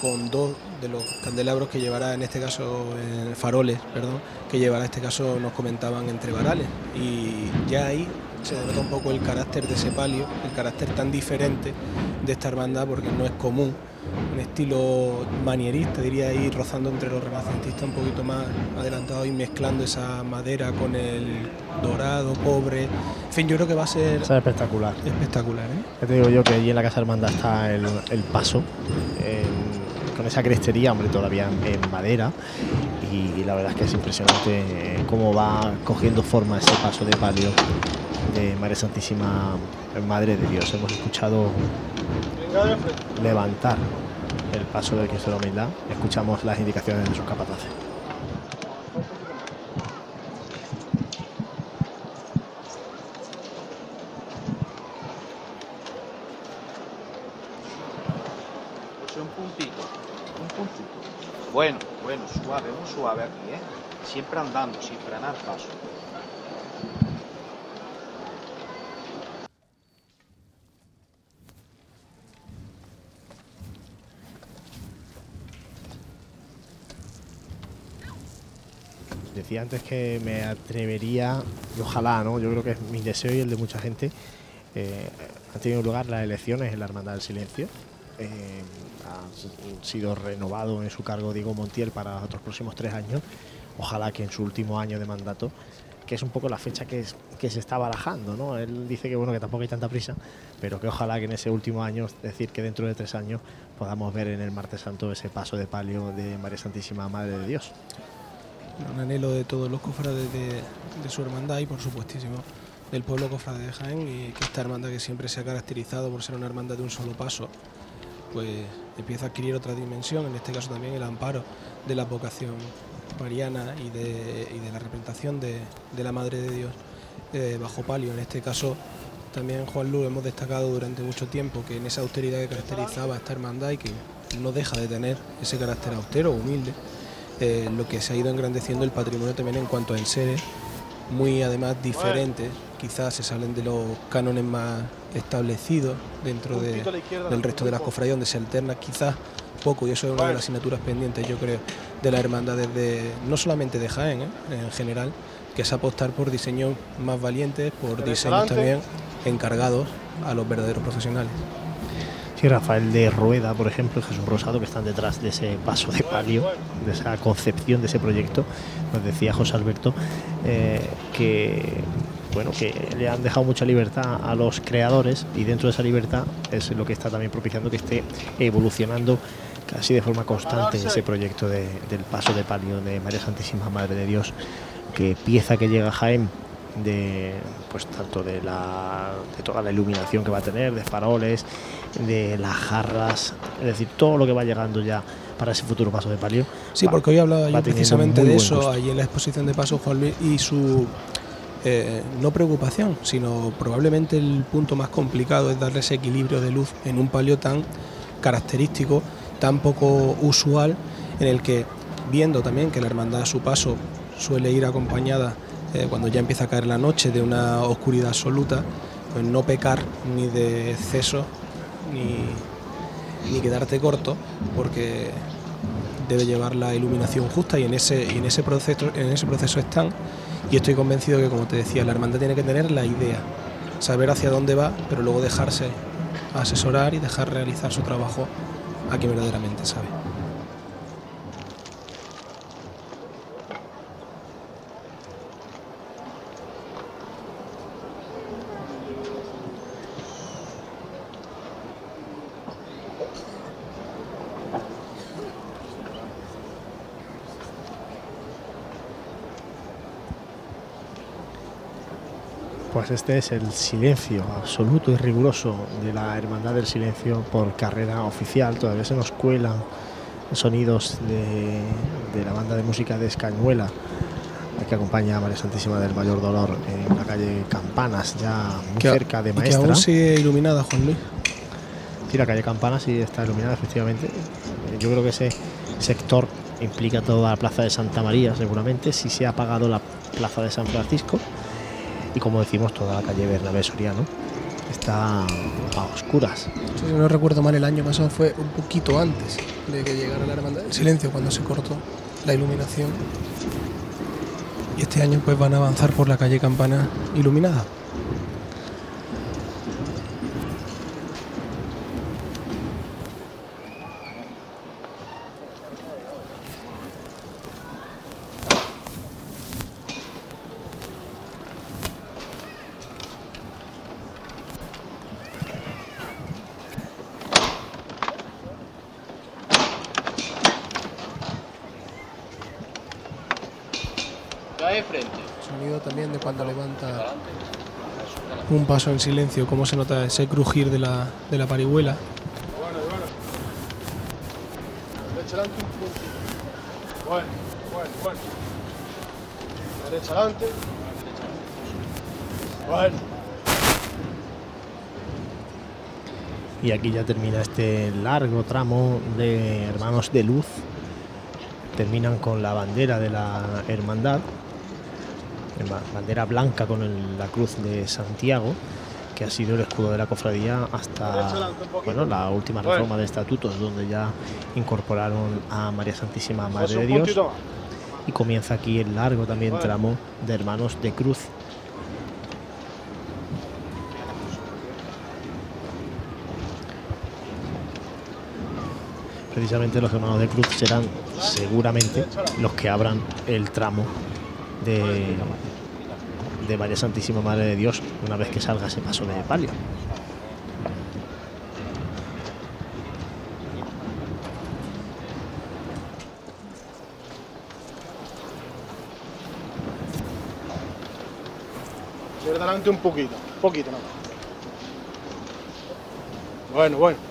con dos de los candelabros que llevará, en este caso, eh, faroles, perdón, que llevará, en este caso, nos comentaban entre varales. Y ya ahí se denota un poco el carácter de ese palio, el carácter tan diferente de esta hermandad, porque no es común un estilo manierista, diría ahí, rozando entre los renacentistas un poquito más adelantado y mezclando esa madera con el dorado, cobre. En fin, yo creo que va a ser es espectacular. espectacular. ¿eh? Ya te digo yo que allí en la Casa Hermandad está el, el paso, con esa crestería, hombre, todavía en, madera. Y, la verdad es que es impresionante eh, cómo va cogiendo forma ese paso de palio de María Santísima Madre de Dios. Hemos escuchado levantar el paso del Cristo de la Humildad. Escuchamos las indicaciones de sus capataces. un puntito, un puntito. Bueno, bueno, suave, muy suave aquí, ¿eh? Siempre andando, sin frenar paso. Decía antes que me atrevería, y ojalá, ¿no? Yo creo que es mi deseo y el de mucha gente. eh, han tenido lugar las elecciones en la Hermandad del Silencio. eh, ha sido renovado en su cargo Diego Montiel para otros próximos tres años. Ojalá que en su último año de mandato, que es un poco la fecha que se está barajando, ¿no? Él dice que bueno que tampoco hay tanta prisa, pero que ojalá que en ese último año, es decir, que dentro de tres años podamos ver en el Martes Santo ese paso de palio de María Santísima Madre de Dios. un anhelo de todos los cofrades de, de su hermandad y por supuestísimo del pueblo cofrade de Jaén y que esta hermandad que siempre se ha caracterizado por ser una hermandad de un solo paso pues empieza a adquirir otra dimensión, en este caso también el amparo de la vocación mariana y de, y de la representación de, de la Madre de Dios eh, bajo palio. En este caso también Juan Lu hemos destacado durante mucho tiempo que en esa austeridad que caracterizaba a esta hermandad y que no deja de tener ese carácter austero, humilde, eh, lo que se ha ido engrandeciendo el patrimonio también en cuanto a enseres, muy además diferentes, quizás se salen de los cánones más establecidos dentro de- la del resto de las cofradías, donde se alterna quizás poco, y eso es una de las asignaturas pendientes, yo creo, de las hermandades de, no solamente de Jaén, ¿eh? en general, que es apostar por diseños más valientes, por diseños también encargados a los verdaderos profesionales. Sí, Rafael de Rueda, por ejemplo, y Jesús Rosado, que están detrás de ese paso de palio, de esa concepción de ese proyecto, nos decía José Alberto, eh, que bueno, que le han dejado mucha libertad a los creadores y dentro de esa libertad es lo que está también propiciando que esté evolucionando casi de forma constante ese proyecto de- del paso de palio de María Santísima Madre de Dios, que pieza que llega a Jaén de pues tanto de la de toda la iluminación que va a tener, de faroles, de las jarras, es decir, todo lo que va llegando ya para ese futuro paso de palio. Sí, va- porque hoy hablaba yo precisamente de eso ahí en la exposición de Paso Juan Luis y su eh, no preocupación, sino probablemente el punto más complicado es darle ese equilibrio de luz en un palio tan característico, tan poco usual, en el que viendo también que la hermandad a su paso suele ir acompañada eh, cuando ya empieza a caer la noche de una oscuridad absoluta, pues no pecar ni de exceso ni, ni quedarte corto, porque debe llevar la iluminación justa y en ese, en ese proceso en ese proceso están y estoy convencido que como te decía la hermandad tiene que tener la idea saber hacia dónde va pero luego dejarse asesorar y dejar realizar su trabajo a quien verdaderamente sabe Pues este es el silencio absoluto y riguroso de la Hermandad del Silencio por carrera oficial. Todavía se nos cuelan sonidos de, de la banda de música de Escañuela que acompaña a María Santísima del Mayor Dolor en la calle Campanas, ya muy Que cerca de y que Maestra. aún sigue iluminada Juan Luis Sí, la calle Campanas sí está iluminada, efectivamente. Yo creo que ese sector implica toda la plaza de Santa María, seguramente. Sí se ha apagado la plaza de San Francisco. Y como decimos, toda la calle Bernabé Soriano está a oscuras. si no recuerdo mal el año pasado fue un poquito antes de que llegara la hermandad. Del silencio cuando se cortó la iluminación. Y este año pues van a avanzar por la calle Campana iluminada Sonido también de cuando levanta un paso en silencio, cómo se nota ese crujir de la, de la parihuela. Bueno, bueno, bueno. Derecha adelante. Bueno. Y aquí ya termina este largo tramo de Hermanos de Luz. Terminan con la bandera de la hermandad, bandera blanca con el- la cruz de Santiago, que ha sido el escudo de la cofradía hasta bueno, la última reforma de estatutos, donde ya incorporaron a María Santísima Madre de Dios. Y comienza aquí el largo también tramo de Hermanos de Cruz. Precisamente los hermanos de Cruz serán seguramente los que abran el tramo de, de María Santísima Madre de Dios una vez que salga ese paso de palio. Adelante un poquito, poquito nada. Bueno, bueno.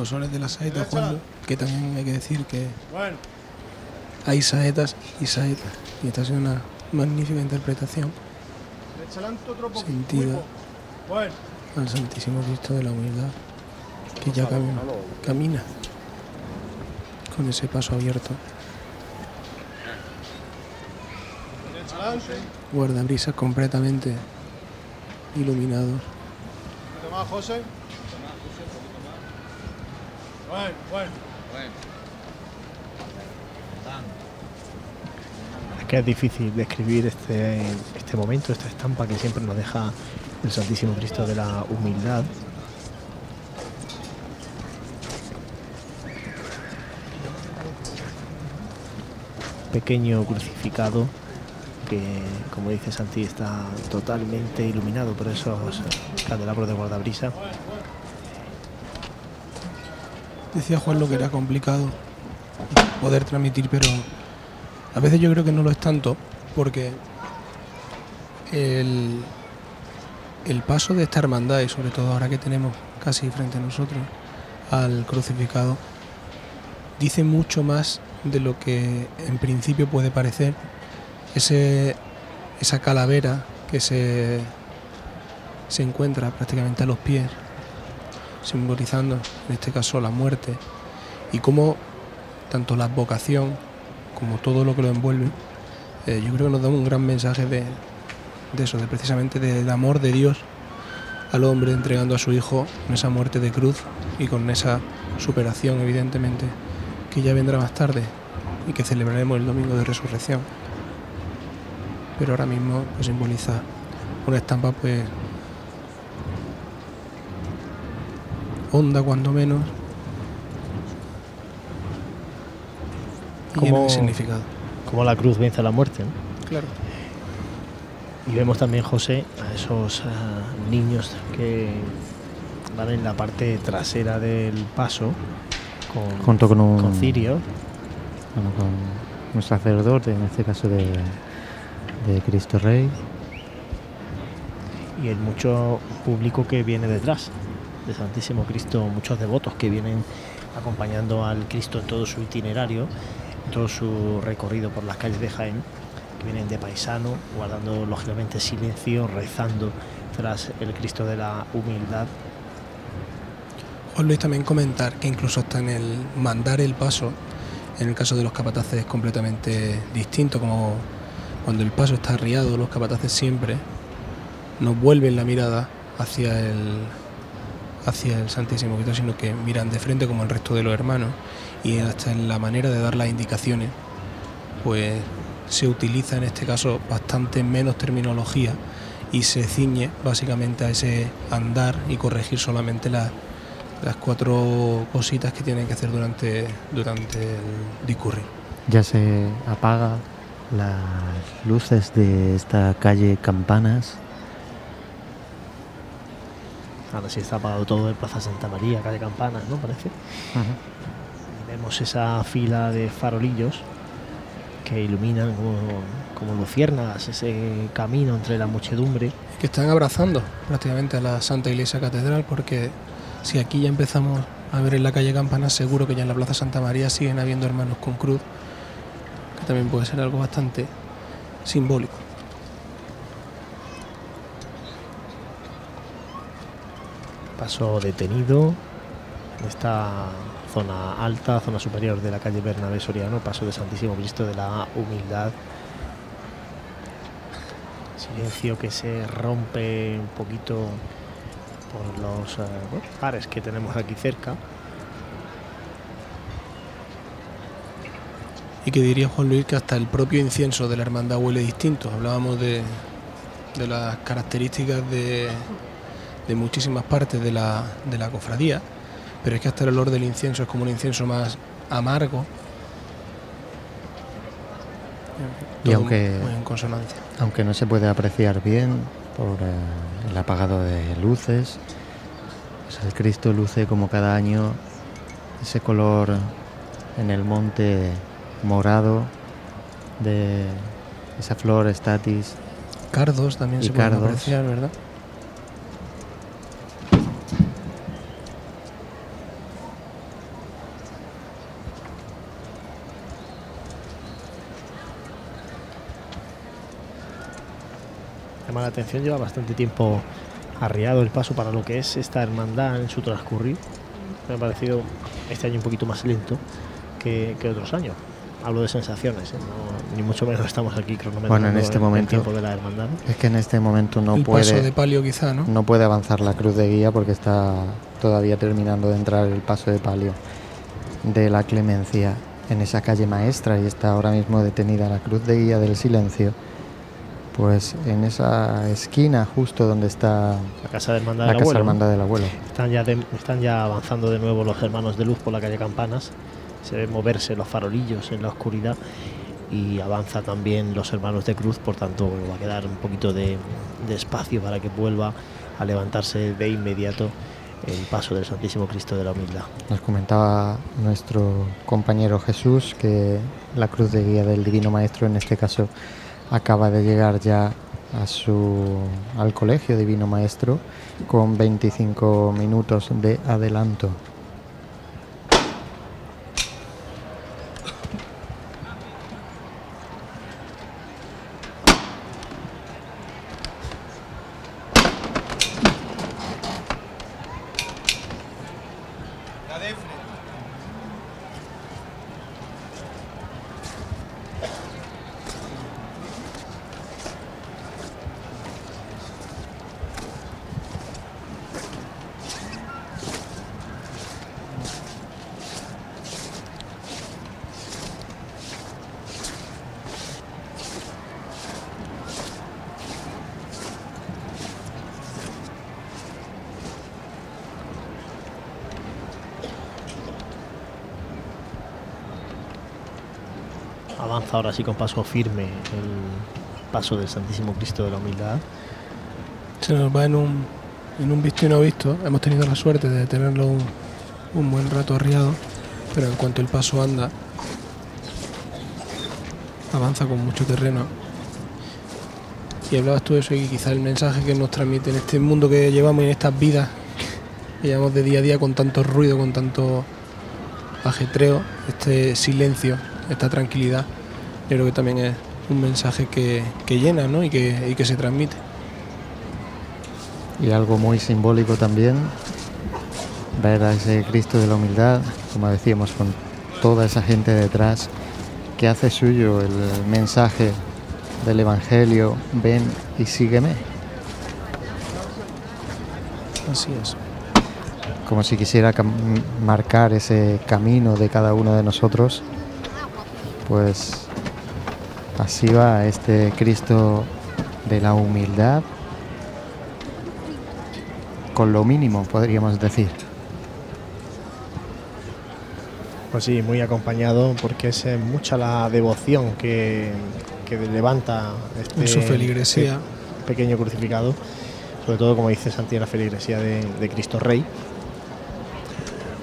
Los sones de las saetas, Juan, que también hay que decir que hay saetas y saetas. Y esta ha sido una magnífica interpretación sentida al Santísimo Cristo de la Humildad, que ya camina, camina con ese paso abierto. Guardabrisas completamente iluminados. José. Bueno, bueno. Es que es difícil describir este, este momento, esta estampa que siempre nos deja el Santísimo Cristo de la Humildad. Pequeño crucificado que, como dice Santi, está totalmente iluminado por esos candelabros de guardabrisa. Decía Juan lo que era complicado poder transmitir, pero a veces yo creo que no lo es tanto, porque el, el paso de esta hermandad, y sobre todo ahora que tenemos casi frente a nosotros al crucificado, dice mucho más de lo que en principio puede parecer. Ese, esa calavera que se, se encuentra prácticamente a los pies, simbolizando en este caso la muerte, y cómo tanto la vocación como todo lo que lo envuelve, eh, yo creo que nos da un gran mensaje de, de eso, de precisamente del amor de Dios al hombre entregando a su hijo en esa muerte de cruz y con esa superación evidentemente que ya vendrá más tarde y que celebraremos el domingo de resurrección. Pero ahora mismo pues, simboliza una estampa pues honda cuando menos y de significado. Como la cruz vence a la muerte. ¿no? Claro. Y vemos también, José, a esos ah, niños que van en la parte trasera del paso con, Junto con un- con cirio. Bueno, con un sacerdote, en este caso de, de Cristo Rey. y el mucho público que viene detrás de Santísimo Cristo, muchos devotos que vienen acompañando al Cristo en todo su itinerario, en todo su recorrido por las calles de Jaén, que vienen de paisano, guardando lógicamente silencio, rezando tras el Cristo de la humildad. Juan Luis también comentar que incluso hasta en el mandar el paso, en el caso de los capataces es completamente distinto, como cuando el paso está arriado, los capataces siempre no vuelven la mirada hacia el, hacia el Santísimo Cristo, sino que miran de frente como el resto de los hermanos y hasta en la manera de dar las indicaciones, pues se utiliza en este caso bastante menos terminología y se ciñe básicamente a ese andar y corregir solamente las las cuatro cositas que tienen que hacer durante, durante el discurrir. Ya se apaga las luces de esta calle Campanas. Ahora sí está apagado todo en Plaza Santa María, calle Campanas, ¿no? Parece. Y vemos esa fila de farolillos que iluminan como, como luciérnagas ese camino entre la muchedumbre. Que están abrazando prácticamente a la Santa Iglesia Catedral porque si aquí ya empezamos a ver en la calle Campana, seguro que ya en la Plaza Santa María siguen habiendo hermanos con cruz, que también puede ser algo bastante simbólico. Paso detenido en esta zona alta, zona superior de la calle Bernabé Soriano, paso de Santísimo Cristo de la Humildad. Silencio que se rompe un poquito por los eh, bueno, bares que tenemos aquí cerca. Y que diría Juan Luis que hasta el propio incienso de la hermandad huele distinto. Hablábamos de las características de, de muchísimas partes de la, de la cofradía, pero es que hasta el olor del incienso es como un incienso más amargo. Y aunque, muy en consonancia. aunque no se puede apreciar bien por eh, el apagado de luces, pues el Cristo luce como cada año ese color en el monte morado de esa flor estatis. Cardos también y se pueden cardos. apreciar, ¿verdad? Llama la atención, lleva bastante tiempo arriado el paso para lo que es esta hermandad en su transcurrir. Me ha parecido este año un poquito más lento que, que otros años. Hablo de sensaciones, ¿eh? No- ni mucho menos estamos aquí cronometrando Bueno, en este el- el momento tiempo de la hermandad. es que en este momento no El puede paso de palio quizá, ¿no? no puede avanzar la cruz de guía porque está todavía terminando de entrar el paso de palio de la clemencia en esa calle maestra y está ahora mismo detenida la cruz de guía del silencio. Pues en esa esquina justo donde está La casa de hermandad la del casa abuelo. del abuelo. Están ya, de- están ya avanzando de nuevo los hermanos de luz por la calle Campanas. Se ven moverse los farolillos en la oscuridad y avanza también los hermanos de cruz, por tanto va a quedar un poquito de, de espacio para que vuelva a levantarse de inmediato el paso del Santísimo Cristo de la Humildad. Nos comentaba nuestro compañero Jesús que la cruz de guía del Divino Maestro en este caso acaba de llegar ya a su, al colegio Divino Maestro con 25 minutos de adelanto. Avanza ahora sí con paso firme el paso del Santísimo Cristo de la Humildad. Se nos va en un, en un visto y no visto. Hemos tenido la suerte de tenerlo un, un buen rato arriado, pero en cuanto el paso anda, avanza con mucho terreno. Y hablabas tú de eso y quizás el mensaje que nos transmite en este mundo que llevamos y en estas vidas que llevamos de día a día con tanto ruido, con tanto ajetreo, este silencio, esta tranquilidad, yo creo que también es un mensaje que, que llena ¿no? y, que, y que se transmite. Y algo muy simbólico también, ver a ese Cristo de la humildad, como decíamos, con toda esa gente detrás, que hace suyo el mensaje del Evangelio, ven y sígueme. Así es. Como si quisiera marcar ese camino de cada uno de nosotros, pues así va este Cristo de la humildad, con lo mínimo, podríamos decir. Pues sí, muy acompañado porque es eh, mucha la devoción que, que levanta este En su feligresía. este pequeño crucificado, sobre todo como dice Santi en la feligresía de, de Cristo Rey,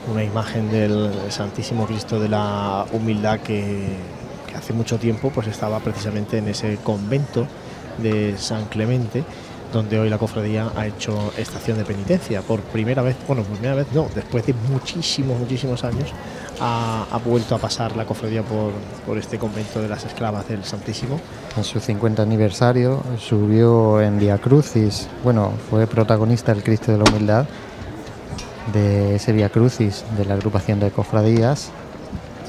una imagen del Santísimo Cristo de la Humildad que hace mucho tiempo pues estaba precisamente en ese convento de San Clemente donde hoy la cofradía ha hecho estación de penitencia. Por primera vez, bueno, por primera vez no, después de muchísimos, muchísimos años ha, vuelto a pasar la cofradía por, por este convento de las esclavas del Santísimo. En su 50 aniversario subió en Via Crucis, bueno, fue protagonista el Cristo de la Humildad de ese Via Crucis de la agrupación de cofradías.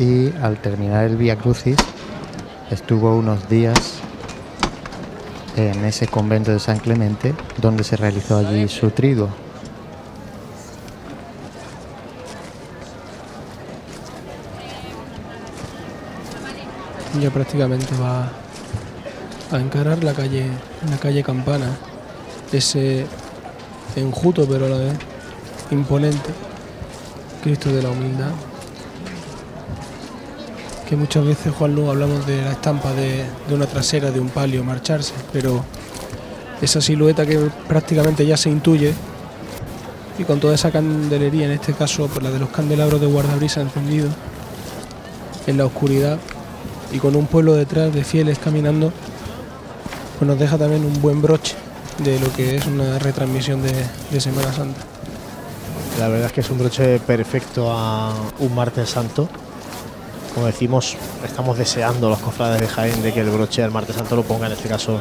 Y al terminar el Via Crucis estuvo unos días en ese convento de San Clemente donde se realizó allí su triduo. Ya prácticamente va a encarar la calle, la calle Campana, ese enjuto pero a imponente Cristo de la humildad. Que muchas veces, Juan Lu, hablamos de la estampa de, de una trasera, de un palio marcharse, pero esa silueta que prácticamente ya se intuye y con toda esa candelería, en este caso por la de los candelabros de guardabrisa encendidos en la oscuridad y con un pueblo detrás de fieles caminando, pues nos deja también un buen broche de lo que es una retransmisión de Semana Santa. La verdad es que es un broche perfecto a un martes santo. Como decimos, estamos deseando los cofrades de Jaén de que el broche del martes santo lo ponga en este caso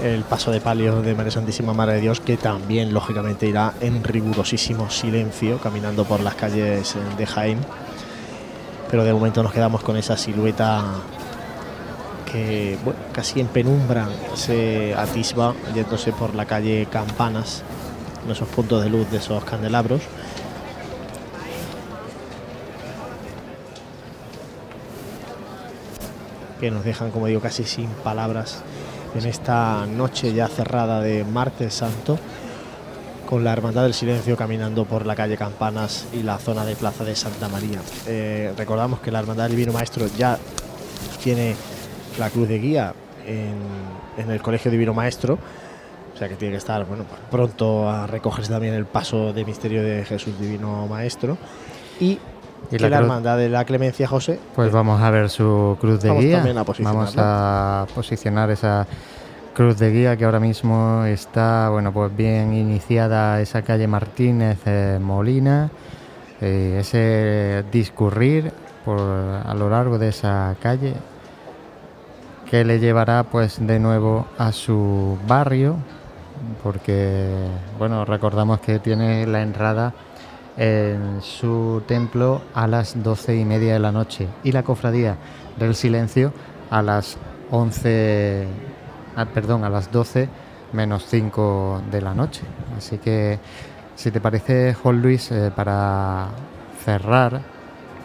el paso de palio de María Santísima Madre de Dios, que también lógicamente irá en rigurosísimo silencio caminando por las calles de Jaén. Pero de momento nos quedamos con esa silueta que bueno, casi en penumbra se atisba yéndose por la calle Campanas, en esos puntos de luz de esos candelabros. Que nos dejan, como digo, casi sin palabras en esta noche ya cerrada de martes santo, con la Hermandad del Silencio caminando por la calle Campanas y la zona de Plaza de Santa María. Eh, recordamos que la Hermandad del Divino Maestro ya tiene la cruz de guía en, el Colegio Divino Maestro. O sea que tiene que estar bueno, pues pronto a recogerse también el paso de misterio de Jesús Divino Maestro. Y, ¿Y la hermandad de la Clemencia José Pues vamos a ver su cruz de Vamos guía. también a posicionarla. Vamos a posicionar esa cruz de guía que ahora mismo está, bueno, pues bien iniciada esa calle Martínez eh, Molina, eh, ese discurrir por a lo largo de esa calle que le llevará pues de nuevo a su barrio porque bueno recordamos que tiene la entrada en su templo a las doce y media de la noche. Y la cofradía del silencio a las 11 ah, perdón a las 12 menos 5 de la noche. Así que si te parece Juan Luis eh, para cerrar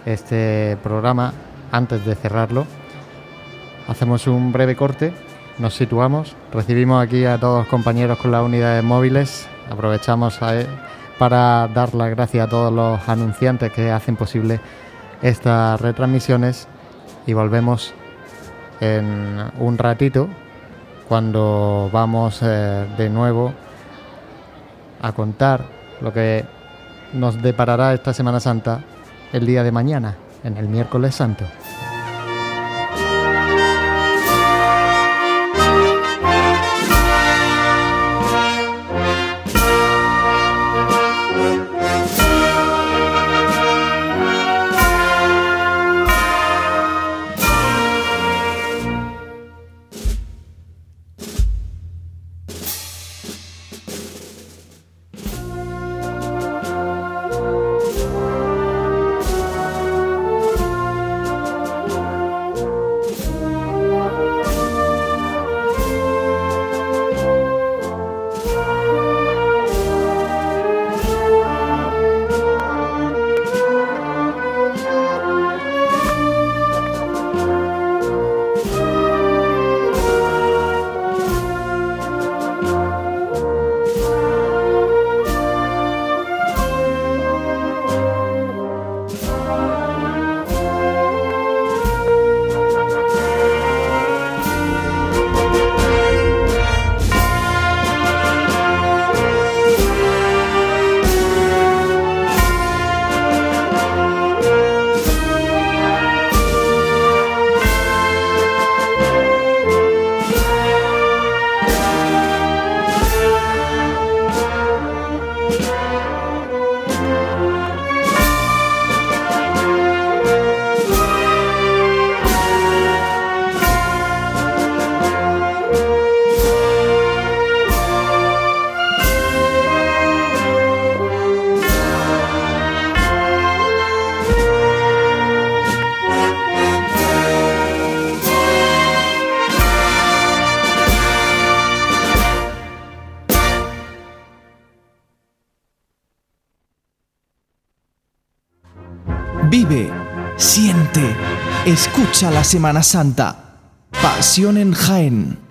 este programa antes de cerrarlo hacemos un breve corte nos situamos recibimos aquí a todos los compañeros con las unidades móviles aprovechamos a- para dar las gracias a todos los anunciantes que hacen posible estas retransmisiones y volvemos en un ratito cuando vamos eh, de nuevo a contar lo que nos deparará esta Semana Santa el día de mañana, en el miércoles santo. La Semana Santa. Pasión en Jaén.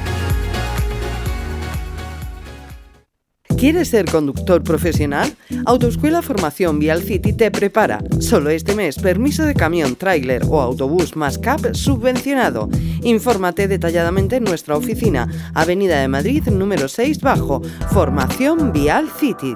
¿Quieres ser conductor profesional? Autoescuela Formación Vial City te prepara. Solo este mes, permiso de camión, tráiler o autobús más CAP subvencionado. Infórmate detalladamente en nuestra oficina, Avenida de Madrid, número 6 bajo, Formación Vial City.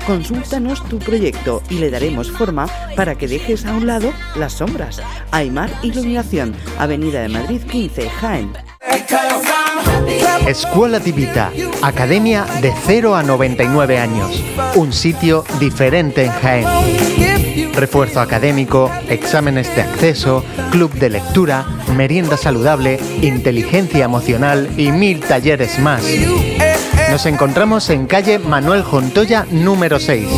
consúltanos tu proyecto y le daremos forma para que dejes a un lado las sombras. Aymar Iluminación, Avenida de Madrid 15, Jaén. Escuela Divita, Academia de 0 a 99 años. Un sitio diferente en Jaén. Refuerzo académico, exámenes de acceso, club de lectura, merienda saludable, inteligencia emocional y mil talleres más. Nos encontramos en calle Manuel Jontoya número 6.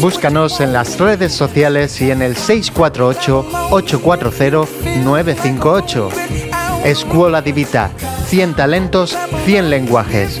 Búscanos en las redes sociales y en el 648-840-958. Escuela Divita, 100 talentos, 100 lenguajes.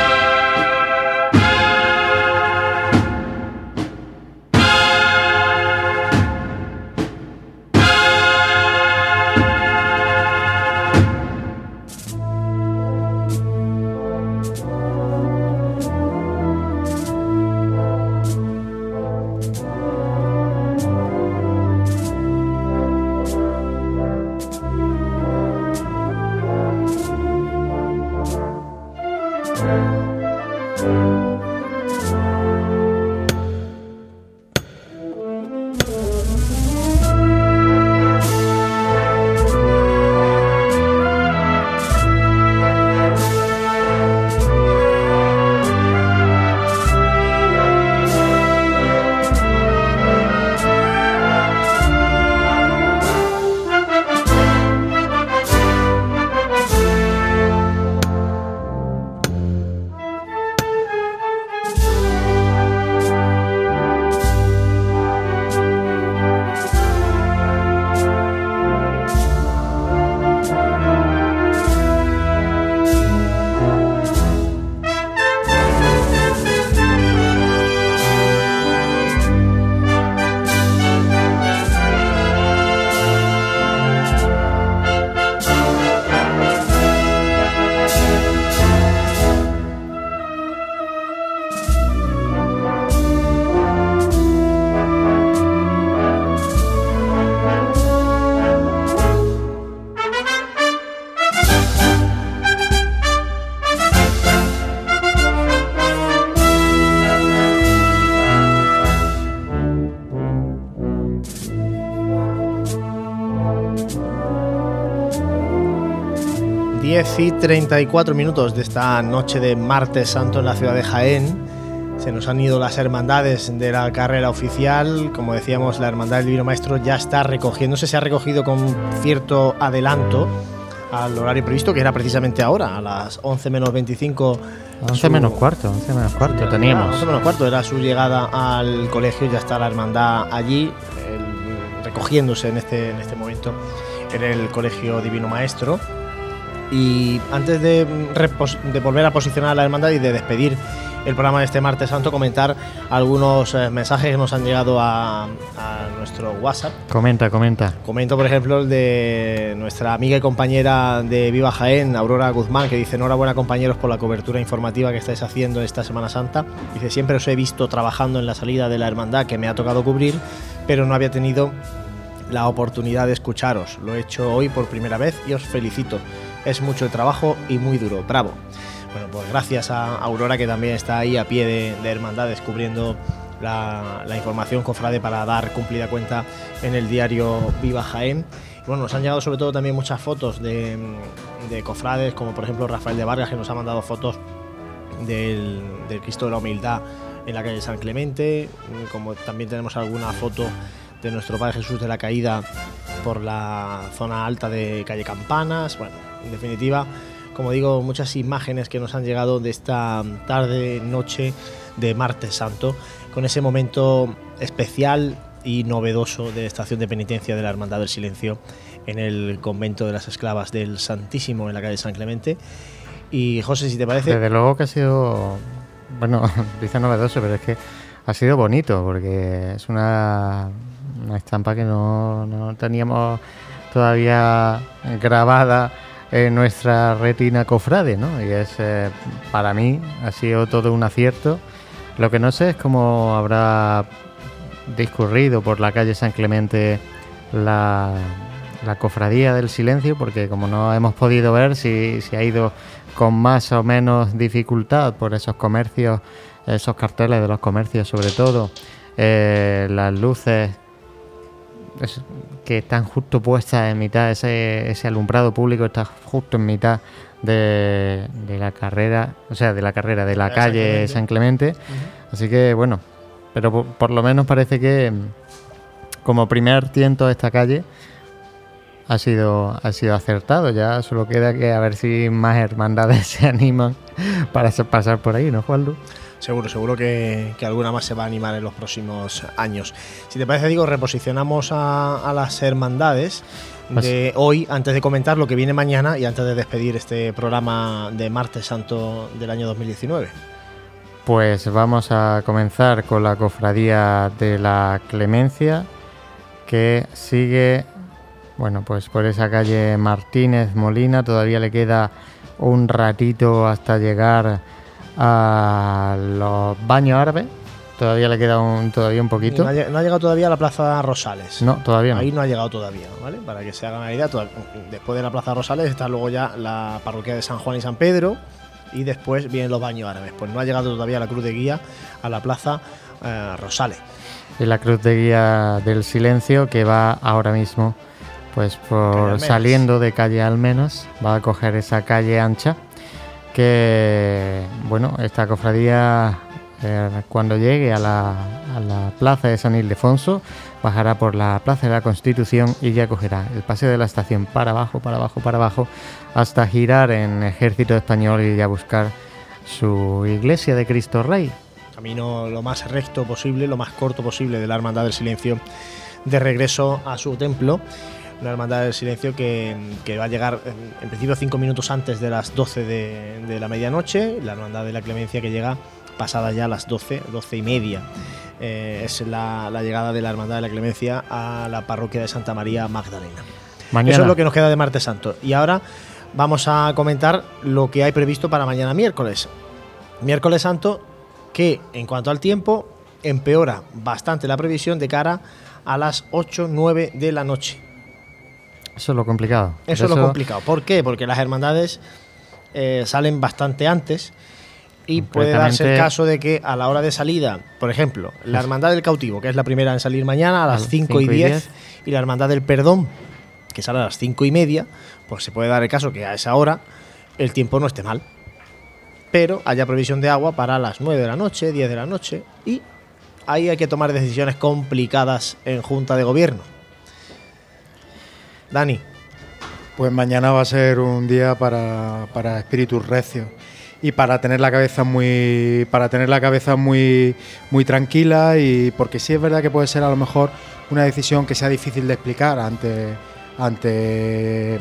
Y 34 minutos de esta noche de martes santo en la ciudad de Jaén. Se nos han ido las hermandades de la carrera oficial. Como decíamos, la hermandad del Divino Maestro ya está recogiéndose. Se ha recogido con cierto adelanto al horario previsto, que era precisamente ahora, a las 11 menos 25. 11 su- menos cuarto, 11 menos cuarto Ah, teníamos. 11 menos cuarto era su llegada al colegio. Ya está la hermandad allí, el- recogiéndose en este, en este momento en el colegio Divino Maestro. Y antes de, mm, de volver a posicionar a la hermandad y de despedir el programa de este martes santo, comentar algunos eh, mensajes que nos han llegado a, a nuestro WhatsApp. Comenta, comenta. Comento, por ejemplo, el de nuestra amiga y compañera de Viva Jaén, Aurora Guzmán, que dice: Enhorabuena, compañeros, por la cobertura informativa que estáis haciendo esta Semana Santa. Dice: Siempre os he visto trabajando en la salida de la hermandad que me ha tocado cubrir, pero no había tenido la oportunidad de escucharos. Lo he hecho hoy por primera vez y os felicito. Es mucho trabajo y muy duro. Bravo. Bueno, pues gracias a Aurora que también está ahí a pie de, de hermandades cubriendo la, información cofrade para dar cumplida cuenta en el diario Viva Jaén. Bueno, nos han llegado sobre todo también muchas fotos de, de cofrades, como por ejemplo Rafael de Vargas que nos ha mandado fotos del, del Cristo de la Humildad en la calle San Clemente, como también tenemos alguna foto de nuestro Padre Jesús de la Caída por la zona alta de calle Campanas. Bueno, en definitiva, como digo, muchas imágenes que nos han llegado de esta tarde, noche de martes santo, con ese momento especial y novedoso de estación de penitencia de la Hermandad del Silencio en el convento de las esclavas del Santísimo en la calle San Clemente. Y José, si te parece, Desde luego que ha sido, bueno, dice novedoso, pero es que ha sido bonito porque es una, una estampa que no, no teníamos todavía grabada en nuestra retina cofrade, ¿no? Y es, eh, para mí, ha sido todo un acierto. Lo que no sé es cómo habrá discurrido por la calle San Clemente la, la cofradía del silencio, porque como no hemos podido ver si, si ha ido con más o menos dificultad por esos comercios, esos carteles de los comercios sobre todo, eh, las luces es- que están justo puestas en mitad, ese, ese alumbrado público está justo en mitad de, de la carrera, o sea, de la carrera de la San calle Clemente. San Clemente. Así que bueno, pero por, por lo menos parece que mm, como primer tiento de esta calle ha sido, ha sido acertado. Ya solo queda que a ver si más hermandades se animan para pasar por ahí, ¿no, Juanlu? Seguro, seguro que, que alguna más se va a animar en los próximos años. Si te parece, digo, reposicionamos a, a las hermandades de hoy, antes de comentar lo que viene mañana y antes de despedir este programa de martes santo del año 2019. Pues vamos a comenzar con la cofradía de la Clemencia, que sigue, bueno, pues por esa calle Martínez Molina. Todavía le queda un ratito hasta llegar a los baños árabes. Todavía le queda un, todavía un poquito. No ha, lle- no ha llegado todavía a la Plaza Rosales. No, todavía no. Ahí no ha llegado todavía, ¿vale? Para que se hagan una idea, toda- después de la Plaza Rosales está luego ya la parroquia de San Juan y San Pedro y después vienen los baños árabes. Pues no ha llegado todavía la cruz de guía a la Plaza eh, Rosales. Y la cruz de guía del silencio que va ahora mismo, pues por saliendo de calle Almenas, va a coger esa calle ancha. Que bueno, esta cofradía eh, cuando llegue a la, a la plaza de San Ildefonso bajará por la plaza de la Constitución y ya cogerá el paseo de la estación para abajo, para abajo, para abajo, hasta girar en Ejército Español y ya buscar su iglesia de Cristo Rey. Camino lo más recto posible, lo más corto posible de la Hermandad del Silencio de regreso a su templo. Una Hermandad del Silencio que, que va a llegar en, en principio cinco minutos antes de las 12 de, de la medianoche. La Hermandad de la Clemencia que llega pasada ya las 12, 12 y media. Eh, es la, la llegada de la Hermandad de la Clemencia a la parroquia de Santa María Magdalena. Mañana. Eso es lo que nos queda de martes santo. Y ahora vamos a comentar lo que hay previsto para mañana miércoles. Miércoles santo que en cuanto al tiempo empeora bastante la previsión de cara a las 8-9 de la noche. Eso es lo complicado. Eso es lo complicado. ¿Por qué? Porque las hermandades eh, salen bastante antes y puede darse el caso de que a la hora de salida, por ejemplo, la Hermandad del Cautivo, que es la primera en salir mañana a las A las 5 y 5 y 10, 10. y la Hermandad del Perdón, que sale a las cinco y media, pues se puede dar el caso que a esa hora el tiempo no esté mal. Pero haya provisión de agua para las 9 de la noche, 10 de la noche y ahí hay que tomar decisiones complicadas en Junta de Gobierno. Dani. Pues mañana va a ser un día para, para espíritus recios y para tener la cabeza muy para tener la cabeza muy muy tranquila y porque sí es verdad que puede ser a lo mejor una decisión que sea difícil de explicar ante ante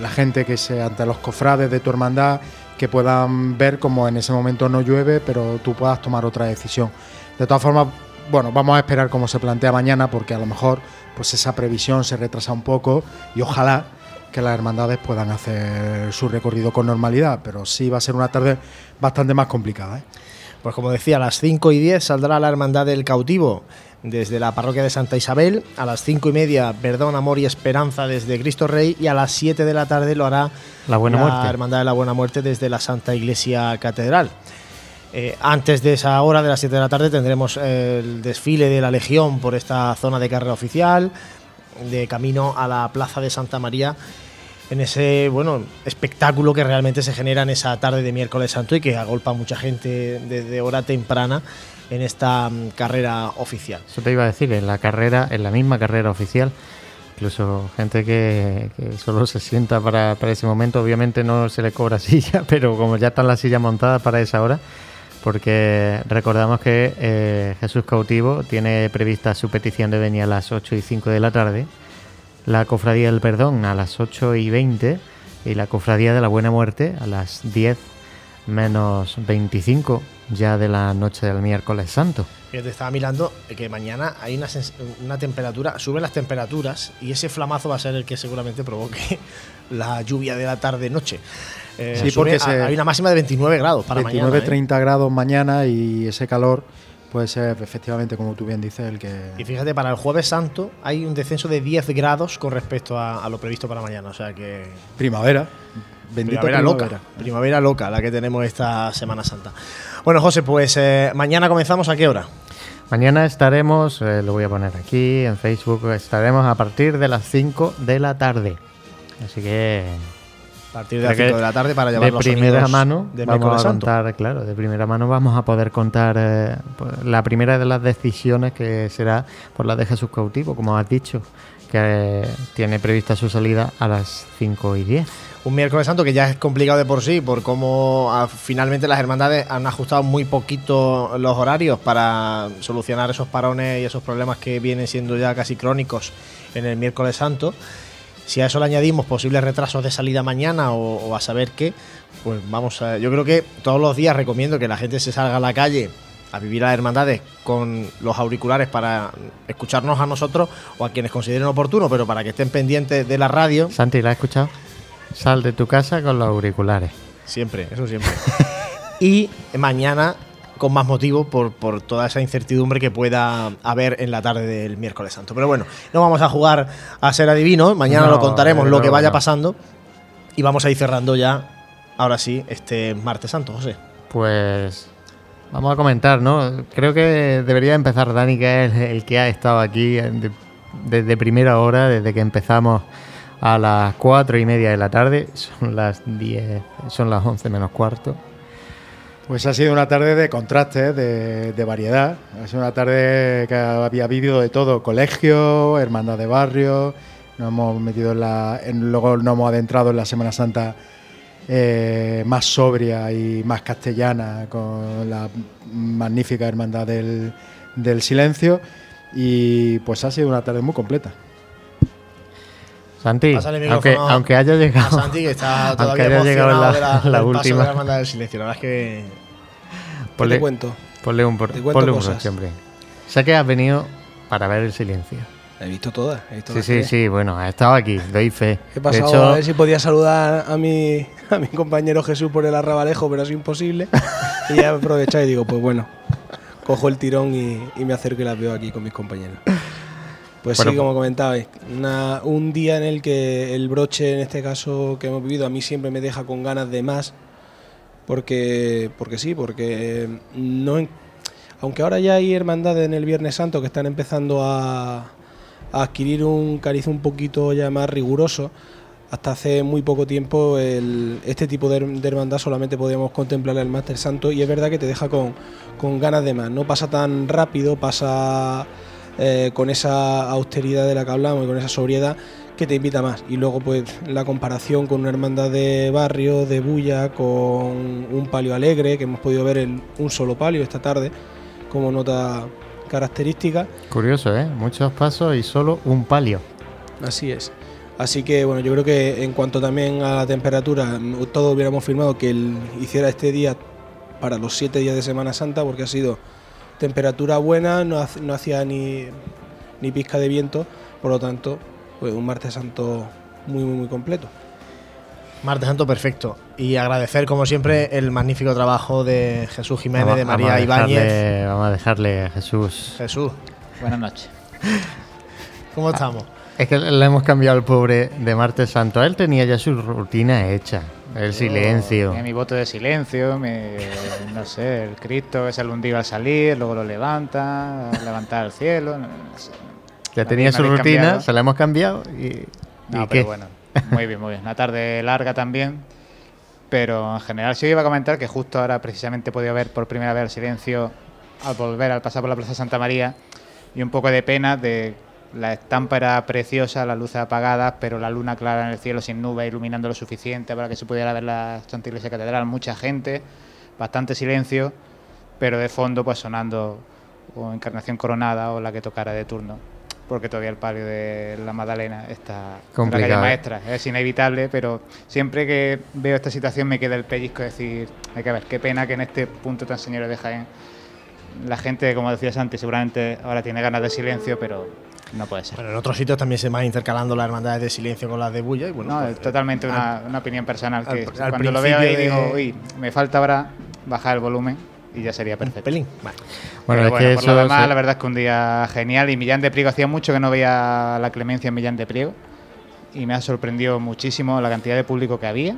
la gente que se ante los cofrades de tu hermandad que puedan ver como en ese momento no llueve pero tú puedas tomar otra decisión de todas formas bueno vamos a esperar cómo se plantea mañana porque a lo mejor pues esa previsión se retrasa un poco y ojalá que las hermandades puedan hacer su recorrido con normalidad, pero sí va a ser una tarde bastante más complicada. ¿eh? Pues como decía, a las 5 y 10 saldrá la Hermandad del Cautivo desde la parroquia de Santa Isabel, a las 5 y media Perdón, Amor y Esperanza desde Cristo Rey y a las 7 de la tarde lo hará La Buena Muerte. Hermandad de la Buena Muerte desde la Santa Iglesia Catedral. Eh, antes de esa hora, de las 7 de la tarde, tendremos el desfile de la Legión por esta zona de carrera oficial, de camino a la Plaza de Santa María en ese bueno espectáculo que realmente se genera en esa tarde de miércoles santo y que agolpa a mucha gente desde hora temprana en esta mm, carrera oficial. Eso te iba a decir, en la carrera, en la misma carrera oficial, incluso gente que, que solo se sienta para, para ese momento, obviamente no se le cobra silla, pero como ya están las sillas montadas para esa hora, porque recordamos que eh, Jesús Cautivo tiene prevista su petición de venir a las 8 y 5 de la tarde, la Cofradía del Perdón a las 8 y 20 y la Cofradía de la Buena Muerte a las 10 menos 25 ya de la noche del miércoles santo. Fíjate, estaba mirando que mañana hay una, una temperatura, suben las temperaturas y ese flamazo va a ser el que seguramente provoque la lluvia de la tarde-noche. Eh, Sí, porque a- se- hay una máxima de 29 grados para 29, mañana. ¿eh? 30 grados mañana y ese calor puede ser efectivamente, como tú bien dices, el que... Y fíjate, para el Jueves Santo hay un descenso de 10 grados con respecto a, a lo previsto para mañana. O sea que. Primavera. Bendita primavera, primavera. loca. Primavera loca, la que tenemos esta Semana Santa. Bueno, José, pues eh, mañana comenzamos a qué hora? Mañana estaremos, eh, lo voy a poner aquí en Facebook, estaremos a partir de las 5 de la tarde. Así que. A partir de las 5 de la tarde para llevar de los primera mano de vamos a contar, claro, de primera mano vamos a poder contar eh, pues, la primera de las decisiones que será por la de Jesús Cautivo, como has dicho, que eh, tiene prevista su salida a las 5 y 10. Un miércoles santo que ya es complicado de por sí, por cómo ah, finalmente las hermandades han ajustado muy poquito los horarios para solucionar esos parones y esos problemas que vienen siendo ya casi crónicos en el miércoles santo. Si a eso le añadimos posibles retrasos de salida mañana o, o a saber qué, pues vamos a. Yo creo que todos los días recomiendo que la gente se salga a la calle a vivir a las hermandades con los auriculares para escucharnos a nosotros o a quienes consideren oportuno, pero para que estén pendientes de la radio. Santi, ¿la has escuchado? Sal de tu casa con los auriculares. Siempre, eso siempre. y mañana con más motivo por, por toda esa incertidumbre que pueda haber en la tarde del miércoles santo. Pero bueno, no vamos a jugar a ser adivinos, mañana No, lo contaremos lo que vaya no. pasando y vamos a ir cerrando ya, ahora sí, este martes santo, José. Pues vamos a comentar, ¿no? Creo que debería empezar Dani, que es el que ha estado aquí de- desde primera hora, desde que empezamos a las cuatro y media de la tarde. Son las 10, son las 11 menos cuarto. Pues ha sido una tarde de contrastes, de, de variedad. Ha sido una tarde que había habido de todo, colegio, hermandad de barrio. Nos hemos metido en la, en- luego nos hemos adentrado en la Semana Santa eh, más sobria y más castellana con la magnífica hermandad del, del silencio. Y pues ha sido una tarde muy completa. Santi, aunque, aunque haya llegado, a Santi, que está todavía haya llegado la, de la, la última, de la hermandad del silencio. La verdad es que... ponle, te cuento? ponle un, por- Te cuento ponle un hombre. Sé que has venido para ver el silencio. He visto todas. He visto Sí, sí, sí, bueno, ha estado aquí, doy fe. He De pasado hecho, a ver si podía saludar a mi, a mi compañero Jesús por el arrabalejo, pero es imposible. y ya he aprovechado y digo, pues bueno, cojo el tirón y, y me acerco y las veo aquí con mis compañeros. Pues Bueno, sí, como comentabais, una- un día en el que el broche, en este caso que hemos vivido, a mí siempre me deja con ganas de más, porque, porque sí, porque no, aunque ahora ya hay hermandades en el Viernes Santo que están empezando a, a adquirir un cariz un poquito ya más riguroso. Hasta hace muy poco tiempo este tipo de hermandad solamente podíamos contemplar el Máster Santo y es verdad que te deja con, con ganas de más. No pasa tan rápido, pasa eh, con esa austeridad de la que hablamos y con esa sobriedad que te invita más. Y luego pues la comparación con una hermandad de barrio, de bulla, con un palio alegre, que hemos podido ver en un solo palio esta tarde como nota característica. Curioso, ¿eh? Muchos pasos y solo un palio. Así es. Así que bueno, yo creo que en cuanto también a la temperatura, todos hubiéramos firmado que él hiciera este día para los siete días de Semana Santa, porque ha sido temperatura buena, no hacía ni, ni pizca de viento, por lo tanto, pues un martes santo muy, muy, muy completo. Martes Santo perfecto. Y agradecer, como siempre, el magnífico trabajo de Jesús Jiménez, Vamos- de María Ibáñez. Vamos a dejarle a Jesús. Jesús. Buenas noches. ¿Cómo estamos? Es que le hemos cambiado al pobre de Martes Santo. Él tenía ya su rutina hecha. El silencio. Tenía mi voto de silencio, mi- no sé, el Cristo que se le hundiva al salir, luego lo levanta, levantar al cielo. no sé. Ya tenía su rutina, cambiado. se la hemos cambiado y. No, ¿y pero qué? bueno, muy bien, muy bien. Una tarde larga también, pero en general sí iba a comentar que justo ahora precisamente he podido ver por primera vez el silencio al volver al pasar por la Plaza Santa María y un poco de pena de la estampa era preciosa, las luces apagadas, pero la luna clara en el cielo sin nubes iluminando lo suficiente para que se pudiera ver la Santa Iglesia Catedral, mucha gente, bastante silencio, pero de fondo pues sonando o Encarnación Coronada o la que tocara de turno, porque todavía el palio de la Magdalena está en la calle ¿eh? maestra. Es inevitable, pero siempre que veo esta situación me queda el pellizco de decir, hay que ver, qué pena que en este punto tan señores de Jaén la gente, como decías antes, seguramente ahora tiene ganas de silencio, pero no puede ser. Bueno, en otros sitios también se van intercalando las hermandades de silencio con las de bulla. Y bueno, No, pues, es totalmente al- una, una opinión personal que al- al cuando lo veo ahí digo, uy, me falta ahora bajar el volumen y ya sería perfecto. pelín, vale. Bueno, Pero es bueno, que por eso lo demás, se- la verdad es que un día genial y Millán de Priego hacía mucho que no veía la clemencia en Millán de Priego y me ha sorprendido muchísimo la cantidad de público que había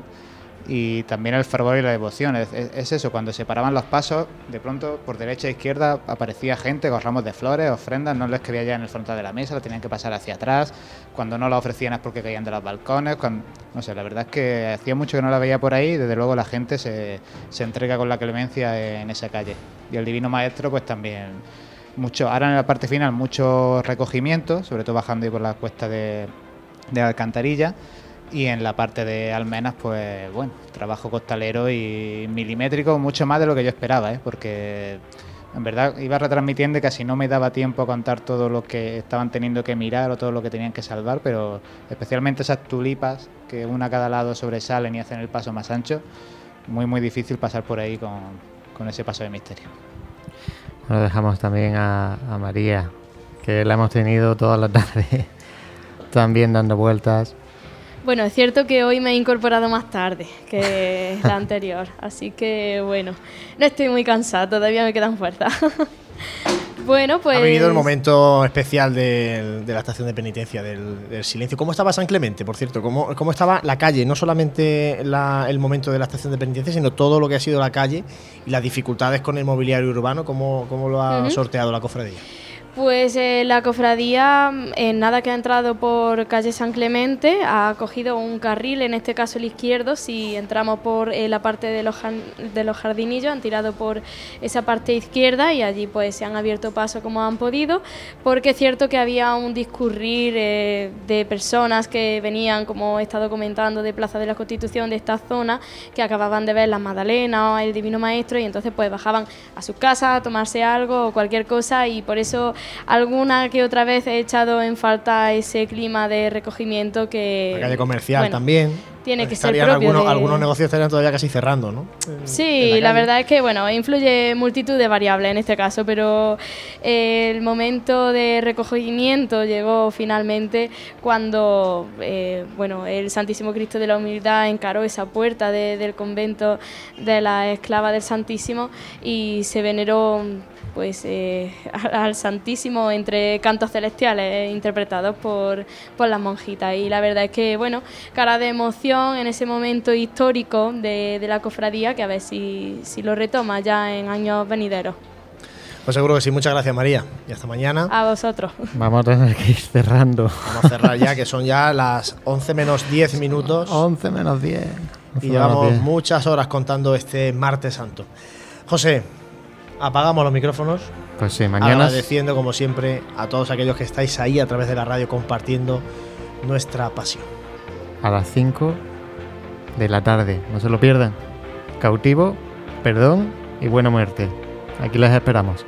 y también el fervor y la devoción. Es, es- es eso, cuando se paraban los pasos, de pronto por derecha e izquierda aparecía gente con ramos de flores, ofrendas, no les quería ya en el frontal de la mesa, lo tenían que pasar hacia atrás. Cuando no la ofrecían es porque caían de los balcones. no sé, la verdad es que hacía mucho que no la veía por ahí desde luego la gente se, se entrega con la clemencia en esa calle. Y el Divino Maestro, pues también mucho, ahora en la parte final mucho recogimiento, sobre todo bajando por la cuesta de, de Alcantarilla. Y en la parte de Almenas, pues bueno, trabajo costalero y milimétrico, mucho más de lo que yo esperaba, ¿eh? porque en verdad iba retransmitiendo y casi no me daba tiempo a contar todo lo que estaban teniendo que mirar o todo lo que tenían que salvar, pero especialmente esas tulipas que una a cada lado sobresalen y hacen el paso más ancho, muy muy difícil pasar por ahí con, con ese paso de misterio. Bueno, dejamos también a, a María, que la hemos tenido toda la tarde también dando vueltas. Bueno, es cierto que hoy me he incorporado más tarde que la anterior, así que bueno, no estoy muy cansada, todavía me quedan fuerzas. bueno, pues... Ha vivido el momento especial de, la estación de penitencia, del, del silencio. ¿Cómo estaba San Clemente, por cierto? ¿Cómo, cómo estaba la calle? No solamente la- el momento de la estación de penitencia, sino todo lo que ha sido la calle y las dificultades con el mobiliario urbano. ¿Cómo, cómo lo ha sorteado la cofradía? Pues eh, la cofradía, mm, en nada que ha entrado por calle San Clemente, ha cogido un carril, en este caso el izquierdo. Si entramos por eh, la parte de los, de los jardinillos, han tirado por esa parte izquierda y allí pues se han abierto paso como han podido, porque es cierto que había un discurrir eh, de personas que venían, como he estado comentando, de Plaza de la Constitución, de esta zona, que acababan de ver la Magdalena o el Divino Maestro y entonces pues bajaban a sus casas a tomarse algo o cualquier cosa y por eso alguna que otra vez he echado en falta ese clima de recogimiento que... La calle comercial bueno, también. Tiene que ser propio algunos, de- algunos negocios estarían todavía casi cerrando, ¿no? Sí, la, verdad es que bueno, influye multitud de variables en este caso, pero eh, el momento de recogimiento llegó finalmente cuando eh, bueno, el Santísimo Cristo de la Humildad encaró esa puerta de- del convento de la esclava del Santísimo y se veneró pues eh, al Santísimo entre cantos celestiales eh, interpretados por, por las monjitas y la verdad es que bueno cara de emoción en ese momento histórico de, de la cofradía que a ver si, si lo retoma ya en años venideros Pues seguro que sí. Muchas gracias, María. Y hasta mañana. A vosotros. Vamos a tener que ir cerrando. Vamos a cerrar ya, que son ya las 11 menos 10 minutos. 11 menos 10. Y llevamos muchas horas contando este martes santo. José, apagamos los micrófonos. Pues sí, mañana. Agradeciendo, como siempre, a todos aquellos que estáis ahí a través de la radio compartiendo nuestra pasión. A las 5 de la tarde, no se lo pierdan. Cautivo, perdón y buena muerte. Aquí les esperamos.